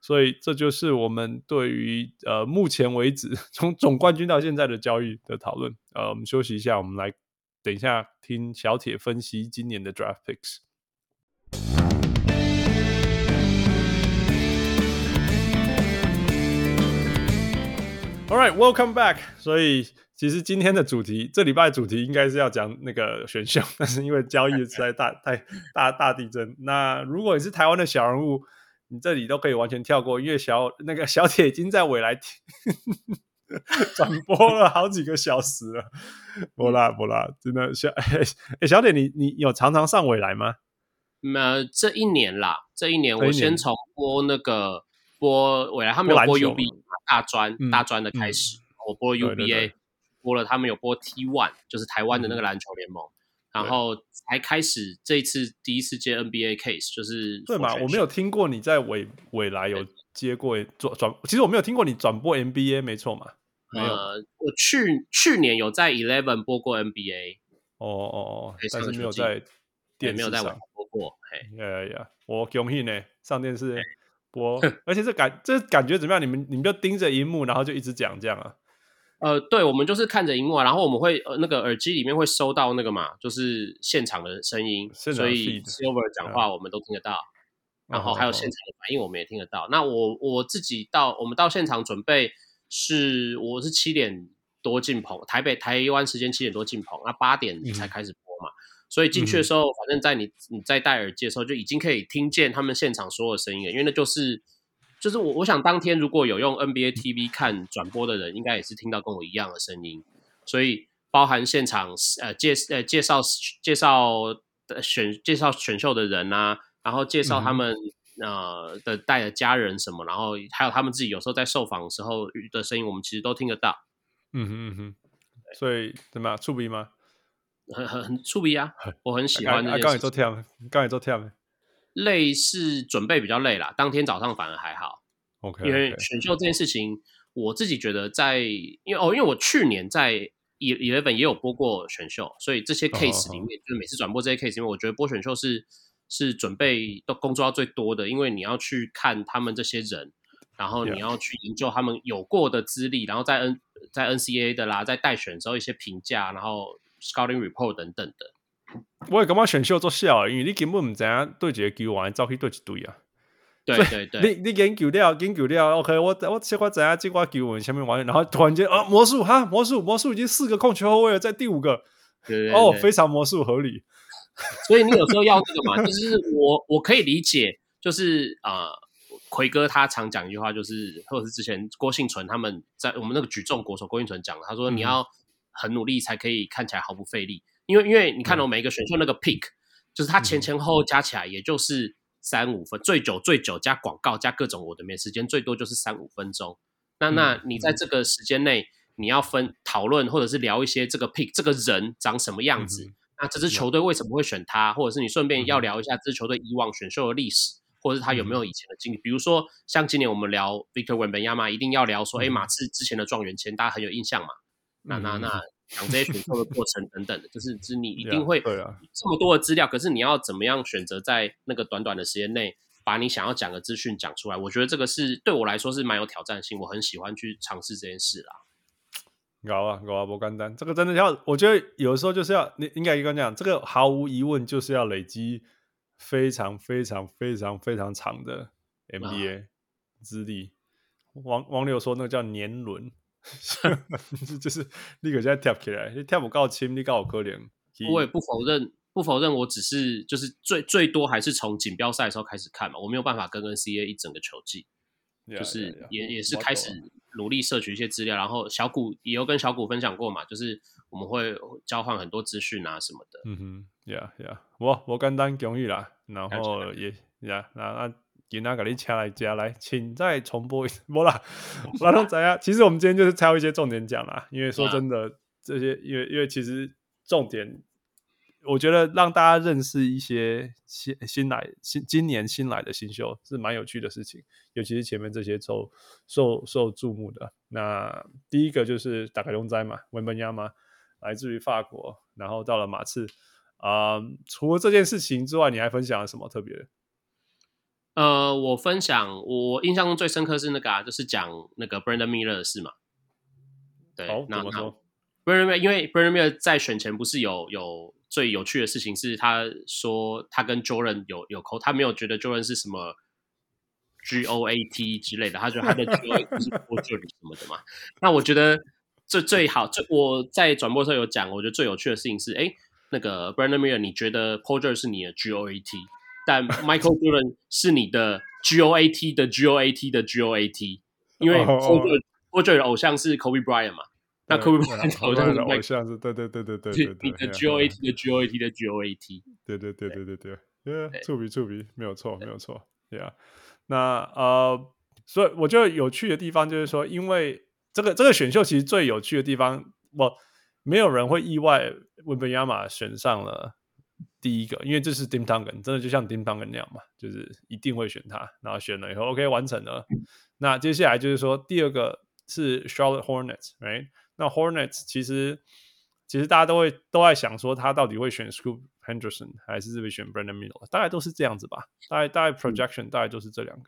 所以这就是我们对于呃目前为止 从总冠军到现在的交易的讨论。呃，我们休息一下，我们来等一下听小铁分析今年的 draft picks。All right, welcome back. 所以其实今天的主题，这礼拜的主题应该是要讲那个选秀，但是因为交易实在大 太大大地震。那如果你是台湾的小人物，你这里都可以完全跳过，因为小那个小铁已经在未来 转播了好几个小时了。不啦不啦，真的小 哎、欸、小铁，你你有常常上未来吗？那这一年啦，这一年我先从播那个。播未来他们有播 UB 大专、嗯、大专的开始，嗯、我播 UBA 对对。对播了，他们有播 T One，就是台湾的那个篮球联盟，嗯、然后才开始这一次第一次接 NBA case，就是对嘛？我没有听过你在未未来有接过转转，其实我没有听过你转播 NBA，没错嘛？没有，呃、我去去年有在 Eleven 播过 NBA，哦哦哦，但是没有在电视上没有在网播过，嘿，呀呀，我恭喜呢上电视。播，而且这感这感觉怎么样？你们你们就盯着荧幕，然后就一直讲这样啊？呃，对，我们就是看着荧幕啊，然后我们会呃那个耳机里面会收到那个嘛，就是现场的声音，所以 Silver 讲话我们都听得到，嗯、然后还有现场的反应我们也听得到。嗯、那我我自己到我们到现场准备是我是七点多进棚，台北台湾时间七点多进棚，那八点才开始所以进去的时候，反正在你你在戴耳机的时候，就已经可以听见他们现场所有声音了。因为那就是就是我我想当天如果有用 NBA TV 看转播的人，应该也是听到跟我一样的声音。所以包含现场呃介呃介绍介绍选介绍选秀的人啊，然后介绍他们、嗯、呃的带的家人什么，然后还有他们自己有时候在受访的时候的声音，我们其实都听得到。嗯哼嗯哼，所以怎么样？触笔吗？很很很出名啊！我很喜欢那件事。刚才做跳，刚才做跳。累是准备比较累啦，当天早上反而还好。OK，因为选秀这件事情，我自己觉得在，因为哦，因为我去年在 Eleven 也有播过选秀，所以这些 case 里面，oh, oh, oh. 就是每次转播这些 case 里面，我觉得播选秀是是准备都工作要最多的，因为你要去看他们这些人，然后你要去研究他们有过的资历，然后在 N 在 NCAA 的啦，在待选的时候一些评价，然后。Scouting report 等等的，我也感觉选秀做笑，因为你根本唔知影对一个球员走去对一队啊。对对对，你你研究了研究了，OK，我我先我知影这挂球员下面玩，然后突然间啊，魔术哈，魔术魔术已经四个控球后卫了，在第五个，对对对哦，非常魔术合理。所以你有时候要这个嘛，就是我我可以理解，就是啊，奎、呃、哥他常讲一句话，就是或者是之前郭幸存他们在我们那个举重国手郭幸存讲，他说你要。嗯很努力才可以看起来毫不费力，因为因为你看到每一个选秀那个 pick，、嗯、就是它前前后后加起来也就是三五分，嗯、最久最久加广告加各种我的没时间，最多就是三五分钟。那、嗯、那你在这个时间内，你要分讨论或者是聊一些这个 pick 这个人长什么样子，嗯、那这支球队为什么会选他，或者是你顺便要聊一下这支球队以往选秀的历史，或者是他有没有以前的经历，嗯、比如说像今年我们聊 Victor Wembanyama，一定要聊说，哎、嗯，马刺之前的状元签大家很有印象嘛。那那那 讲这些选秀的过程等等的，就是就是你一定会这么多的资料，可是你要怎么样选择在那个短短的时间内把你想要讲的资讯讲出来？我觉得这个是对我来说是蛮有挑战性，我很喜欢去尝试这件事啦。搞啊搞啊，不简单，这个真的要，我觉得有的时候就是要，你应该跟你讲，这个毫无疑问就是要累积非常非常非常非常长的 MBA 资历。王王柳说那个叫年轮。就是你可现在跳起来，你跳不够轻，你够可怜。我也不否认，不否认，我只是就是最最多还是从锦标赛的时候开始看嘛，我没有办法跟 NCAA 一整个球季，yeah, 就是也 yeah, yeah. 也是开始努力摄取一些资料，然后小谷也有跟小谷分享过嘛，就是我们会交换很多资讯啊什么的。嗯哼，Yeah Yeah，我我跟单讲一啦，然后也 Yeah 那那。给那个你掐来加来，请再重播一次。不啦，拉东仔啊，其实我们今天就是挑一些重点讲啦，因为说真的，这些因为因为其实重点，我觉得让大家认识一些新新来新今年新来的新秀是蛮有趣的事情，尤其是前面这些受受受注目的。那第一个就是打开龙仔嘛，文本亚嘛，来自于法国，然后到了马刺啊、呃。除了这件事情之外，你还分享了什么特别的？呃，我分享我印象中最深刻是那个啊，就是讲那个 Brandon Miller 的事嘛。对，哦、那怎么说？Brandon Miller 因为 Brandon Miller 在选前不是有有最有趣的事情是，他说他跟 Jordan 有有扣，他没有觉得 Jordan 是什么 G O A T 之类的，他觉得他的 G O A T 是 George 什么的嘛。那我觉得最最好，最我在转播的时候有讲，我觉得最有趣的事情是，哎，那个 Brandon Miller，你觉得 George 是你的 G O A T？但 Michael Jordan 是你的 G O A T 的 G O A T 的 G O A T，因为 Paul George 的偶像是 Kobe Bryant 嘛，那 Kobe Bryant 偶像是偶像是对对对对对对，你的 G O A T 的 G O A T 的 G O A T，对对对对对对，呃，触笔触笔，没有错没有错，Yeah，那呃，所以我觉得有趣的地方就是说，因为这个这个选秀其实最有趣的地方，我没有人会意外文本亚马选上了。第一个，因为这是 Tim Duncan，真的就像 Tim Duncan 那样嘛，就是一定会选他，然后选了以后，OK 完成了。那接下来就是说，第二个是 Charlotte Hornets，right？那 Hornets 其实其实大家都会都在想说，他到底会选 Scoop Henderson 还是会选 Brandon Miller？大概都是这样子吧，大概大概 projection、嗯、大概就是这两个。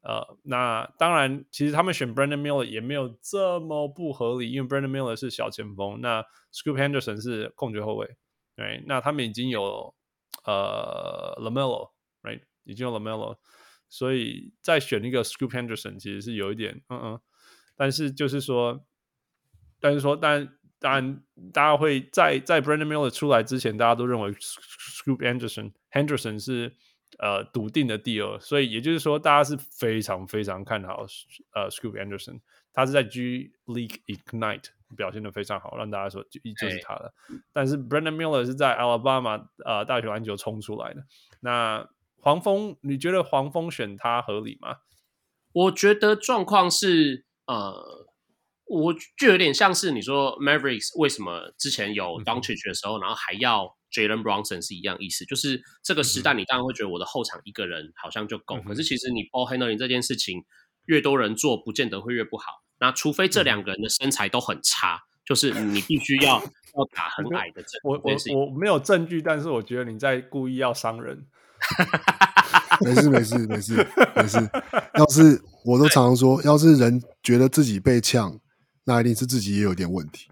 呃，那当然，其实他们选 Brandon Miller 也没有这么不合理，因为 Brandon Miller 是小前锋，那 Scoop Henderson 是控球后卫。对，那他们已经有呃 LaMelo，right，已经有 LaMelo，所以再选一个 Scoot Henderson 其实是有一点嗯嗯，但是就是说，但是说，但当然大家会在在 Brandon Miller 出来之前，大家都认为 Scoot Henderson Henderson 是呃笃定的第二，所以也就是说，大家是非常非常看好呃 Scoot Henderson，他是在 G League Ignite。表现的非常好，让大家说就就是他了。欸、但是 Brandon Miller 是在 Alabama 呃大学篮球冲出来的。那黄蜂，你觉得黄蜂选他合理吗？我觉得状况是呃，我就有点像是你说 Mavericks 为什么之前有 Doncic 的时候，嗯、然后还要 Jalen Brunson 是一样意思，就是这个时代你当然会觉得我的后场一个人好像就够，嗯、可是其实你 ball handling 这件事情越多人做，不见得会越不好。那除非这两个人的身材都很差，嗯、就是 你必须要要打很矮的阵。我我我没有证据，但是我觉得你在故意要伤人。没事没事没事没事。要是 我都常常说，要是人觉得自己被呛，那一定是自己也有点问题。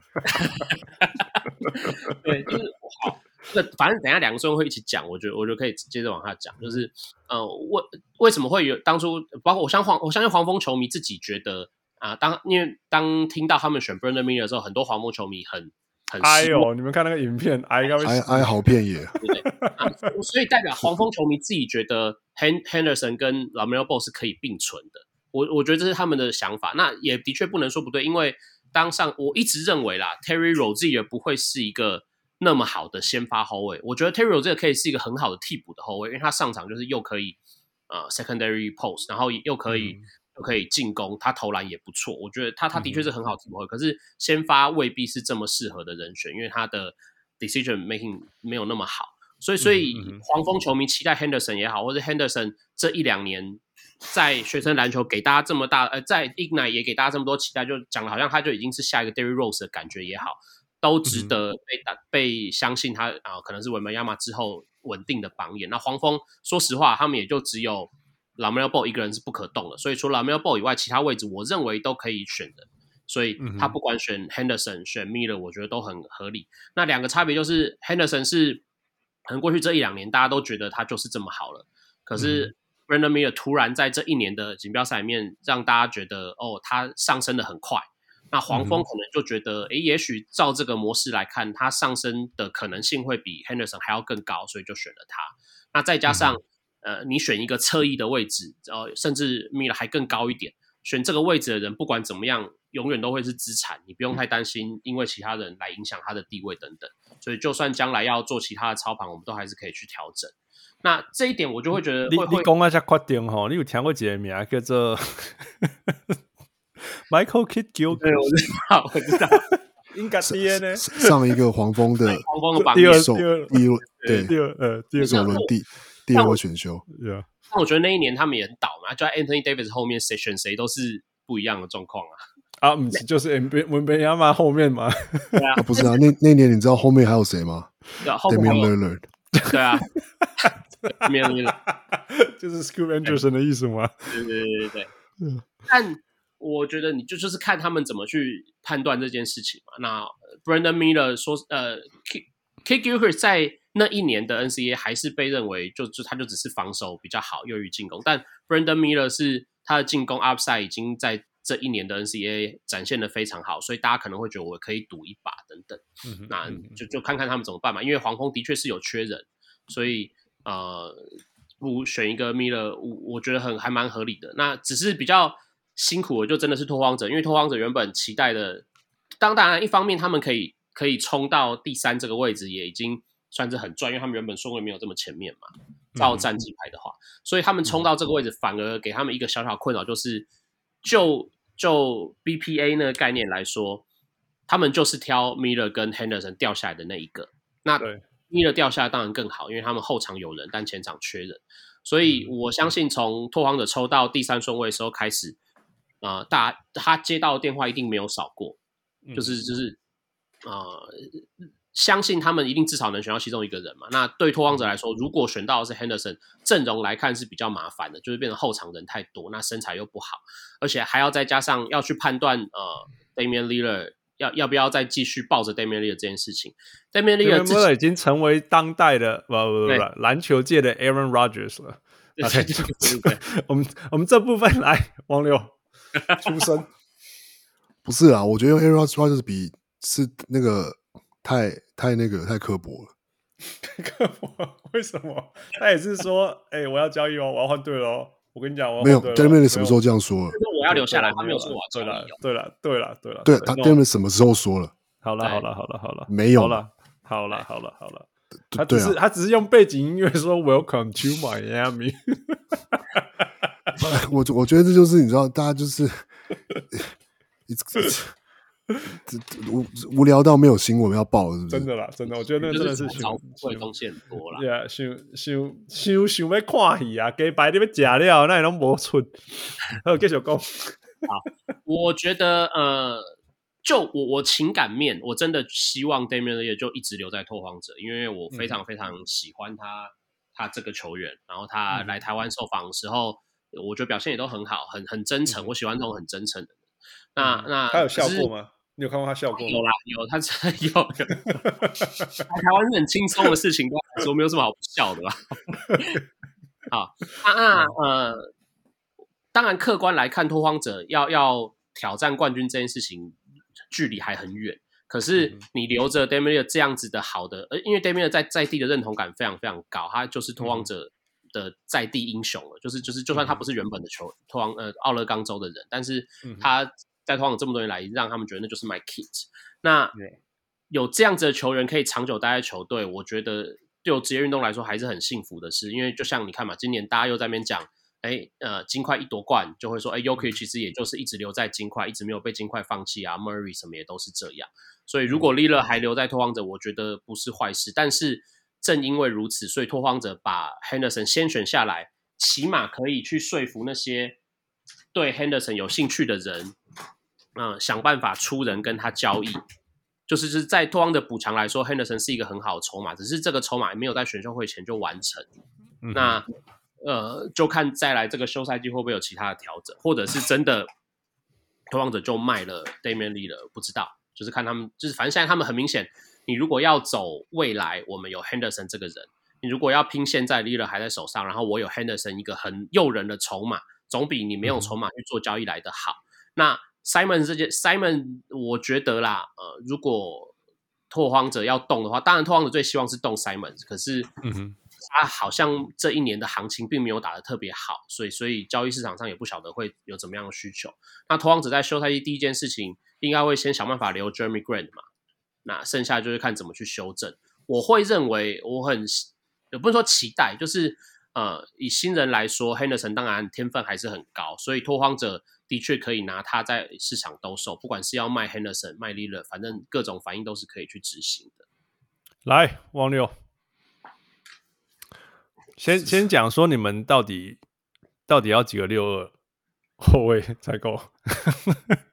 对，就是好。那反正等一下两个专会一起讲，我觉得我就可以接着往下讲。就是呃，为为什么会有当初，包括我相黄，我相信黄蜂球迷自己觉得。啊，当因为当听到他们选 Brandon Miller 的时候，很多黄蜂球迷很很哎呦，你们看那个影片，哎哎哎，好遍野，对不对？啊，所以代表黄蜂球迷自己觉得 Henderson 跟 LaMelo Ball 是可以并存的。我我觉得这是他们的想法，那也的确不能说不对，因为当上我一直认为啦，Terry Rozier 不会是一个那么好的先发后卫。我觉得 Terry Rozier 可以是一个很好的替补的后卫，因为他上场就是又可以呃 secondary post，然后又可以。可以进攻，他投篮也不错。我觉得他他的确是很好体会，嗯、可是先发未必是这么适合的人选，因为他的 decision making 没有那么好。所以，所以黄蜂球迷期待 Henderson 也好，或者 Henderson 这一两年在学生篮球给大家这么大，呃，在 Ignite 也给大家这么多期待，就讲的好像他就已经是下一个 Derrick Rose 的感觉也好。都值得被打、嗯、被相信他啊、呃，可能是文班亚马之后稳定的榜眼。那黄蜂说实话，他们也就只有 Ball 一个人是不可动的，所以除了 LaMelo Ball 以外，其他位置我认为都可以选的。所以他不管选 Henderson、嗯、选 Miller，我觉得都很合理。那两个差别就是 Henderson 是可能过去这一两年大家都觉得他就是这么好了，可是 Brandon Miller 突然在这一年的锦标赛里面让大家觉得哦，他上升的很快。那黄蜂可能就觉得，诶、嗯，也许照这个模式来看，他上升的可能性会比 Henderson 还要更高，所以就选了他。那再加上，嗯、呃，你选一个侧翼的位置，然呃，甚至 Miller 还更高一点，选这个位置的人不管怎么样。永远都会是资产，你不用太担心，因为其他人来影响他的地位等等。所以，就算将来要做其他的操盘，我们都还是可以去调整。那这一点，我就会觉得会，你你讲一下确定哈？你有听过几个名叫做 Michael Kidd？对，我知道，我知道，应该是呢。上一个黄蜂的 黄蜂的榜第二首第二第对第二呃第二首轮第第二个选秀。对啊，那我觉得那一年他们也很倒嘛，就在 Anthony Davis 后面谁选谁都是不一样的状况啊。啊，不是就是 M B 文班亚马后面嘛？对啊，不是啊，那那年你知道后面还有谁吗？Damian Lillard。对啊，Damian Lillard 就是 Scoot Henderson 的意思吗？对对对对对。但我觉得你就就是看他们怎么去判断这件事情嘛。那 Brandon Miller 说，呃，Kidd Gilchrist 在那一年的 N C A 还是被认为就就他就只是防守比较好，优于进攻。但 Brandon Miller 是他的进攻 Upside 已经在。这一年的 NCAA 展现的非常好，所以大家可能会觉得我可以赌一把等等，嗯、那就就看看他们怎么办嘛。因为黄蜂的确是有缺人，所以呃，不选一个 Miller，我我觉得很还蛮合理的。那只是比较辛苦的，就真的是拓荒者，因为拓荒者原本期待的，当当然一方面他们可以可以冲到第三这个位置，也已经算是很赚，因为他们原本顺位没有这么前面嘛，照战绩排的话，嗯、所以他们冲到这个位置，反而给他们一个小小困扰，就是。就就 BPA 那个概念来说，他们就是挑 Miller 跟 Henderson 掉下来的那一个。那 Miller 掉下来当然更好，因为他们后场有人，但前场缺人。所以我相信从拓荒者抽到第三顺位的时候开始，啊、呃，大他接到的电话一定没有少过，就是就是啊。呃相信他们一定至少能选到其中一个人嘛？那对拓荒者来说，如果选到的是 Henderson，阵容来看是比较麻烦的，就是变成后场人太多，那身材又不好，而且还要再加上要去判断呃，Damian Lillard 要要不要再继续抱着 Damian Lillard 这件事情。Damian Lillard 已经成为当代的不不不不篮球界的 Aaron Rodgers 了。OK，我们我们这部分来王六 出生，不是啊，我觉得 Aaron Rodgers 比是那个。太太那个太刻薄了，刻薄？为什么？他也是说，哎、欸，我要交易哦，我要换队了。我跟你讲，我没有 Damian 什么时候这样说了？我要留下来，他没有说我对了，对了，对了，对了，对他 Damian 什么时候说了？好了，好了，好了，好了，没有了，好了，好了，好了，他只是他只是用背景音乐说 Welcome to Miami。我我觉得这就是你知道，大家就是。无无聊到没有新闻要报，是不是？真的啦，真的，我觉得那真的是想会东西很多啦。对啊，想想想想要看戏啊，给白你们假料，那也拢无出。好，继续讲。好，我觉得呃，就我我情感面，我真的希望 Damian Lillard 就一直留在拓荒者，因为我非常非常喜欢他，嗯、他这个球员。然后他来台湾受访的时候，嗯、我觉得表现也都很好，很很真诚。嗯、我喜欢这种很真诚的人。那、嗯、那他有笑过吗？你有看过他笑过吗？有啦，有，他真的有。台湾是很轻松的事情，对他来说没有什么好不笑的吧？好，啊啊呃，当然客观来看，拓荒者要要挑战冠军这件事情，距离还很远。可是你留着 Damian Lillard 这样子的好的，呃，因为 Damian Lillard 在在地的认同感非常非常高，他就是拓荒者的在地英雄了。嗯、就是就是，就算他不是原本的球拓荒呃奥勒冈州的人，但是他。在托荒这么多年来，让他们觉得那就是 my kid。那有这样子的球员可以长久待在球队，我觉得对职业运动来说还是很幸福的事。因为就像你看嘛，今年大家又在那边讲，哎，呃，金块一夺冠就会说，哎，Jokic 其实也就是一直留在金块，一直没有被金块放弃啊。Murray 什么也都是这样。所以如果 Lillard 还留在拓荒者，我觉得不是坏事。但是正因为如此，所以拓荒者把 Henderson 先选下来，起码可以去说服那些对 Henderson 有兴趣的人。嗯，想办法出人跟他交易，就是是在拓荒的补强来说，Henderson 是一个很好的筹码，只是这个筹码没有在选秀会前就完成。嗯、那呃，就看再来这个休赛季会不会有其他的调整，或者是真的拓荒者就卖了 Damian Lillard，不知道，就是看他们，就是反正现在他们很明显，你如果要走未来，我们有 Henderson 这个人；你如果要拼现在 Lillard 还在手上，然后我有 Henderson 一个很诱人的筹码，总比你没有筹码去做交易来的好。嗯、那 Simon 这件 Simon，我觉得啦，呃，如果拓荒者要动的话，当然拓荒者最希望是动 Simon，可是，嗯哼，他好像这一年的行情并没有打得特别好，所以所以交易市场上也不晓得会有怎么样的需求。那拓荒者在休赛期第一件事情，应该会先想办法留 Jeremy Grant 嘛，那剩下就是看怎么去修正。我会认为我很也不是说期待，就是呃，以新人来说，Henderson 当然天分还是很高，所以拓荒者。的确可以拿他在市场兜售，不管是要卖 Henderson 卖 Lillard，反正各种反应都是可以去执行的。来，王六，先先讲说你们到底到底要几个六二后卫才够？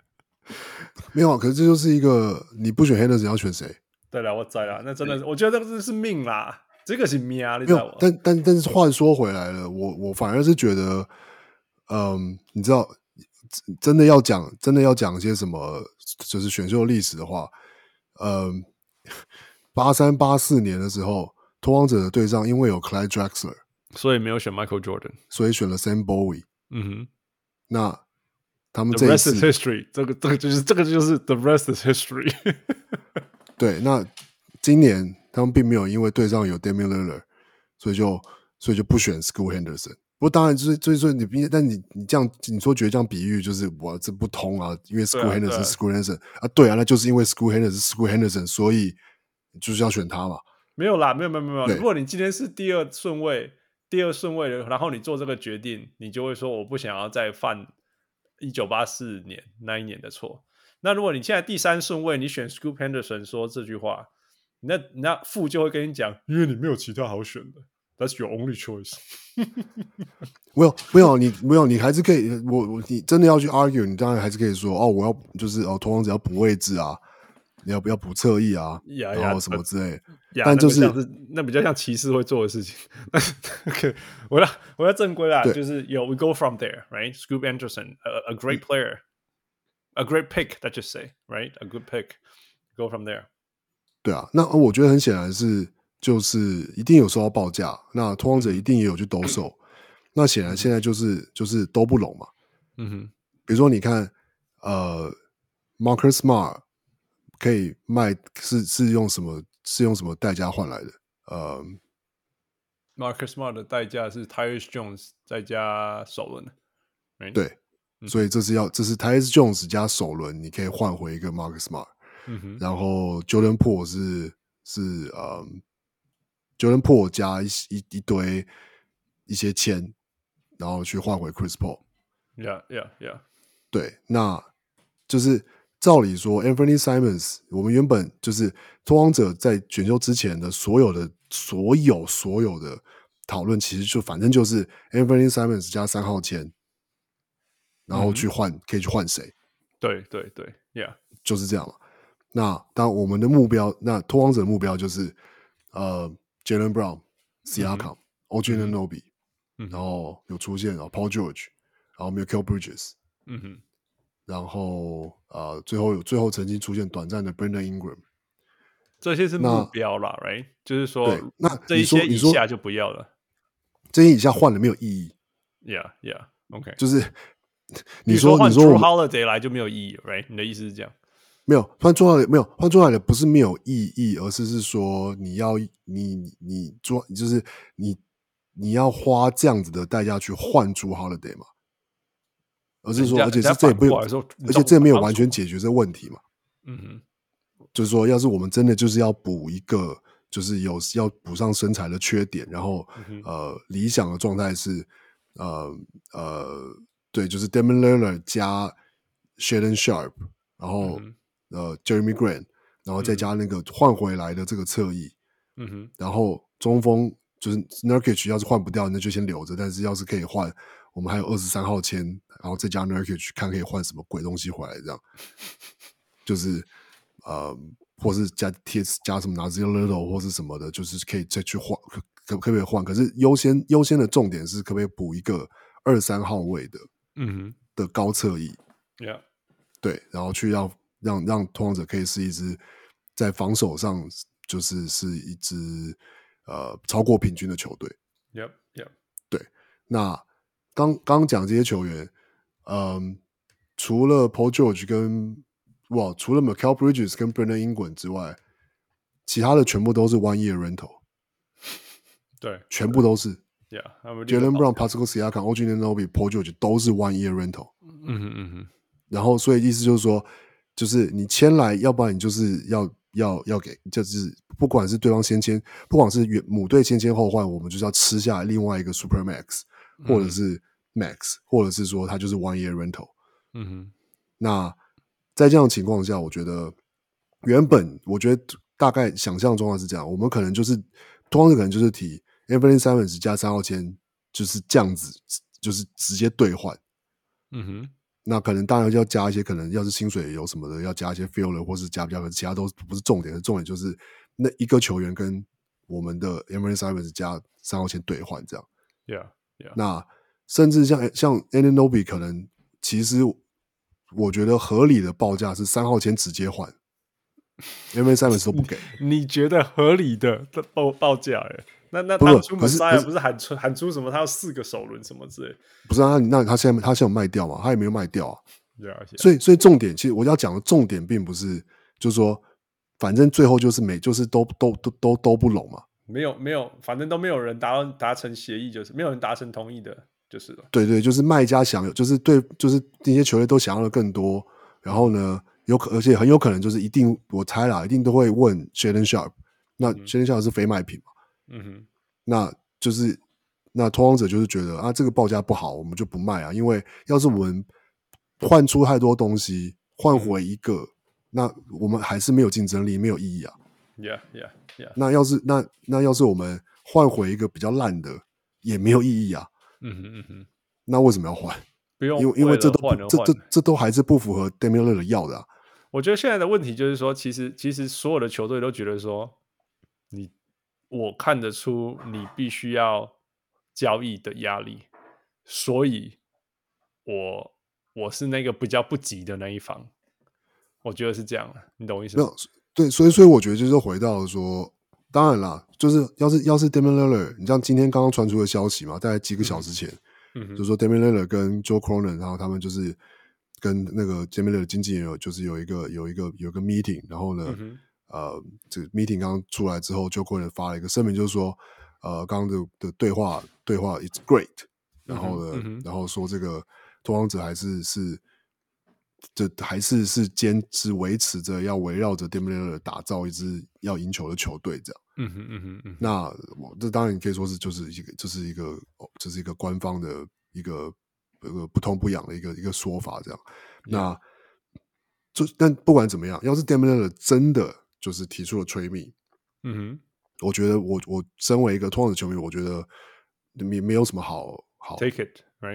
没有啊，可是这就是一个你不选 Henderson 要选谁？对了，我在了，那真的是，我觉得这个是命啦，这个是命啊！你知道吗？但但但是话说回来了，我我反而是觉得，嗯，你知道。真的要讲，真的要讲些什么，就是选秀历史的话，嗯，八三八四年的时候，拓荒者的队上因为有 Clyde Drexler，所以没有选 Michael Jordan，所以选了 Sam Bowie。嗯哼，那他们这一次 The rest is history，这个这个就是这个就是 The rest is history。对，那今年他们并没有因为队上有 Damian Lillard，所以就所以就不选 School Henderson。不过当然就是就是说你，但你你这样你说觉得这样比喻就是我这不通啊，因为 School Henderson School Henderson 啊，对啊，那就是因为 School Henderson School Henderson，所以就是要选他嘛。没有啦，没有没有没有。如果你今天是第二顺位，第二顺位的，然后你做这个决定，你就会说我不想要再犯一九八四年那一年的错。那如果你现在第三顺位，你选 Scoop Henderson 说这句话，那那父就会跟你讲，因为你没有其他好选的。That's your only choice 没有没有你没有你还是可以我我你真的要去 argue 你当然还是可以说哦我要就是哦同样只要补位置啊要不要补侧翼啊 yeah, 然后什么之类 yeah, 但就是那，比较像骑士会做的事情 OK 我要我要正规啦就是有 we go from there right Scoot Henderson a, a great player a great pick that just say right a good pick go from there 对啊那我觉得很显然是就是一定有收到报价，那拓荒者一定也有去兜售，那显然现在就是就是都不拢嘛。嗯哼，比如说你看，呃，Marcus Smart 可以卖是是用什么是用什么代价换来的？呃，Marcus Smart 的代价是 Tyus Jones 再加首轮，right? 对，所以这是要这是 Tyus Jones 加首轮，你可以换回一个 Marcus Smart。嗯，然后 Jordan Poole 是是呃。Jordan Poole 加一一一堆一些钱，然后去换回 Chris Paul。Yeah, yeah, yeah。对，那就是照理说，Anthony Simons，我们原本就是拓荒者在选秀之前的所有的所有所有的讨论，其实就反正就是 Anthony Simons 加三号签，然后去换、嗯、可以去换谁？对对对，Yeah，就是这样嘛。那当我们的目标，那拓荒者的目标就是呃。Jaylen Brown、Siakam、OG Anunoby，然后有出现啊，Paul George，然后 Mikal Bridges，嗯哼，然后呃，最后有最后曾经出现短暂的 Brandon Ingram，这些是目标啦，right？就是说，对，那这一些以下就不要了，这些以下换了没有意义，Yeah，Yeah，OK，就是 你说你说 Holiday 来就没有意义，right？你的意思是这样？没有换做来的没有换做来的不是没有意义，而是是说你要你你做就是你你要花这样子的代价去换出 Holiday 嘛？而是说，而且是这也不用，而且这也没有完全解决这个问题嘛？嗯哼，就是说，要是我们真的就是要补一个，就是有要补上身材的缺点，然后、嗯、呃，理想的状态是呃呃，对，就是 Damian Lillard 加 Shaedon Sharpe，然后。嗯呃，Jeremy Grant，然后再加那个换回来的这个侧翼，嗯哼，然后中锋就是 Nurkic，要是换不掉，那就先留着。但是要是可以换，我们还有二十三号签，然后再加 Nurkic，看可以换什么鬼东西回来。这样，就是呃，或是加贴加什么 Nassir Little 或是什么的，就是可以再去换，可可不可以换？可是优先优先的重点是可不可以补一个二三号位的，嗯哼的高侧翼，Yeah，对，然后去让让让拓荒者可以是一支在防守上就是是一支呃超过平均的球队，Yep，Yep，对。那刚刚讲这些球员，嗯，除了 Paul George 跟哇，除了 Mikal Bridges 跟 Brandon Ingram 之外，其他的全部都是 one year rental，对，全部都是。Yeah，Jaylen Brown、Pascal Siakam、OG Anunoby、Paul George 都是 one year rental。嗯哼嗯哼。然后，所以意思就是说，就是你签来，要不然你就是要要要给，就是不管是对方先签，不管是原母队先签后换，我们就是要吃下另外一个 Super Max，或者是 Max，或者是说他就是 one year rental。嗯哼。那在这样的情况下，我觉得原本我觉得大概想象中的是这样，我们可能就是通常可能就是提。Anthony Simons 加三号签就是这样子，就是直接兑换。嗯哼，那可能当然要加一些，可能要是薪水有什么的，要加一些 filler 或是加不加，其他都不是重点。重点就是那一个球员跟我们的 Anthony Simons 加三号签兑换这样。Yeah, yeah. 那甚至像像 Ananobi 可能其实我觉得合理的报价是三号签直接换，Anthony Simons 都不给。你觉得合理的报报价？哎。那那他出 Messiah 不是喊出喊出什么？他要四个首轮什么之类？不是啊，那他现在他现在有卖掉吗？他也没有卖掉啊。对啊，所以所以重点，其实我要讲的重点并不是，就是说，反正最后就是没，就是都都都都都不拢嘛。没有没有，反正都没有人达达成协议，就是没有人达成同意的，就是了。对对，就是卖家想，就是对，就是那些球队都想要的更多。然后呢，有可而且很有可能就是一定，我猜啦，一定都会问 Shaedon Sharpe。那 Shaedon Sharpe 是非卖品嘛？嗯哼，那就是那拓荒者就是觉得啊，这个报价不好，我们就不卖啊。因为要是我们换出太多东西，换回一个，嗯、那我们还是没有竞争力，没有意义啊。Yeah, yeah, yeah. 那要是那那要是我们换回一个比较烂的，也没有意义啊。嗯哼嗯哼，那为什么要换？不用，因为因为这都这这这都还是不符合 Damian Lillard 要的啊。我觉得现在的问题就是说，其实其实所有的球队都觉得说你。我看得出你必须要交易的压力，所以我我是那个比较不急的那一方，我觉得是这样，你懂我意思吗？没有，对，所以所以我觉得就是回到说，当然啦，就是要是要是 Damian Lillard，你像今天刚刚传出的消息嘛，大概几个小时前，嗯，就是说 Damian Lillard 跟 Joe Cronin，然后他们就是跟那个 Damian Lillard 经纪人有就是有一个有一个有一个 meeting，然后呢。嗯呃，这个 meeting 刚刚出来之后，Joe Cronin 发了一个声明，就是说，呃，刚刚的的对话对话 it's great，然后呢，嗯、然后说这个拓荒者还是是，这还是是坚持维持着要围绕着 Lillard 打造一支要赢球的球队，这样。嗯哼嗯哼嗯哼。那我这当然你可以说是就是一个这是一个这是一个官方的一个一个不痛不痒的一个一个说法，这样。那、嗯、就但不管怎么样，要是 Lillard 真的。就是提出了 trade me，嗯哼，我觉得我我身为一个托马的球迷，我觉得没没有什么好好 take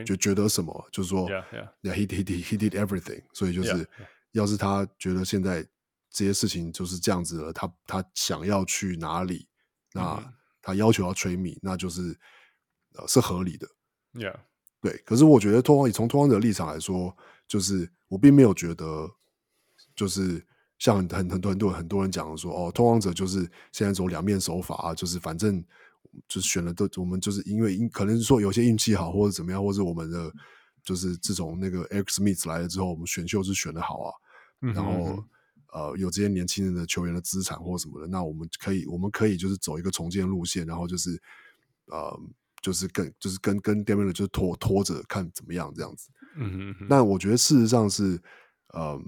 就觉得什么，就是说，yeah yeah yeah he did he did everything，所以就是.要是他觉得现在这些事情就是这样子了，他他想要去哪里，那他要求要 trade me，那就是呃是合理的，yeah，对。可是我觉得拓荒以从拓荒者的立场来说，就是我并没有觉得就是。像很很很多很多很多人讲说哦，拓荒者就是现在走两面手法啊，就是反正就是选了都我们就是因为可能是说有些运气好或者怎么样，或者我们的就是自从那个 Alex Smith 来了之后，我们选秀是选的好啊，嗯、然后呃有这些年轻人的球员的资产或什么的，那我们可以我们可以就是走一个重建路线，然后就是呃就是跟就是跟跟 Damian 就是拖拖着看怎么样这样子，嗯哼，但我觉得事实上是呃。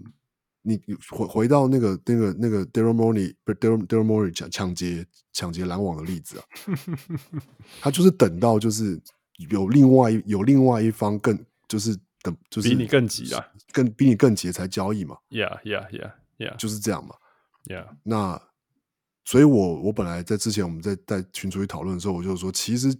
你回回到那个那个那个 Daryl Morey 不是 Daryl Daryl Morey 抢抢劫抢劫篮网的例子啊，他就是等到就是有另外有另外一方更就是等就是比你更急啊，更比你更急才交易嘛，Yeah Yeah Yeah Yeah，就是这样嘛，Yeah。那所以我我本来在之前我们在在群组里讨论的时候，我就说其实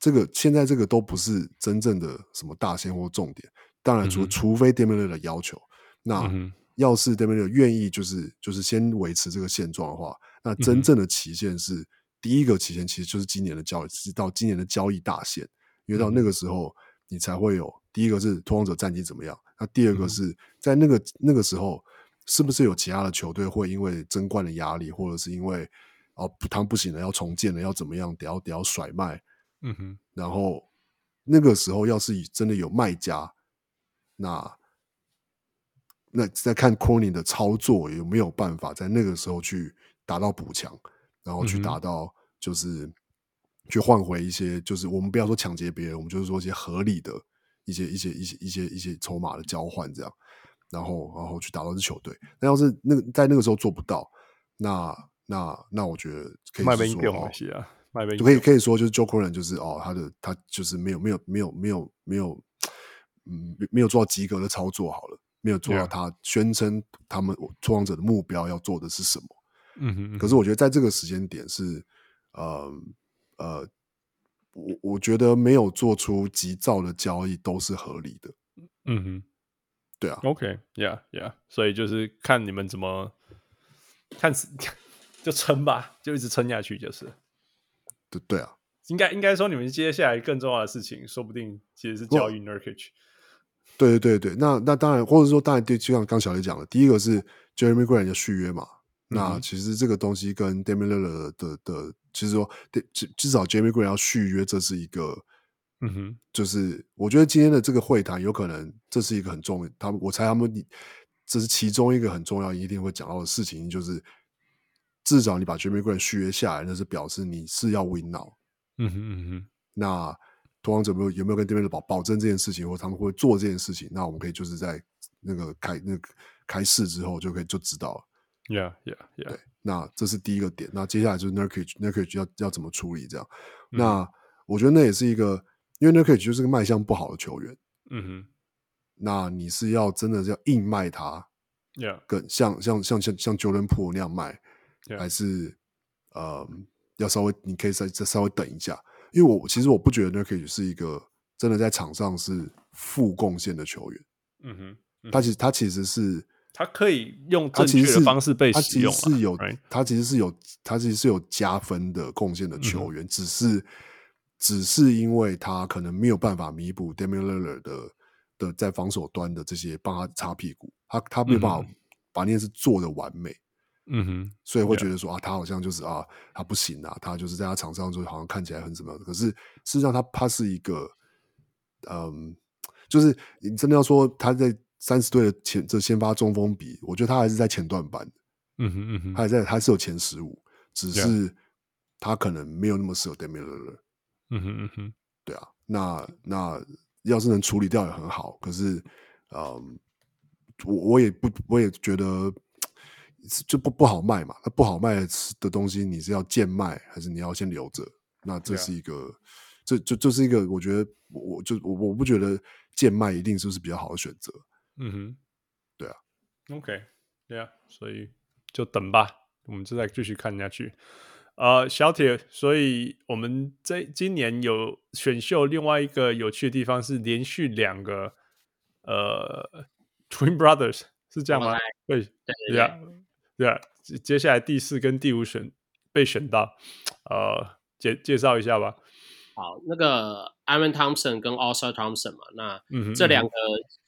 这个现在这个都不是真正的什么大线或重点，当然除、嗯、除非 Lillard 的要求，那。嗯要是 Damian 愿意就是就是先维持这个现状的话，那真正的期限是、嗯、第一个期限，其实就是今年的交易，是到今年的交易大限，因为到那个时候你才会有第一个是拓荒者战绩怎么样，那第二个是在那个那个时候是不是有其他的球队会因为争冠的压力，或者是因为哦不他们不行了要重建了要怎么样得要得要甩卖，嗯哼，然后那个时候要是真的有卖家，那。那再看 Cronin 的操作有没有办法在那个时候去达到补强，然后去达到就是去换回一些，就是我们不要说抢劫别人，我们就是说一些合理的一些一些一些一些一些筹码的交换这样，然后然后去打到这球队。那要是那个在那个时候做不到，那那那我觉得可以说啊，就可以可以说就是 Joe Cronin 就是哦，他的他就是没有没有没有没有没有嗯没有做到及格的操作好了。没有做到他宣称他们拓荒者的目标要做的是什么？嗯哼，嗯哼。可是我觉得在这个时间点是，呃呃，我我觉得没有做出急躁的交易都是合理的。嗯哼，对啊。OK，Yeah，Yeah，所以就是看你们怎么看，就撑吧，就一直撑下去就是。对对啊，应该应该说你们接下来更重要的事情，说不定其实是教育 Nurkic。对对对对，那那当然，或者说当然，对，就像刚小雷讲的，第一个是 Jeremy Grant 的续约嘛。嗯、那其实这个东西跟 Damian Lillard 的的，其实说至至少 Jeremy Grant 要续约，这是一个，嗯哼，就是我觉得今天的这个会谈有可能这是一个很重要，他们我猜他们这是其中一个很重要一定会讲到的事情，就是至少你把 Jeremy Grant 续约下来，那是表示你是要 win now。嗯哼嗯哼，那。拓荒者有没有有没有跟 Damian 保保证这件事情，或他们会做这件事情？那我们可以就是在那个开那个开市之后就可以就知道了。Yeah, yeah, yeah。对，那这是第一个点。那接下来就是 Nurkic Nurkic 要要怎么处理这样？嗯、那我觉得那也是一个，因为 Nurkic 就是个卖相不好的球员。嗯哼。那你是要真的是要硬卖他？Yeah。跟像像像像像 Jordan Poole 那样卖.还是呃要稍微你可以再再稍微等一下。因为我其实我不觉得 Nurkic 是一个真的在场上是负贡献的球员。嗯哼，嗯他其实他其实是他可以用正确的方式被使用，他其实是有他其实是有他其实是有加分的贡献的球员，嗯，只是只是因为他可能没有办法弥补 Damian Lillard 的的在防守端的这些帮他擦屁股，他他没有办法把那件事做得完美。嗯哼，所以会觉得说啊，他好像就是啊，他不行啊，他就是在他场上就好像看起来很什么。可是事实上他，他他是一个，嗯，就是你真的要说他在三十队的前这先发中锋比，我觉得他还是在前段班。嗯哼嗯哼，他还在，他是有前十五，只是他可能没有那么适合 Damian Lillard。嗯哼嗯哼，对啊，那那要是能处理掉也很好。可是，嗯，我我也不，我也觉得。就不不好卖嘛，那不好卖的东西，你是要贱卖还是你要先留着？那这是一个.这就就是一个，我觉得我就我我不觉得贱卖一定是不是比较好的选择？嗯哼，对啊，OK，对啊，所以就等吧，我们就再继续看下去。呃，小铁，所以我们这今年有选秀，另外一个有趣的地方是连续两个呃 Twin Brothers 是这样吗？对对呀。对啊，接下来第四跟第五选被选到，呃，介介绍一下吧。好，那个 Aaron Thompson 跟 Ausar Thompson 嘛，那、嗯、这两个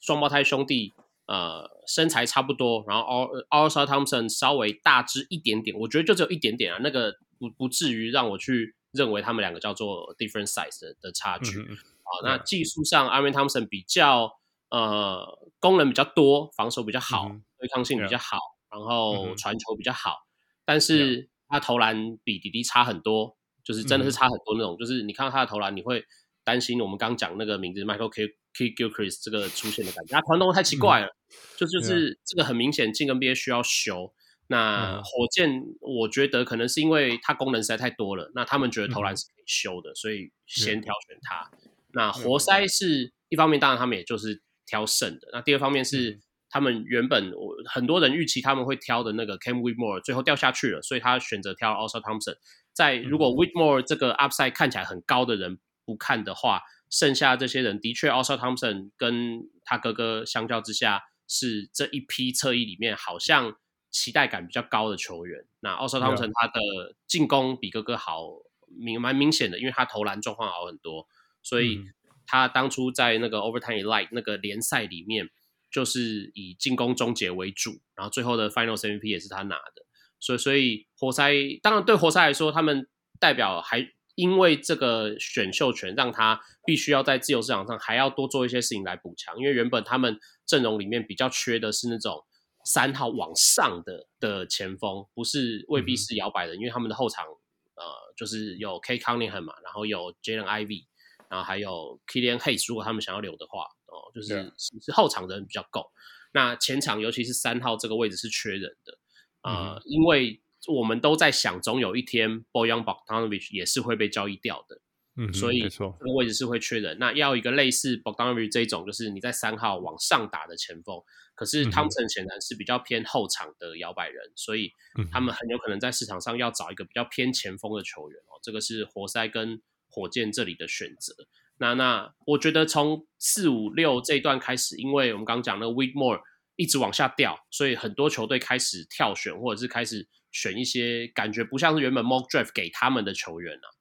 双胞胎兄弟，呃，身材差不多，然后 Ausar Thompson 稍微大只一点点，我觉得就只有一点点啊，那个不不至于让我去认为他们两个叫做 different size 的，的差距。嗯、好，那技术上 Aaron Thompson 比较呃功能比较多，防守比较好，嗯、对抗性比较好。然后传球比较好，嗯、但是他投篮比迪迪差很多，就是真的是差很多那种。嗯、就是你看到他的投篮，你会担心我们刚讲那个名字 Michael K K Gilchrist 这个出现的感觉，他传动太奇怪了，嗯、就就是这个很明显进 NBA 需要修。那火箭我觉得可能是因为它功能实在太多了，那他们觉得投篮是可以修的，所以先挑选他。那活塞是一方面，当然他们也就是挑剩的。那第二方面是。他们原本我很多人预期他们会挑的那个 Cam Whitmore 最后掉下去了，所以他选择挑 Ausar Thompson。在如果 Whitmore 这个 upside 看起来很高的人不看的话，剩下这些人的确 Ausar Thompson 跟他哥哥相较之下是这一批侧翼里面好像期待感比较高的球员。那 OSA Thompson 他的进攻比哥哥好明蛮明显的，因为他投篮状况好很多，所以他当初在那个 Overtime Elite 那个联赛里面，就是以进攻终结为主，然后最后的 Finals MVP 也是他拿的。所以，所以活塞当然对活塞来说，他们代表还。因为这个选秀权让他必须要在自由市场上还要多做一些事情来补强，因为原本他们阵容里面比较缺的是那种三号往上的的前锋，不是未必是摇摆的，嗯、因为他们的后场呃就是有 Cade Cunningham 嘛，然后有 Jaden Ivey，然后还有 Killian Hayes，如果他们想要留的话哦，就是.是后场的人比较够，那前场尤其是三号这个位置是缺人的，呃，嗯、因为。我们都在想，总有一天 Boyan Bogdanovich 也是会被交易掉的，嗯，所以这个位置是会缺人。那要一个类似 Bogdanovich 这种，就是你在三号往上打的前锋。可是 Thompson 显然是比较偏后场的摇摆人，所以他们很有可能在市场上要找一个比较偏前锋的球员哦。这个是活塞跟火箭这里的选择。那那我觉得从四五六这一段开始，因为我们刚刚讲那个 Whitmore 一直往下掉，所以很多球队开始跳选或者是开始。选一些感觉不像是原本 mock draft 给他们的球员啊，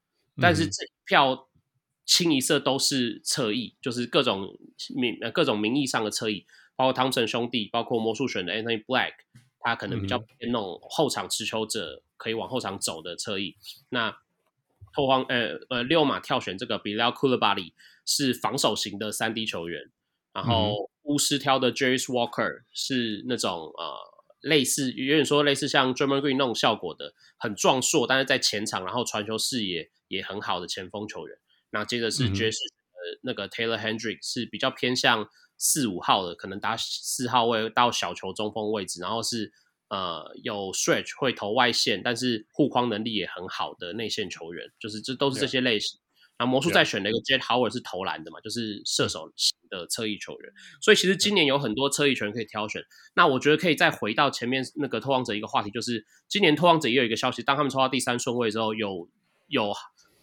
但是这一票清一色都是侧翼，就是各种名呃各种名义上的侧翼，包括汤普森兄弟，包括魔术选的 Anthony Black，他可能比较偏那种后场持球者，可以往后场走的侧翼。那拓荒呃呃六马跳选这个 Bilal Coulibaly 是防守型的三 D 球员，然后巫师挑的 Jarace Walker 是那种呃。类似有点说类似像 Draymond Green 那种效果的，很壮硕，但是在前场然后传球视野也很好的前锋球员。那接着是爵士呃那个 Taylor Hendricks 是比较偏向四五号的，可能打四号位到小球中锋位置，然后是呃有 stretch 会投外线，但是护框能力也很好的内线球员，就是这都是这些类型。后魔术再选了一个 Jett Howard 是投篮的嘛，就是射手型的侧翼球员，所以其实今年有很多侧翼球员可以挑选。那我觉得可以再回到前面那个拓荒者一个话题，就是今年拓荒者也有一个消息，当他们抽到第三顺位之后，有有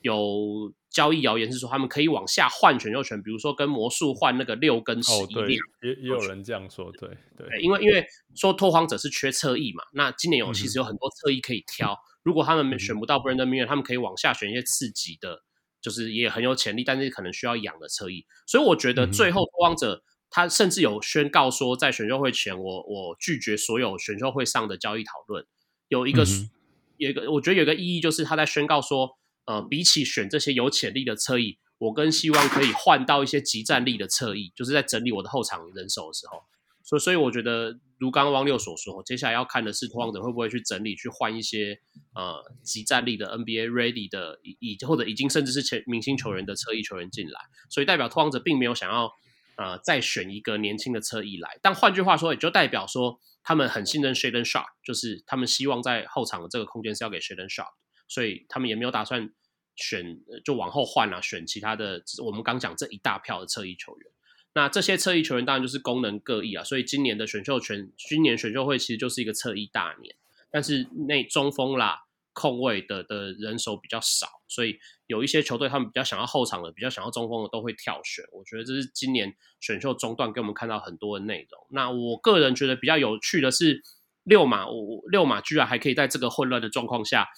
有交易谣言是说他们可以往下换选秀权，比如说跟魔术换那个六跟十一。对，也也有人这样说，对对，对，因为因为说拓荒者是缺侧翼嘛，那今年有其实有很多侧翼可以挑，如果他们选不到 Brandon Miller，他们可以往下选一些次级的。就是也很有潜力，但是可能需要养的侧翼，所以我觉得最后拓荒者他甚至有宣告说，在选秀会前我，我我拒绝所有选秀会上的交易讨论。有一个、嗯、有一个，我觉得有一个意义就是他在宣告说，呃，比起选这些有潜力的侧翼，我更希望可以换到一些即战力的侧翼，就是在整理我的后场人手的时候。所，所以我觉得，如刚刚汪六所说，接下来要看的是拓荒者会不会去整理，去换一些呃即战力的 NBA ready 的已已或者已经甚至是前明星球员的侧翼球员进来。所以代表拓荒者并没有想要呃再选一个年轻的侧翼来。但换句话说，也就代表说他们很信任 Shaedon Sharp，就是他们希望在后场的这个空间是要给 Shaedon Sharp，所以他们也没有打算选就往后换啊，选其他的我们刚讲这一大票的侧翼球员。那这些侧翼球员当然就是功能各异啊，所以今年的选秀权，今年选秀会其实就是一个侧翼大年。但是那中锋啦、控卫的的人手比较少，所以有一些球队他们比较想要后场的、比较想要中锋的都会跳选。我觉得这是今年选秀中段给我们看到很多的内容。那我个人觉得比较有趣的是，六马，我六马居然还可以在这个混乱的状况下，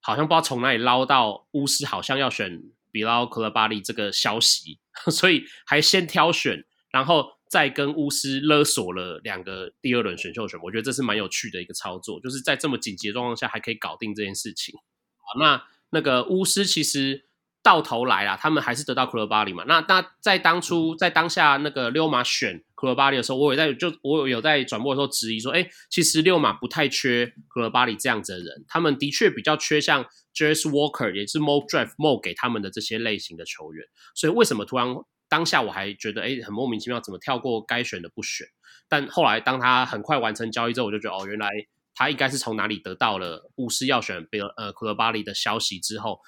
好像不知道从哪里捞到巫师，好像要选。比拉克勒巴利这个消息，所以还先挑选，然后再跟巫师勒索了两个第二轮选秀权。我觉得这是蛮有趣的一个操作，就是在这么紧急的状况下还可以搞定这件事情。好，那那个巫师其实。到头来啦，他们还是得到库勒巴里嘛。那那在当初在当下那个六马选库勒巴里的时候，我也在就我有在转播的时候质疑说，哎，其实六马不太缺库勒巴里这样子的人，他们的确比较缺像 Jarace Walker 也是 Mock Draft Mock 给他们的这些类型的球员。所以为什么突然当下我还觉得哎很莫名其妙，怎么跳过该选的不选？但后来当他很快完成交易之后，我就觉得哦，原来他应该是从哪里得到了巫师要选贝呃库勒巴里的消息之后。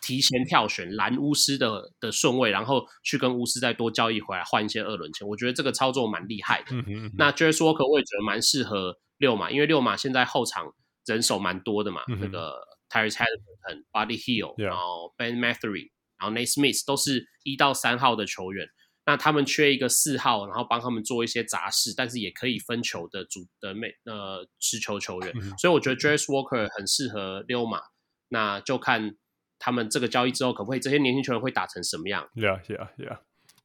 提前跳选蓝巫师的的顺位，然后去跟巫师再多交易回来换一些二轮签，我觉得这个操作蛮厉害的。那 Jarace Walker 我也觉得蛮适合六马，因为六马现在后场人手蛮多的嘛，嗯、那个 Tyrese Haliburton、Buddy Hield，然后 Ben Mathery，然后 Nate Smith 都是一到三号的球员。那他们缺一个四号，然后帮他们做一些杂事，但是也可以分球的主的美呃持球球员。嗯、所以我觉得 Jarace Walker 很适合六马。那就看他们这个交易之后可不可以这些年轻球员会打成什么样。Yeah, yeah, yeah.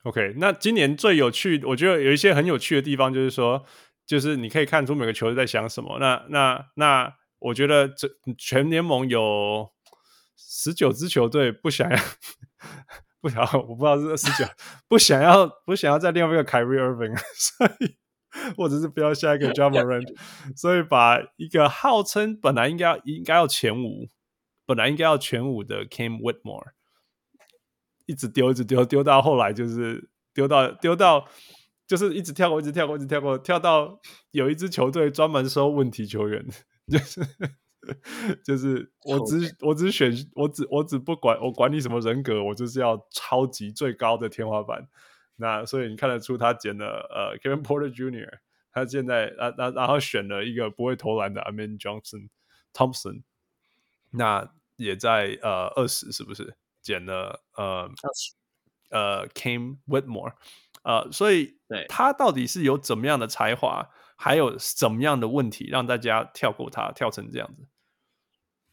OK，那今年最有趣，我觉得有一些很有趣的地方，就是说，就是你可以看出每个球队在想什么。那那那，我觉得这全联盟有十九支球队不想要。不想要，我不知道是十九，不想要，不想要再另外一个 Kyrie Irving，所以或者是不要下一个 Ja Morant，所以把一个号称本来应该要应该要前五，本来应该要全五的 Cam Whitmore，一直丢，一直丢，丢到后来就是丢到丢到，就是一直跳过，一直跳过，一直跳过，跳到有一支球队专门收问题球员，就是。就是我只我只选我只我只不管我管你什么人格，我就是要超级最高的天花板。那所以你看得出他捡了呃 Kevin Porter Jr.，他现在啊啊然后选了一个不会投篮的 Amin Johnson Thompson，那也在呃二十是不是减了呃呃？Came Whitmore，呃所以他到底是有怎么样的才华，还有怎么样的问题让大家跳过他跳成这样子？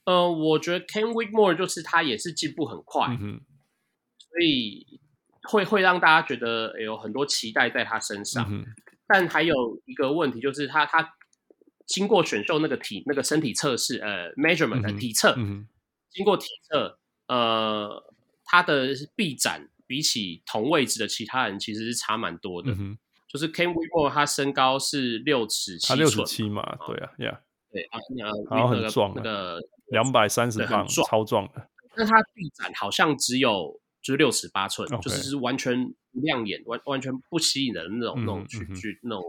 呃，我觉得 Came Whitmore 就是他也是进步很快，嗯、所以会会让大家觉得有很多期待在他身上。嗯、但还有一个问题就是他他经过选秀那个体那个身体测试，呃，measurement 的体测，经过体测，呃，他的臂展比起同位置的其他人其实是差蛮多的。嗯、就是 Cam Whitmore 他身高是六尺七寸，他六尺七嘛，对啊，Yeah，对啊，然后很壮那个。两百三十磅，超壮的。那他臂展好像只有就是六尺八寸，就是是完全不亮眼，完完全不吸引人的那种那种去去那种。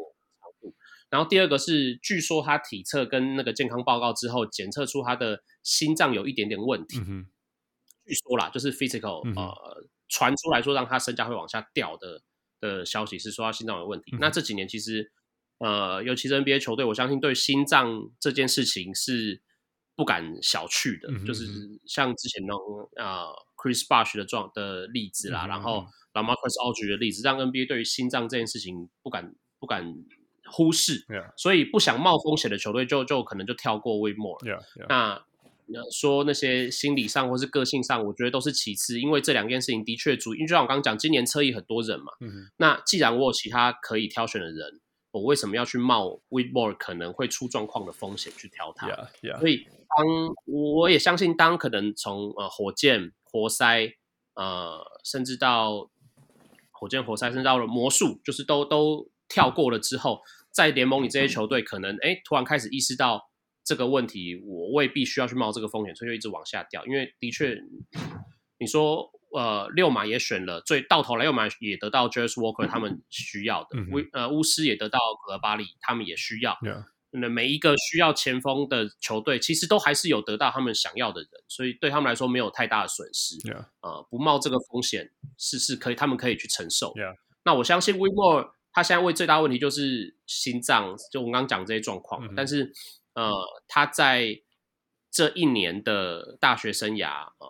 然后第二个是，据说他体测跟那个健康报告之后，检测出他的心脏有一点点问题。据说啦，就是 physical 呃传出来说让他身价会往下掉的的消息是说他心脏有问题。那这几年其实呃，尤其是 NBA 球队，我相信对心脏这件事情是。不敢小觑的，嗯、就是像之前那种啊、呃、Chris Bosh 的状的例子啦，嗯、然后 LaMarcus Aldridge 的例子，让 NBA 对于心脏这件事情不敢不敢忽视，Yeah. 所以不想冒风险的球队就就可能就跳过。Yeah, yeah. 那说那些心理上或是个性上，我觉得都是其次，因为这两件事情的确足，因为就像我刚刚讲，今年侧翼很多人嘛，嗯、那既然我有其他可以挑选的人。我为什么要去冒 Whitmore 可能会出状况的风险去挑他.所以当我也相信，当可能从呃火箭、活塞，呃，甚至到火箭、活塞，甚至到了魔术，就是都都跳过了之后，在联盟里这些球队可能哎突然开始意识到这个问题，我未必需要去冒这个风险，所以就一直往下掉。因为的确，你说。呃，六马也选了，最到头来六马也得到 Jarace Walker 他们需要的，嗯、呃，巫师也得到格巴利他们也需要。那.每一个需要前锋的球队，其实都还是有得到他们想要的人，所以对他们来说没有太大的损失。Yeah. 呃，不冒这个风险是是可以，他们可以去承受。Yeah. 那我相信 Whitmore 他现在为最大问题就是心脏，就我刚刚讲这些状况。嗯、但是呃，他在这一年的大学生涯，呃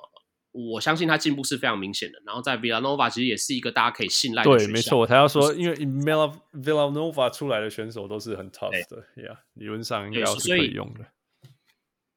我相信他进步是非常明显的，然后在 Villanova 其实也是一个大家可以信赖的。对，没错，我才要说，因为 Villanova 出来的选手都是很 tough 的对，Yeah，理论上应该是可以用的。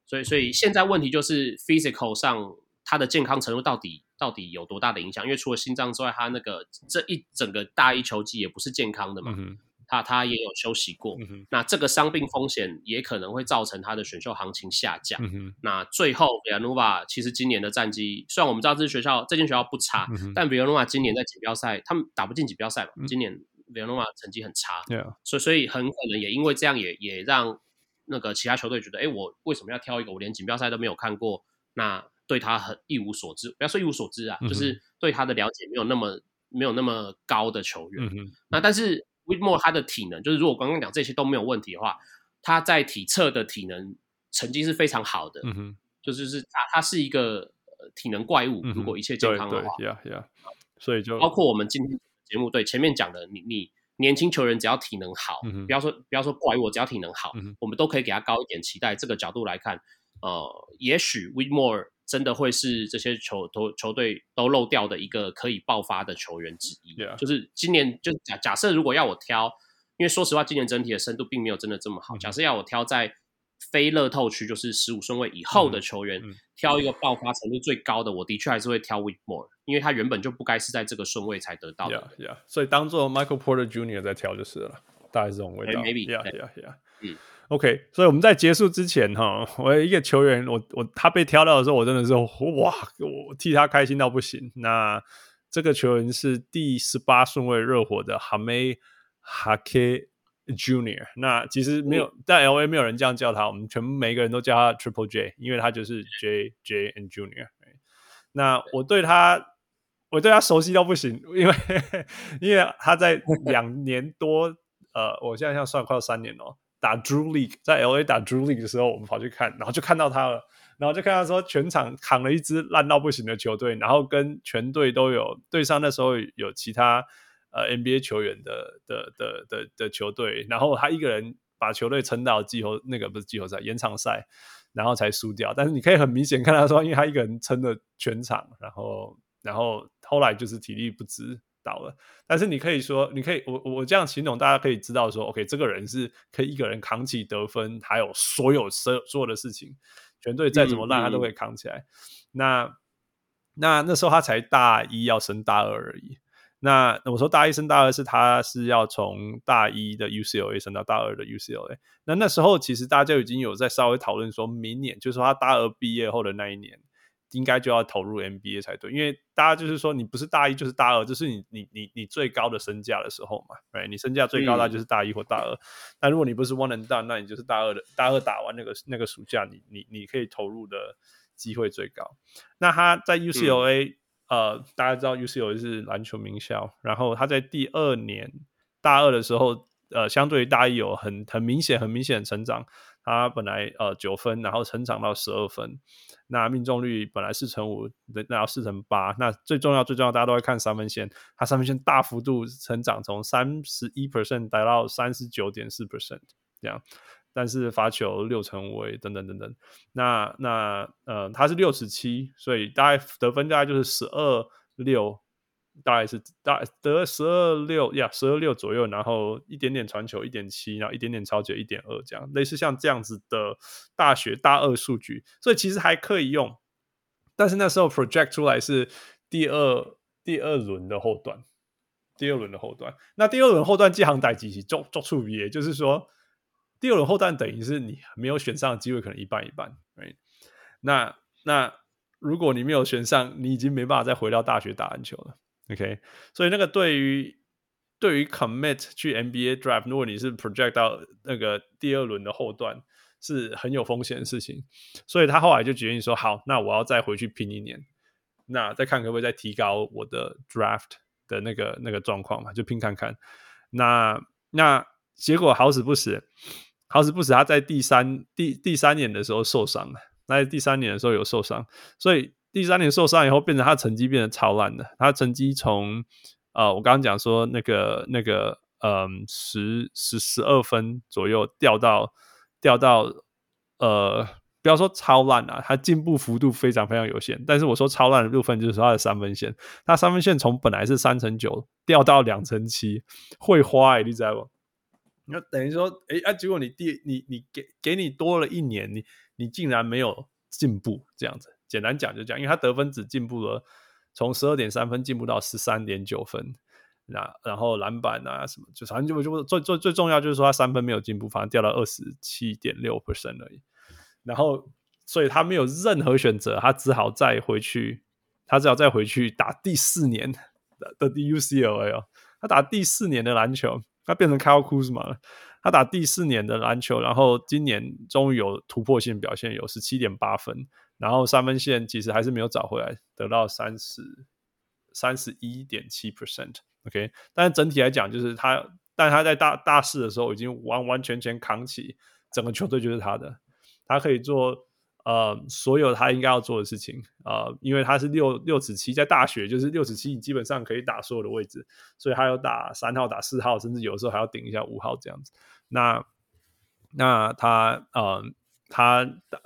所以，所以现在问题就是 physical 上他的健康程度到底到底有多大的影响？因为除了心脏之外，他那个这一整个大一球季也不是健康的嘛。嗯他他也有休息过，嗯、那这个伤病风险也可能会造成他的选秀行情下降。嗯、那最后，Villanova 其实今年的战绩，虽然我们知道这支学校这间学校不差，嗯、但 Villanova 今年在锦标赛他们打不进锦标赛今年 Villanova 成绩很差，嗯、所以所以很可能也因为这样也也让那个其他球队觉得，哎，我为什么要挑一个我连锦标赛都没有看过，那对他很一无所知，不要说一无所知啊，嗯、就是对他的了解没有那么没有那么高的球员。嗯、那但是。Whitmore 他的体能，就是如果刚刚讲这些都没有问题的话，他在体测的体能成绩是非常好的。嗯哼，就是是他他是一个体能怪物。嗯、如果一切健康的话，对对 yeah, yeah. 所以就包括我们今天节目对前面讲的，你你年轻球员只要体能好，嗯、不要说不要说怪我，只要体能好，嗯、我们都可以给他高一点期待。这个角度来看，呃，也许 Whitmore 真的会是这些球都球队都漏掉的一个可以爆发的球员之一。Yeah. 就是今年就假假设如果要我挑，因为说实话，今年整体的深度并没有真的这么好。假设要我挑在非乐透区，就是十五顺位以后的球员，挑一个爆发程度最高的，我的确还是会挑 Whitmore，因为他原本就不该是在这个顺位才得到的。Yeah, yeah. 所以当做 Michael Porter Jr. 在挑就是了，大概是这种味道。Maybe, yeah, yeah, yeah. 嗯。OK，所以我们在结束之前哈，我有一个球员，我我他被挑到的时候，我真的是哇，我替他开心到不行。那这个球员是第十八顺位热火的 Jaime Jaquez Jr.，那其实没有、嗯、在 LA 没有人这样叫他，我们全部每个人都叫他 Triple J，因为他就是 J J and Junior。那我对他，我对他熟悉到不行，因为 因为他在两年多，呃，我现在要算快要三年了。打 Drew League，在 LA 打 Drew League 的时候，我们跑去看，然后就看到他了，然后就看到说全场扛了一支烂到不行的球队，然后跟全队都有对上，那时候有其他呃 NBA 球员的的的的，的球队，然后他一个人把球队撑到季后那个不是季后赛延长赛，然后才输掉。但是你可以很明显看到说，因为他一个人撑了全场，然后然后后来就是体力不支。到了，但是你可以说，你可以，我我这样形容，大家可以知道说，OK，这个人是可以一个人扛起得分，还有所有所所有的事情，全队再怎么烂，他都会扛起来。嗯嗯、那那那时候他才大一要升大二而已。那我说大一升大二是他是要从大一的 UCLA 升到大二的 UCLA。那那时候其实大家已经有在稍微讨论说，明年就是说他大二毕业后的那一年。应该就要投入 NBA 才对，因为大家就是说，你不是大一就是大二，这是你你你你最高的身价的时候嘛，对，你身价最高那就是大一或大二。嗯、但如果你不是 one and done，那你就是大二的，大二打完那个那个暑假，你你你可以投入的机会最高。那他在 UCLA，、嗯、呃，大家知道 UCLA 是篮球名校，然后他在第二年大二的时候，呃，相对于大一有很很明显很明显的成长。他本来呃九分，然后成长到十二分，那命中率本来四成五，那要四成八。那最重要最重要，大家都会看三分线，他三分线大幅度成长，从三十一 percent 达到三十九点四 percent 这样。但是罚球六成五等等等等。那那呃他是六十七，所以大概得分大概就是十二六。大概是大得十二六呀，十二六左右，然后一点点传球一点七，然后一点点抄截一点二，这样类似像这样子的大学大二数据，所以其实还可以用。但是那时候 project 出来是第二第二轮的后段，第二轮的后段。那第二轮后段这行代机器做做出别，就是说第二轮后段等于是你没有选上的机会可能一半一半。Right? 那那如果你没有选上，你已经没办法再回到大学打篮球了。OK，所以那个对于对于 commit 去 NBA draft，如果你是 project 到那个第二轮的后段，是很有风险的事情。所以他后来就决定说，好，那我要再回去拼一年，那再看可不可以再提高我的 draft 的那个那个状况嘛，就拼看看。那那结果好死不死，好死不死，他在第三第第三年的时候受伤了，在第三年的时候有受伤，所以。第三年受伤以后，变成他成绩变得超烂的。他成绩从呃，我刚刚讲说那个那个嗯，十十十二分左右掉到掉到呃，不要说超烂啊，他进步幅度非常非常有限。但是我说超烂的部分就是他的三分线，他三分线从本来是三成九掉到两成七，会花欸，你知道不？那等于说，哎啊，结果你第你你给给你多了一年，你你竟然没有进步，这样子。简单讲就讲，因为他得分只进步了，从十二点三分进步到十三点九分，那然后篮板啊什么，就反正就就最最最重要就是说他三分没有进步，反正掉到二十七点六 percent 而已。然后所以他没有任何选择，他只好再回去，他只好再回去打第四年的的 UCLA，他打第四年的篮球，他变成 Kyle Kuzma 了。他打第四年的篮球，然后今年终于有突破性表现，有十七点八分。然后三分线其实还是没有找回来，得到三十三十一点七 percent，OK。但是整体来讲，就是他，但他在大大四的时候已经完完全全扛起整个球队，就是他的，他可以做呃所有他应该要做的事情、呃，因为他是六六尺七，在大学就是六尺七，你基本上可以打所有的位置，所以他有打三号、打四号，甚至有时候还要顶一下五号这样子。那那他嗯。呃他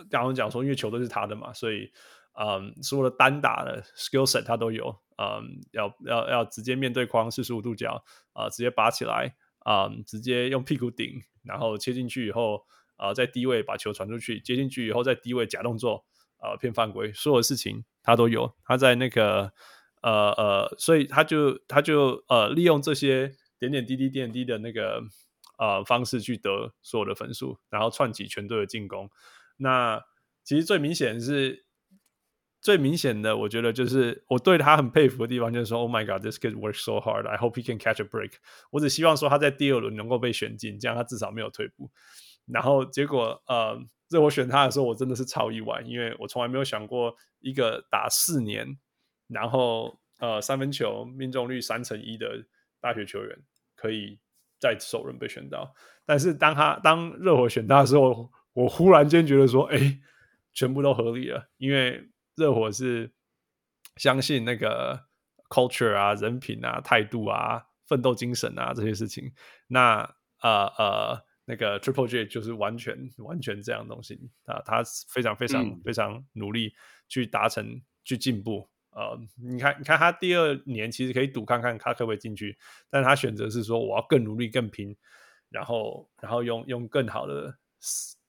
刚刚讲说，因为球都是他的嘛，所以嗯，所有的单打的 skill set 他都有，嗯，要要要直接面对框四十五度角，啊、直接拔起来，啊、直接用屁股顶，然后切进去以后，啊、在低位把球传出去，接进去以后在低位假动作，啊、骗犯规，所有的事情他都有，他在那个，呃呃，所以他就他就呃利用这些点点滴滴点点滴的那个呃方式去得所有的分数，然后串起全队的进攻。那其实最明显是。最明显的，我觉得就是我对他很佩服的地方，就是说，Oh my God, this kid works so hard. I hope he can catch a break. 我只希望说他在第二轮能够被选进，这样他至少没有退步。然后结果，呃，在我选他的时候，我真的是超意外，因为我从来没有想过一个打四年，然后呃三分球命中率三成一的大学球员可以在首轮被选到。但是当他当热火选他的时候，我忽然间觉得说，哎，全部都合理了，因为。热火是相信那个 culture 啊、人品啊、态度啊、奋斗精神啊这些事情。那呃呃，那个 Triple J 就是完全完全这样东西啊，他非常非常、嗯、非常努力去达成去进步。呃，你看你看他第二年其实可以赌看看他可不可以进去，但他选择是说我要更努力更拼，然后然后用用更好的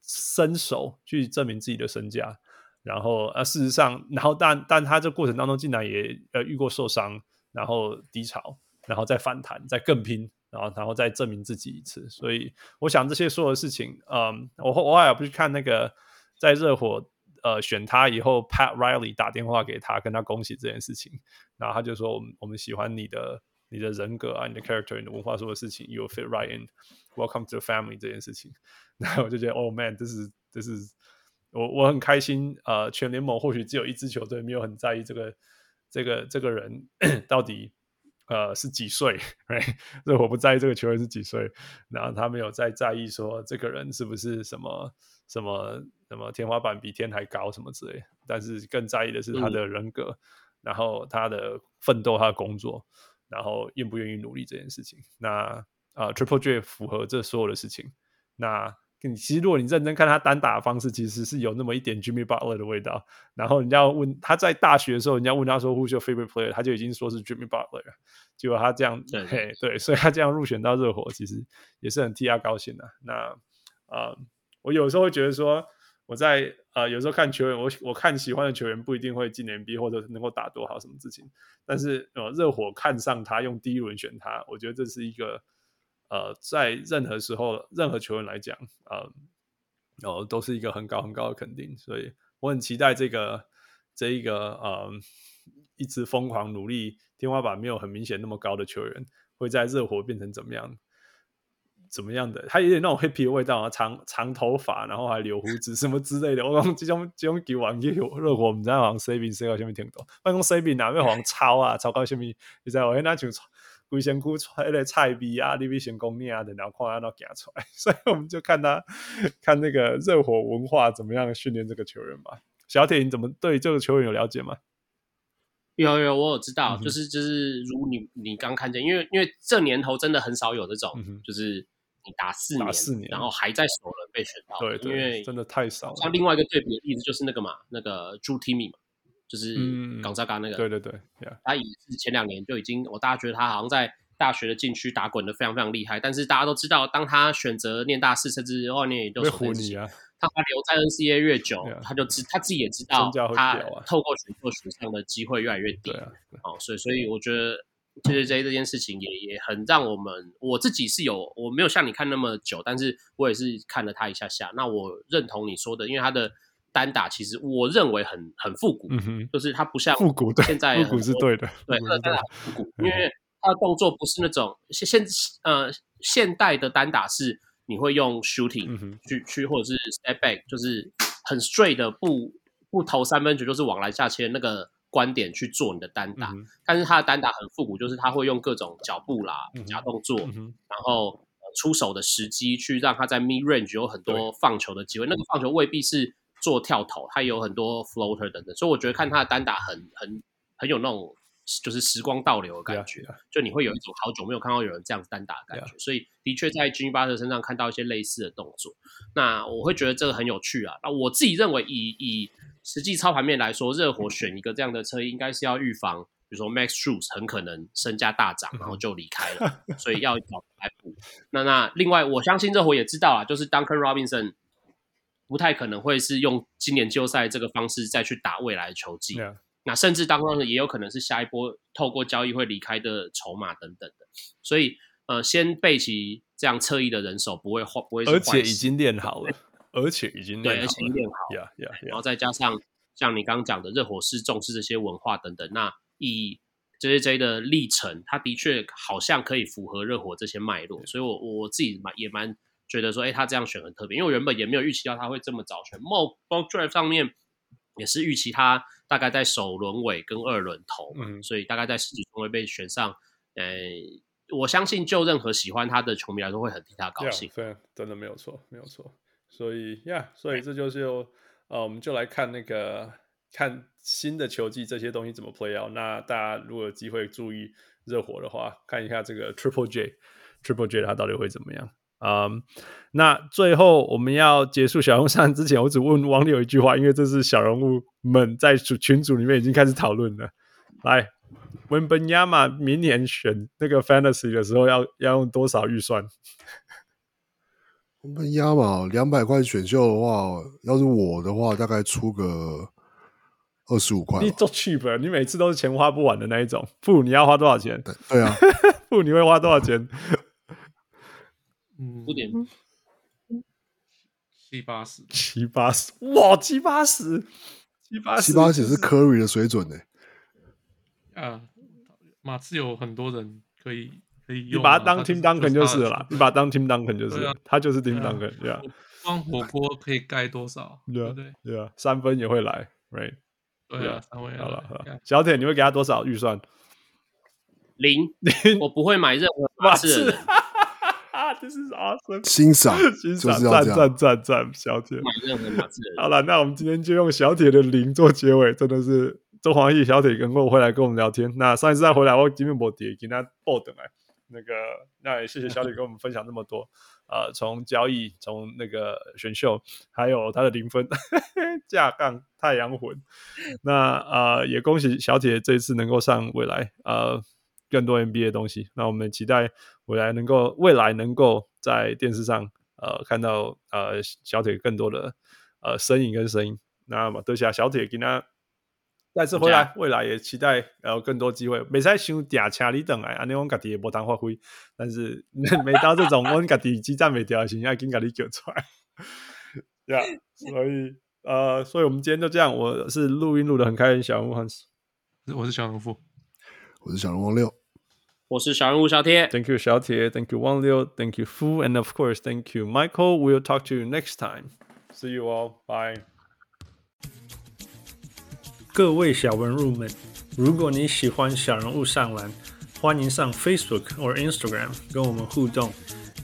身手去证明自己的身价。然后呃，事实上，然后但但他这过程当中竟然也呃遇过受伤，然后低潮，然后再反弹，再更拼，然后然后再证明自己一次。所以我想这些所有的事情，嗯，我我后来不去看那个在热火呃选他以后，Pat Riley 打电话给他，跟他恭喜这件事情，然后他就说我们我们喜欢你的你的人格啊，你的 character，你的文化，所有事情，You fit right in，Welcome to the family 这件事情，然后我就觉得，Oh man，这是这是。我我很开心，呃，全联盟或许只有一支球队没有很在意这个这个这个人到底呃是几岁，热火不在意这个球员是几岁，然后他没有再在意说这个人是不是什么什么什么天花板比天还高什么之类，但是更在意的是他的人格，嗯、然后他的奋斗，他的工作，然后愿不愿意努力这件事情。那啊、呃、Triple J 符合这所有的事情，那。其实，如果你认真看他单打的方式，其实是有那么一点 Jimmy Butler 的味道。然后人家问他在大学的时候，人家问他说 Who's your favorite player，他就已经说是 Jimmy Butler。结果他这样，对对，对，所以他这样入选到热火，其实也是很替他高兴的。那啊、呃，我有时候会觉得说，我在呃有时候看球员，我我看喜欢的球员不一定会进 NBA 或者能够打多好什么事情，但是呃热火看上他，用第一轮选他，我觉得这是一个。呃，在任何时候，任何球员来讲，呃，哦，都是一个很高很高的肯定，所以我很期待这个这一个呃，一直疯狂努力，天花板没有很明显那么高的球员，会在热火变成怎么样？怎么样的？他有点那种 hippie 的味道啊，长长头发，然后还留胡子什么之类的。我讲这种这种给完也有热火，我们在往 saving 谁到下面听懂？办公 saving 哪边往超啊？超高下面，你在我那就。龟仙姑出来的菜逼啊，你比先攻你啊，等然后看他都夹出来，所以我们就看他看那个热火文化怎么样训练这个球员吧。小铁，你怎么对这个球员有了解吗？有有，我有知道，嗯、就是就是如你你刚看见，因为因为这年头真的很少有这种，嗯、就是你打四年，打四年，然后还在首轮被选到，对，对，因为真的太少了。像另外一个对比的例子就是那个嘛，那个朱提米嘛。就是港扎嘎那个，对对对，他也是前两年就已经，我大家觉得他好像在大学的禁区打滚的非常非常厉害。但是大家都知道，当他选择念大四，甚至后念研究所，他留在 NCAA 越久，他就知他自己也知道，他透过选秀选上的机会越来越低。哦，所以所以我觉得，其实这这件事情也也很让我们，我自己是有我没有像你看那么久，但是我也是看了他一下下。那我认同你说的，因为他的。单打其实我认为很很复古，嗯，就是他不像复古的，现在复古是对的，对，单打复古，因为他的动作不是那种现现呃现代的单打是你会用 shooting、嗯、去去或者是 step back，就是很 straight 的不不投三分球，就是往篮下切那个观点去做你的单打，嗯、但是他的单打很复古，就是他会用各种脚步啦、假动作，嗯、然后出手的时机去让他在 mid range 有很多放球的机会，那个放球未必是。做跳投，他有很多 floater 等等，所以我觉得看他的单打很很很有那种就是时光倒流的感觉，yeah, yeah. 就你会有一种好久没有看到有人这样子单打的感觉.所以的确在 Jimmy Butler 身上看到一些类似的动作，那我会觉得这个很有趣啊。那我自己认为以以实际操盘面来说，热火选一个这样的车，应该是要预防，比如说 Max Shoes 很可能身价大涨，然后就离开了，所以要找来补。那那另外，我相信热火也知道啊，就是 Duncan Robinson 不太可能会是用今年季后赛这个方式再去打未来的球季。Yeah. 那甚至当中也有可能是下一波透过交易会离开的筹码等等的。所以呃，先备齐这样侧翼的人手不会坏，不会而且已经练好了。而且已经对，而且练好 yeah, yeah. 然后再加上像你刚刚讲的热火是重视这些文化等等，那以 JJJ 的历程，他的确好像可以符合热火这些脉络，所以我我自己蛮也蛮觉得说，哎，他这样选很特别，因为我原本也没有预期到他会这么早选。Mock Draft 上面也是预期他大概在首轮尾跟二轮头，嗯，所以大概在十几顺位被选上，呃，我相信就任何喜欢他的球迷来说，会很替他高兴。对真的没有错，没有错。所以呀，yeah, 所以这就是，呃，我们就来看那个看新的球技这些东西怎么 play out。那大家如果有机会注意热火的话，看一下这个 Triple J，Triple J 它到底会怎么样？嗯、um,，那最后我们要结束小人物上之前，我只问网友一句话，因为这是小人物们在群组里面已经开始讨论了。来，Wembanyama 明年选那个 Fantasy 的时候要要用多少预算？我们压嘛，两百块选秀的话，要是我的话，大概出个二十五块。你做 cheap，你每次都是钱花不完的那一种。不，你要花多少钱？对啊，不，你会花多少钱？嗯，五点七八十，七八十，哇，七八十，七八十，七八十是 Curry 的水准呢。啊，马刺有很多人可以。你把它当 Tim Duncan 就是了啦，你把它当 Tim Duncan 就是了，他就是 Tim Duncan，对啊。光火锅可以盖多少？对啊，对啊，三分也会来，right？对啊，三分。好了，好了，小铁，你会给他多少预算？零，我不会买任何马刺。这是 awesome，欣赏，欣赏，赞赞赞赞，小铁。买任何马刺。好了，那我们今天就用小铁的零做结尾，真的是周黄奕小铁跟我回来跟我们聊天。那上一次再回来，我基本没跌，给他抱等来。那个，那也谢谢小李跟我们分享那么多，呃，从交易，从那个选秀，还有他的零分，架杠太阳魂，那呃，也恭喜小铁这一次能够上未来，呃，更多 NBA 的东西。那我们期待未来能够未来能够在电视上，呃，看到呃小铁更多的呃身影跟声音。那么多谢小铁给他。再次回来，未来也期待有更多机会。没在想嗲车你等来，安尼我家己也无当发挥。但是 每到这种 我家己激战没掉，现在紧把你叫出来。呀、yeah,，所以呃，所以我们今天就这样。我是录音录的很开心，小人物我是小人物，我是小人物王六，我是小人物小铁。Thank you 小铁，Thank you 王六，Thank you Fu，and of course Thank you Michael. We'll talk to you next time. See you all. Bye. 各位小文入们，如果你喜欢小人物上篮，欢迎上 Facebook 或 Instagram 跟我们互动，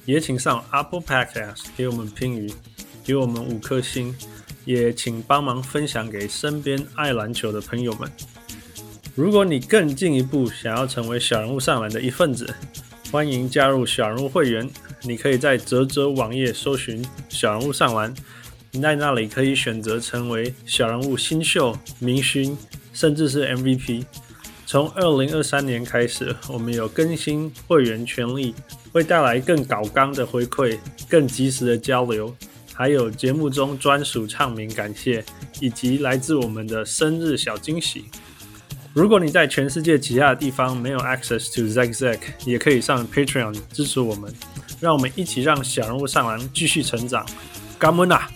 也请上 Apple Podcast 给我们评语，给我们五颗星，也请帮忙分享给身边爱篮球的朋友们。如果你更进一步想要成为小人物上篮的一份子，欢迎加入小人物会员，你可以在泽泽网页搜寻小人物上篮。你在那里可以选择成为小人物新秀、明星，甚至是 MVP。从二零二三年开始，我们有更新会员权利，会带来更高纲的回馈、更及时的交流，还有节目中专属唱名感谢，以及来自我们的生日小惊喜。如果你在全世界其他的地方没有 access to Zack Zack，也可以上 Patreon 支持我们，让我们一起让小人物上篮继续成长。感恩啊！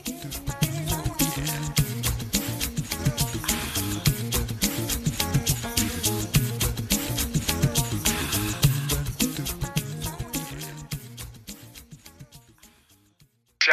小